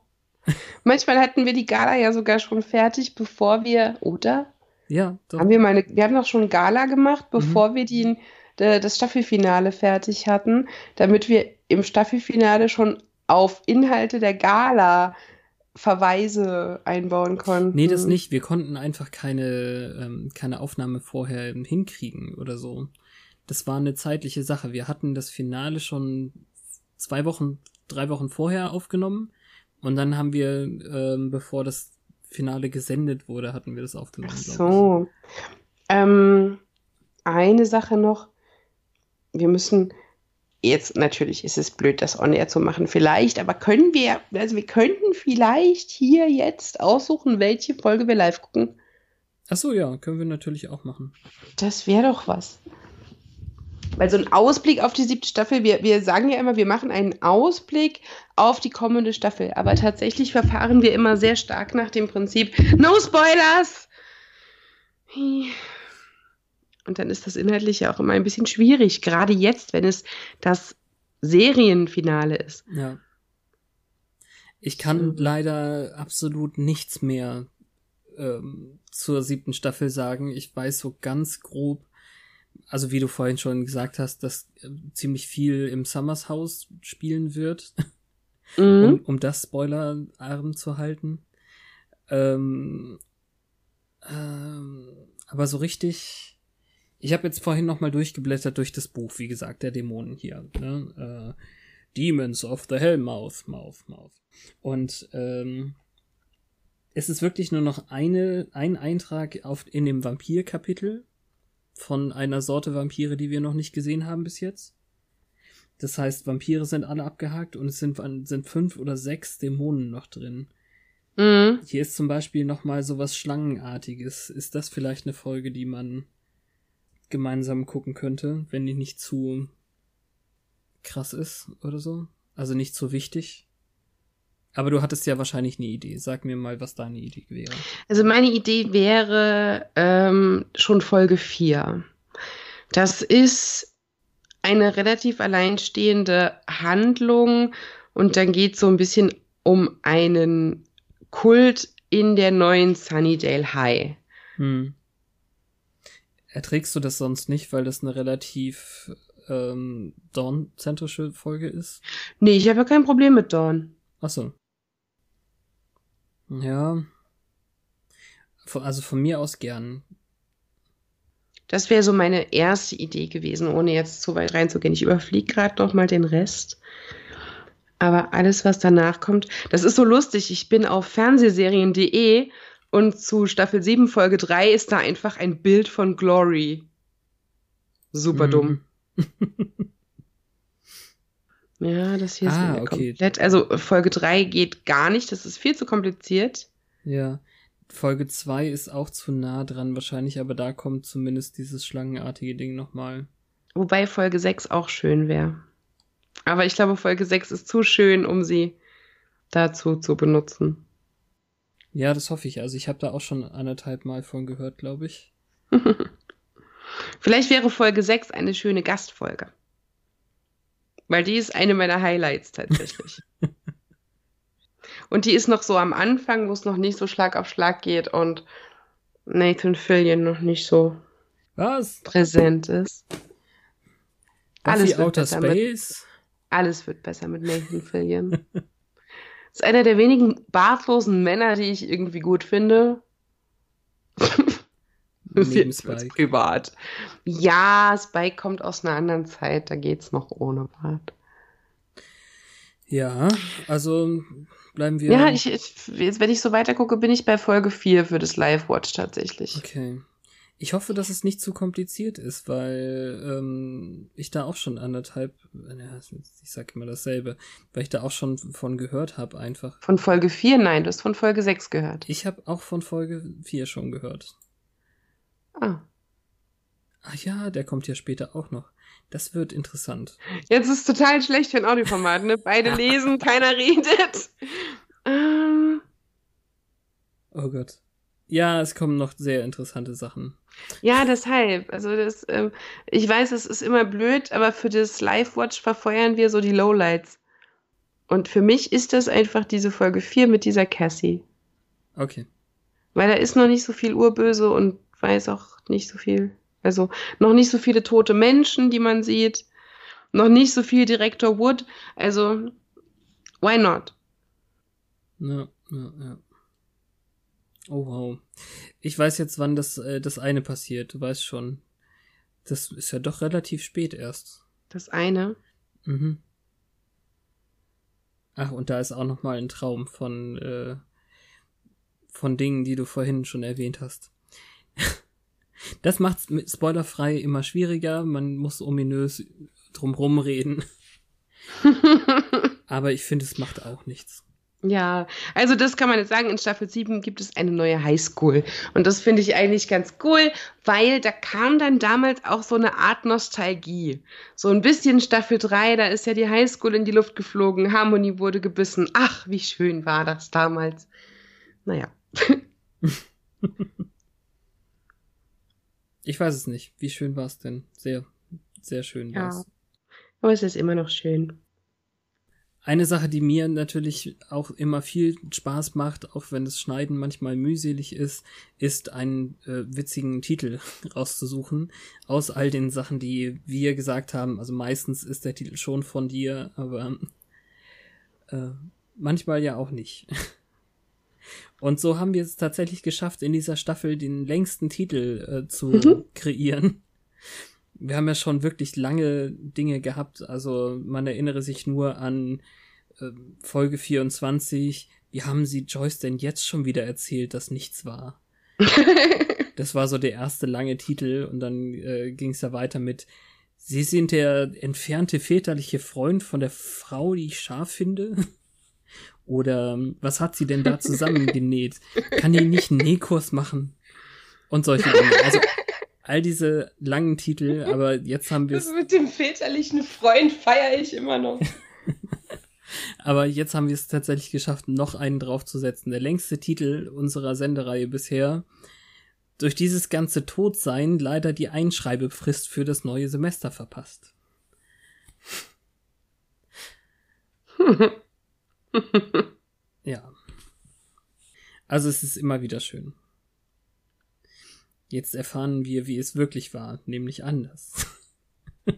Manchmal hatten wir die Gala ja sogar schon fertig, bevor wir, oder? Ja. Doch. Haben wir mal eine, wir haben doch schon Gala gemacht, bevor mhm. wir die, das Staffelfinale fertig hatten, damit wir im Staffelfinale schon auf Inhalte der Gala Verweise einbauen konnten. Nee, das nicht. Wir konnten einfach keine, ähm, keine Aufnahme vorher hinkriegen oder so. Das war eine zeitliche Sache. Wir hatten das Finale schon zwei Wochen, drei Wochen vorher aufgenommen. Und dann haben wir, ähm, bevor das Finale gesendet wurde, hatten wir das aufgenommen. Ach so. Ähm, eine Sache noch. Wir müssen, Jetzt natürlich ist es blöd, das on-air zu machen, vielleicht, aber können wir, also wir könnten vielleicht hier jetzt aussuchen, welche Folge wir live gucken. Ach so, ja, können wir natürlich auch machen. Das wäre doch was. Weil so ein Ausblick auf die siebte Staffel, wir, wir sagen ja immer, wir machen einen Ausblick auf die kommende Staffel. Aber tatsächlich verfahren wir immer sehr stark nach dem Prinzip No Spoilers! Und dann ist das inhaltlich ja auch immer ein bisschen schwierig, gerade jetzt, wenn es das Serienfinale ist. Ja. Ich kann leider absolut nichts mehr ähm, zur siebten Staffel sagen. Ich weiß so ganz grob, also wie du vorhin schon gesagt hast, dass äh, ziemlich viel im Summers Haus spielen wird, <laughs> mhm. um, um das spoilerarm zu halten. Ähm, ähm, aber so richtig, ich habe jetzt vorhin noch mal durchgeblättert durch das Buch, wie gesagt, der Dämonen hier. Ne? Äh, Demons of the Hellmouth, Mouth, Mouth. Und ähm, es ist wirklich nur noch eine, ein Eintrag auf, in dem Vampir-Kapitel von einer Sorte Vampire, die wir noch nicht gesehen haben bis jetzt. Das heißt, Vampire sind alle abgehakt und es sind, sind fünf oder sechs Dämonen noch drin. Mhm. Hier ist zum Beispiel noch mal sowas Schlangenartiges. Ist das vielleicht eine Folge, die man gemeinsam gucken könnte, wenn die nicht zu krass ist oder so? Also nicht so wichtig? Aber du hattest ja wahrscheinlich eine Idee. Sag mir mal, was deine Idee wäre. Also meine Idee wäre ähm, schon Folge 4. Das ist eine relativ alleinstehende Handlung und dann geht es so ein bisschen um einen Kult in der neuen Sunnydale High. Hm. Erträgst du das sonst nicht, weil das eine relativ ähm, Dawn-zentrische Folge ist? Nee, ich habe ja kein Problem mit Dawn. Achso. Ja. Also von mir aus gern. Das wäre so meine erste Idee gewesen, ohne jetzt zu weit reinzugehen. Ich überfliege gerade noch mal den Rest. Aber alles, was danach kommt, das ist so lustig. Ich bin auf fernsehserien.de und zu Staffel 7, Folge 3 ist da einfach ein Bild von Glory. Super mhm. dumm. <laughs> Ja, das hier ah, ist okay. komplett. Also Folge 3 geht gar nicht, das ist viel zu kompliziert. Ja. Folge 2 ist auch zu nah dran wahrscheinlich, aber da kommt zumindest dieses schlangenartige Ding nochmal. Wobei Folge 6 auch schön wäre. Aber ich glaube, Folge 6 ist zu schön, um sie dazu zu benutzen. Ja, das hoffe ich. Also ich habe da auch schon anderthalb Mal von gehört, glaube ich. <laughs> Vielleicht wäre Folge 6 eine schöne Gastfolge. Weil die ist eine meiner Highlights tatsächlich. <laughs> und die ist noch so am Anfang, wo es noch nicht so Schlag auf Schlag geht und Nathan Fillion noch nicht so Was? präsent ist. Alles wird, Outer Space? Mit, alles wird besser mit Nathan Fillion. <laughs> ist einer der wenigen bartlosen Männer, die ich irgendwie gut finde. <laughs> Neben Spike. privat. Ja, Spike kommt aus einer anderen Zeit, da geht's noch ohne Bart. Ja, also bleiben wir. Ja, ich, ich, jetzt, wenn ich so weiter gucke, bin ich bei Folge 4 für das Live-Watch tatsächlich. Okay. Ich hoffe, dass es nicht zu kompliziert ist, weil ähm, ich da auch schon anderthalb, ja, ich sag immer dasselbe, weil ich da auch schon von gehört habe einfach. Von Folge 4? Nein, du hast von Folge 6 gehört. Ich habe auch von Folge 4 schon gehört. Ah. Ach ja, der kommt ja später auch noch. Das wird interessant. Jetzt ist es total schlecht für ein Audioformat, ne? Beide lesen, <laughs> keiner redet. Ähm. Oh Gott. Ja, es kommen noch sehr interessante Sachen. Ja, deshalb. Also das, ähm, ich weiß, es ist immer blöd, aber für das Live-Watch verfeuern wir so die Lowlights. Und für mich ist das einfach diese Folge 4 mit dieser Cassie. Okay. Weil da ist noch nicht so viel Urböse und weiß auch nicht so viel. Also noch nicht so viele tote Menschen, die man sieht. Noch nicht so viel Direktor Wood. Also, why not? Ja, ja, ja. Oh wow. Ich weiß jetzt, wann das, äh, das eine passiert. Du weißt schon. Das ist ja doch relativ spät erst. Das eine? Mhm. Ach, und da ist auch noch mal ein Traum von, äh, von Dingen, die du vorhin schon erwähnt hast. <laughs> Das macht's mit spoilerfrei immer schwieriger. Man muss ominös drumrum reden. <laughs> Aber ich finde, es macht auch nichts. Ja, also das kann man jetzt sagen, in Staffel 7 gibt es eine neue Highschool. Und das finde ich eigentlich ganz cool, weil da kam dann damals auch so eine Art Nostalgie. So ein bisschen Staffel 3, da ist ja die Highschool in die Luft geflogen, Harmony wurde gebissen. Ach, wie schön war das damals. Naja. <laughs> ich weiß es nicht. Wie schön war es denn? Sehr, sehr schön war es. Ja. Aber es ist immer noch schön. Eine Sache, die mir natürlich auch immer viel Spaß macht, auch wenn das Schneiden manchmal mühselig ist, ist einen äh, witzigen Titel <laughs> rauszusuchen aus all den Sachen, die wir gesagt haben. Also meistens ist der Titel schon von dir, aber äh, manchmal ja auch nicht. <laughs> Und so haben wir es tatsächlich geschafft, in dieser Staffel den längsten Titel äh, zu mhm. kreieren. Wir haben ja schon wirklich lange Dinge gehabt. Also man erinnere sich nur an äh, Folge 24. Wie haben sie Joyce denn jetzt schon wieder erzählt, dass nichts war? <laughs> das war so der erste lange Titel und dann äh, ging es ja weiter mit Sie sind der entfernte väterliche Freund von der Frau, die ich scharf finde. <laughs> Oder ähm, was hat sie denn da <laughs> zusammengenäht? Kann die nicht einen Nähkurs machen? Und solche Dinge. Also all diese langen Titel, <laughs> aber jetzt haben wir es. Mit dem väterlichen Freund feiere ich immer noch. <laughs> aber jetzt haben wir es tatsächlich geschafft, noch einen draufzusetzen. Der längste Titel unserer Sendereihe bisher. Durch dieses ganze Todsein leider die Einschreibefrist für das neue Semester verpasst. <laughs> ja. Also es ist immer wieder schön. Jetzt erfahren wir, wie es wirklich war, nämlich anders. <laughs>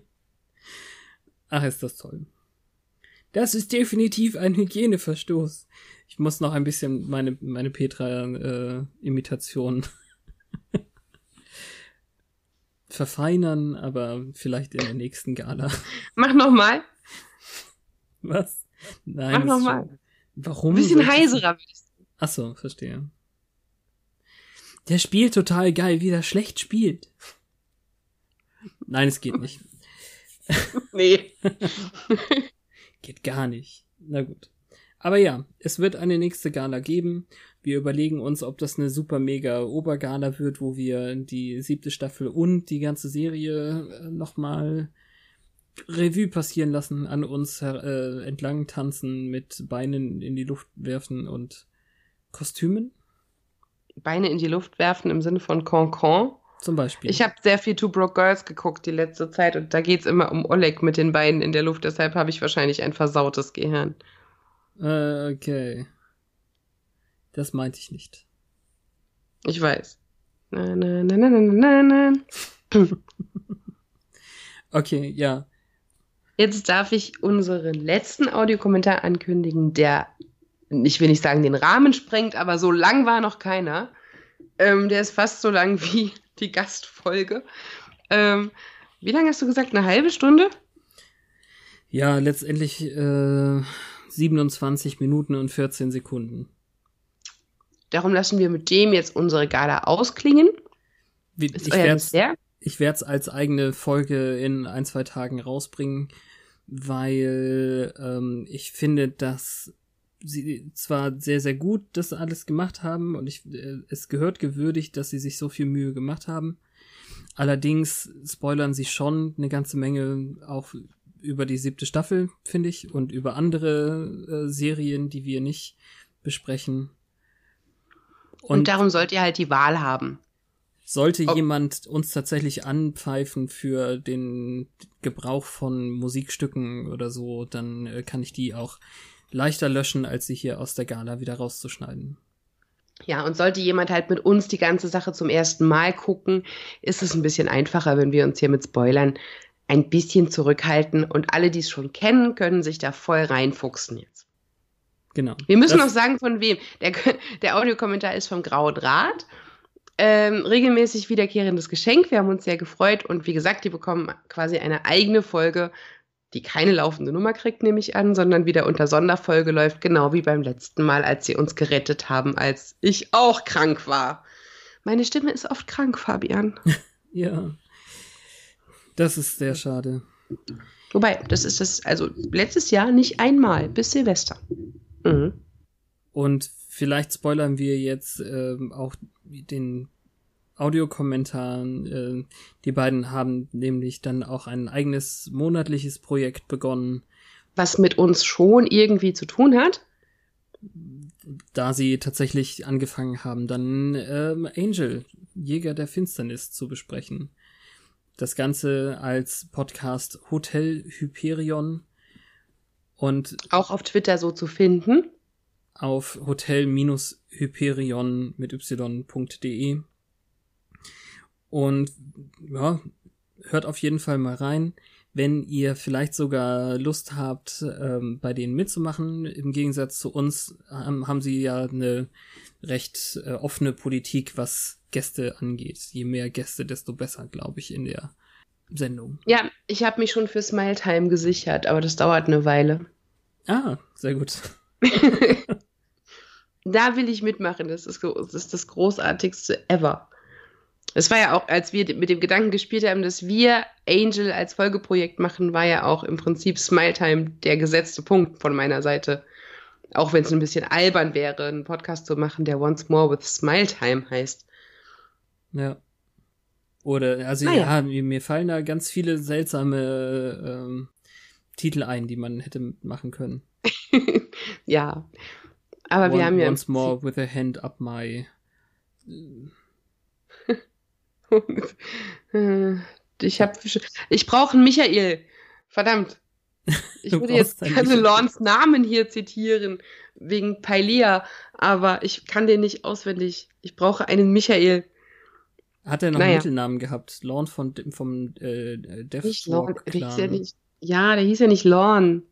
Ach, ist das toll. Das ist definitiv ein Hygieneverstoß. Ich muss noch ein bisschen meine, meine Petra-Imitation äh, <laughs> verfeinern, aber vielleicht in der nächsten Gala. Mach noch mal. Was? Nein. Mach noch mal. Warum? Ein bisschen heiserer. Ach so, verstehe. Der spielt total geil, wie er schlecht spielt. Nein, es geht nicht. <laughs> nee. <laughs> geht gar nicht. Na gut. Aber ja, es wird eine nächste Gala geben. Wir überlegen uns, ob das eine super mega Obergala wird, wo wir die siebte Staffel und die ganze Serie äh, nochmal Revue passieren lassen, an uns äh, entlang tanzen, mit Beinen in die Luft werfen und Kostümen. Beine in die Luft werfen im Sinne von Concon. Zum Beispiel. Ich habe sehr viel Two Broke Girls geguckt die letzte Zeit und da geht es immer um Oleg mit den Beinen in der Luft, deshalb habe ich wahrscheinlich ein versautes Gehirn. Äh, okay. Das meinte ich nicht. Ich weiß. Na, na, na, na, na, na, na. <laughs> okay, ja. Jetzt darf ich unseren letzten Audiokommentar ankündigen, der ich will nicht sagen, den Rahmen sprengt, aber so lang war noch keiner. Ähm, der ist fast so lang wie <laughs> die Gastfolge. Ähm, wie lange hast du gesagt? Eine halbe Stunde? Ja, letztendlich äh, 27 Minuten und 14 Sekunden. Darum lassen wir mit dem jetzt unsere Gala ausklingen. Wie, ich werde es als eigene Folge in ein, zwei Tagen rausbringen, weil ähm, ich finde, dass sie zwar sehr, sehr gut das alles gemacht haben und ich, äh, es gehört gewürdigt, dass sie sich so viel Mühe gemacht haben. Allerdings spoilern sie schon eine ganze Menge auch über die siebte Staffel, finde ich, und über andere äh, Serien, die wir nicht besprechen. Und, und darum sollt ihr halt die Wahl haben. Sollte oh. jemand uns tatsächlich anpfeifen für den Gebrauch von Musikstücken oder so, dann äh, kann ich die auch leichter löschen, als sie hier aus der Gala wieder rauszuschneiden. Ja, und sollte jemand halt mit uns die ganze Sache zum ersten Mal gucken, ist es ein bisschen einfacher, wenn wir uns hier mit Spoilern ein bisschen zurückhalten und alle, die es schon kennen, können sich da voll reinfuchsen jetzt. Genau. Wir müssen das noch sagen, von wem. Der, <laughs> der Audiokommentar ist vom Grauen Draht. Ähm, regelmäßig wiederkehrendes Geschenk. Wir haben uns sehr gefreut und wie gesagt, die bekommen quasi eine eigene Folge die keine laufende Nummer kriegt, nehme ich an, sondern wieder unter Sonderfolge läuft, genau wie beim letzten Mal, als sie uns gerettet haben, als ich auch krank war. Meine Stimme ist oft krank, Fabian. <laughs> ja. Das ist sehr schade. Wobei, das ist das, also letztes Jahr nicht einmal, bis Silvester. Mhm. Und vielleicht spoilern wir jetzt äh, auch den Audiokommentaren. Äh, die beiden haben nämlich dann auch ein eigenes monatliches Projekt begonnen. Was mit uns schon irgendwie zu tun hat? Da sie tatsächlich angefangen haben, dann ähm, Angel, Jäger der Finsternis, zu besprechen. Das Ganze als Podcast Hotel Hyperion und auch auf Twitter so zu finden. Auf hotel-hyperion mit y.de. Und ja, hört auf jeden Fall mal rein. Wenn ihr vielleicht sogar Lust habt, ähm, bei denen mitzumachen, im Gegensatz zu uns ähm, haben sie ja eine recht äh, offene Politik, was Gäste angeht. Je mehr Gäste, desto besser, glaube ich, in der Sendung. Ja, ich habe mich schon für Smile Time gesichert, aber das dauert eine Weile. Ah, sehr gut. <laughs> da will ich mitmachen. Das ist, das ist das großartigste ever. Es war ja auch, als wir mit dem Gedanken gespielt haben, dass wir Angel als Folgeprojekt machen, war ja auch im Prinzip Smile Time der gesetzte Punkt von meiner Seite. Auch wenn es ein bisschen albern wäre, einen Podcast zu machen, der Once More with Smile Time heißt. Ja. Oder, also naja. ja, mir, mir, fallen da ganz viele seltsame ähm, Titel ein, die man hätte machen können. <laughs> ja. Aber One, wir haben ja. Once More with a Hand Up My. <laughs> ich hab, ich brauche einen Michael. Verdammt. Ich würde jetzt gerne Lorns Namen hier zitieren, wegen Pailia, aber ich kann den nicht auswendig. Ich brauche einen Michael. Hat er noch naja. einen Mittelnamen gehabt? Lorn von, vom äh, Deathstroke Clan. Ja, nicht, ja, der hieß ja nicht Lorn.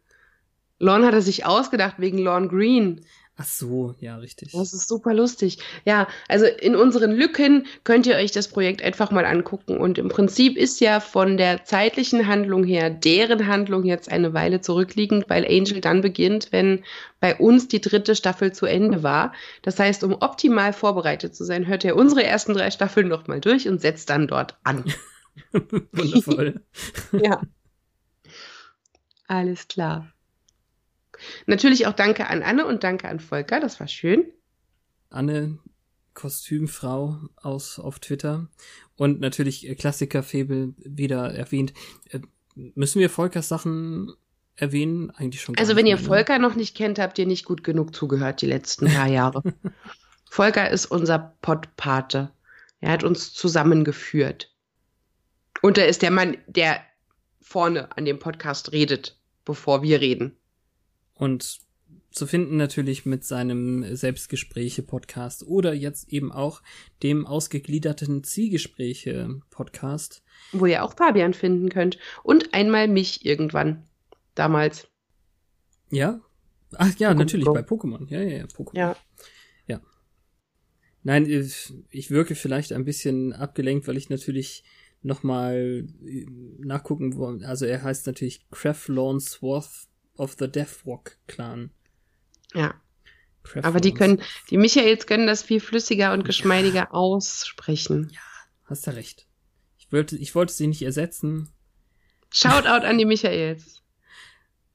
Lorn hat er sich ausgedacht wegen Lorn Green. Ach so, ja, richtig. Das ist super lustig. Ja, also in unseren Lücken könnt ihr euch das Projekt einfach mal angucken. Und im Prinzip ist ja von der zeitlichen Handlung her deren Handlung jetzt eine Weile zurückliegend, weil Angel dann beginnt, wenn bei uns die dritte Staffel zu Ende war. Das heißt, um optimal vorbereitet zu sein, hört ihr unsere ersten drei Staffeln nochmal durch und setzt dann dort an. <laughs> Wundervoll. <laughs> ja. Alles klar. Natürlich auch danke an Anne und danke an Volker, das war schön. Anne, Kostümfrau aus auf Twitter und natürlich äh, Klassikerfebel wieder erwähnt. Äh, müssen wir Volkers Sachen erwähnen? Eigentlich schon. Also wenn ihr ne? Volker noch nicht kennt, habt ihr nicht gut genug zugehört die letzten paar Jahre. <laughs> Volker ist unser Pottpate. Er hat uns zusammengeführt. Und er ist der Mann, der vorne an dem Podcast redet, bevor wir reden. Und zu finden natürlich mit seinem Selbstgespräche-Podcast oder jetzt eben auch dem ausgegliederten Zielgespräche-Podcast. Wo ihr auch Fabian finden könnt. Und einmal mich irgendwann. Damals. Ja? Ach ja, Pokémon natürlich, Go. bei Pokémon. Ja, ja, ja, Pokémon. Ja. Ja. Nein, ich wirke vielleicht ein bisschen abgelenkt, weil ich natürlich nochmal nachgucken wollte. Also er heißt natürlich Craflawn Swarth of the Deathwalk Clan. Ja. Preference. Aber die können, die Michaels können das viel flüssiger und geschmeidiger ja. aussprechen. Ja, hast du recht. Ich wollte, ich wollte sie nicht ersetzen. Shoutout an die Michaels.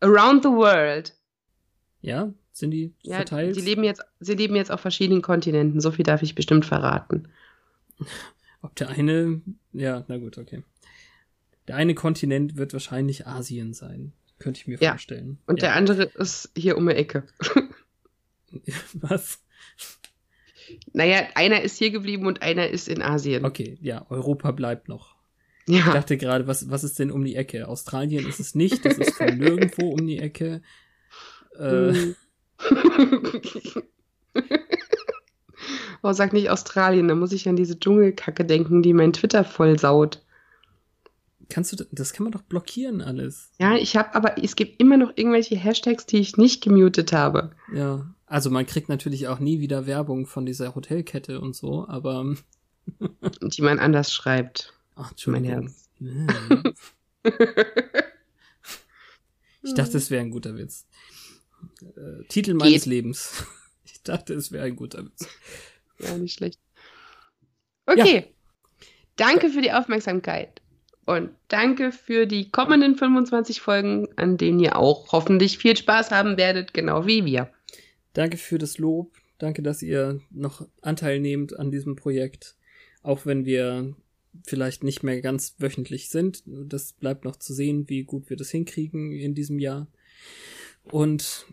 Around the world. Ja, sind die ja, verteilt? Die leben jetzt, sie leben jetzt auf verschiedenen Kontinenten. So viel darf ich bestimmt verraten. <laughs> Ob der eine, ja, na gut, okay. Der eine Kontinent wird wahrscheinlich Asien sein. Könnte ich mir ja. vorstellen. Und ja. der andere ist hier um die Ecke. <laughs> Was? Naja, einer ist hier geblieben und einer ist in Asien. Okay, ja, Europa bleibt noch. Ja. Ich dachte gerade, was, was ist denn um die Ecke? Australien ist es nicht, das ist von <laughs> nirgendwo um die Ecke. Äh. <laughs> Oh, sag nicht Australien, da muss ich an diese Dschungelkacke denken, die mein Twitter voll saut. Kannst du, das kann man doch blockieren alles. Ja, ich habe, aber es gibt immer noch irgendwelche Hashtags, die ich nicht gemutet habe. Ja, also man kriegt natürlich auch nie wieder Werbung von dieser Hotelkette und so, aber. <laughs> die man anders schreibt. Ach, Entschuldigung. Mein Herz. <laughs> ich dachte, es wäre ein guter Witz. Äh, Titel meines Geht. Lebens. <laughs> Ich dachte, es wäre ein guter Witz. Ja, nicht schlecht. Okay. Ja. Danke für die Aufmerksamkeit. Und danke für die kommenden 25 Folgen, an denen ihr auch hoffentlich viel Spaß haben werdet, genau wie wir. Danke für das Lob. Danke, dass ihr noch Anteil nehmt an diesem Projekt. Auch wenn wir vielleicht nicht mehr ganz wöchentlich sind. Das bleibt noch zu sehen, wie gut wir das hinkriegen in diesem Jahr. Und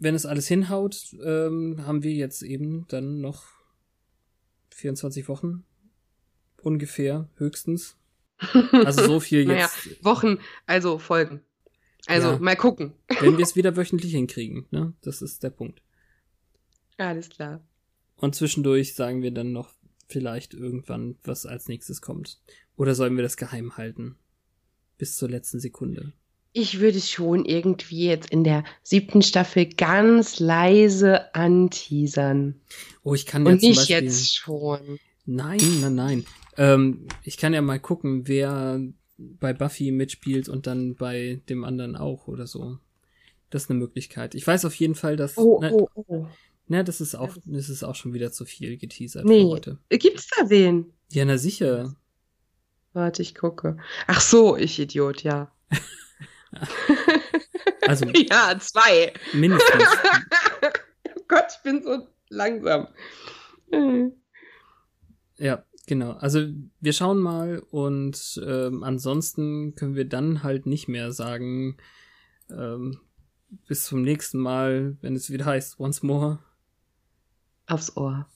wenn es alles hinhaut, ähm, haben wir jetzt eben dann noch 24 Wochen ungefähr, höchstens. Also so viel <laughs> naja, jetzt. Wochen, also Folgen. Also Ja. mal gucken. <laughs> Wenn wir es wieder wöchentlich hinkriegen, ne? Das ist der Punkt. Alles klar. Und zwischendurch sagen wir dann noch vielleicht irgendwann, was als nächstes kommt. Oder sollen wir das geheim halten? Bis zur letzten Sekunde. Ich würde schon irgendwie jetzt in der siebten Staffel ganz leise anteasern. Oh, ich kann ja Und nicht Beispiel. jetzt schon. Nein, nein, nein. Ähm, ich kann ja mal gucken, wer bei Buffy mitspielt und dann bei dem anderen auch oder so. Das ist eine Möglichkeit. Ich weiß auf jeden Fall, dass. Oh, na, oh, oh. na, das ist auch, das ist auch schon wieder zu viel geteasert Nee. für heute. Gibt's da wen? Ja, na sicher. Warte, ich gucke. Ach so, ich Idiot, ja. <laughs> Also <laughs> Ja, zwei. mindestens. Oh <laughs> Gott, ich bin so langsam. Ja, genau. Also wir schauen mal und ähm, ansonsten können wir dann halt nicht mehr sagen, ähm, bis zum nächsten Mal, wenn es wieder heißt, once more. Aufs Ohr.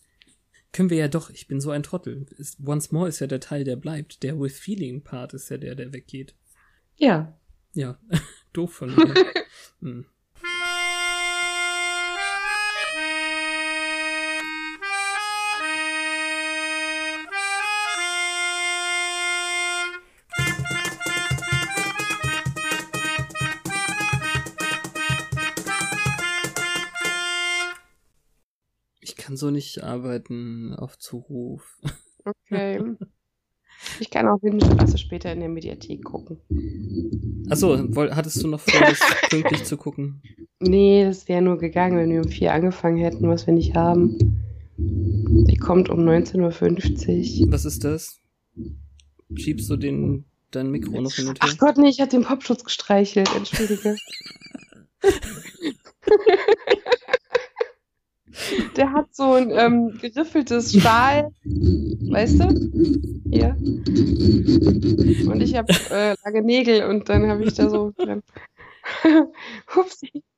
Können wir ja doch, ich bin so ein Trottel. Ist, once more ist ja der Teil, der bleibt. Der with feeling Part ist ja der, der weggeht. Ja. Ja, <laughs> doof von <laughs> mir. hm. So nicht arbeiten auf Zuruf. Okay. <laughs> Ich kann auch also später in der Mediathek gucken. Achso, hattest du noch vor, das <laughs> pünktlich zu gucken? Nee, das wäre nur gegangen, wenn wir um vier angefangen hätten, was wir nicht haben. Die kommt um 19.50 Uhr. Was ist das? Schiebst du den, dein Mikro noch hin und her? Ach Gott, nee, ich hatte den Popschutz gestreichelt, entschuldige. <laughs> <laughs> Der hat so ein ähm, geriffeltes Stahl, weißt du? Hier. Und ich habe äh, lange Nägel und dann habe ich da so dran. Hupsi. <laughs>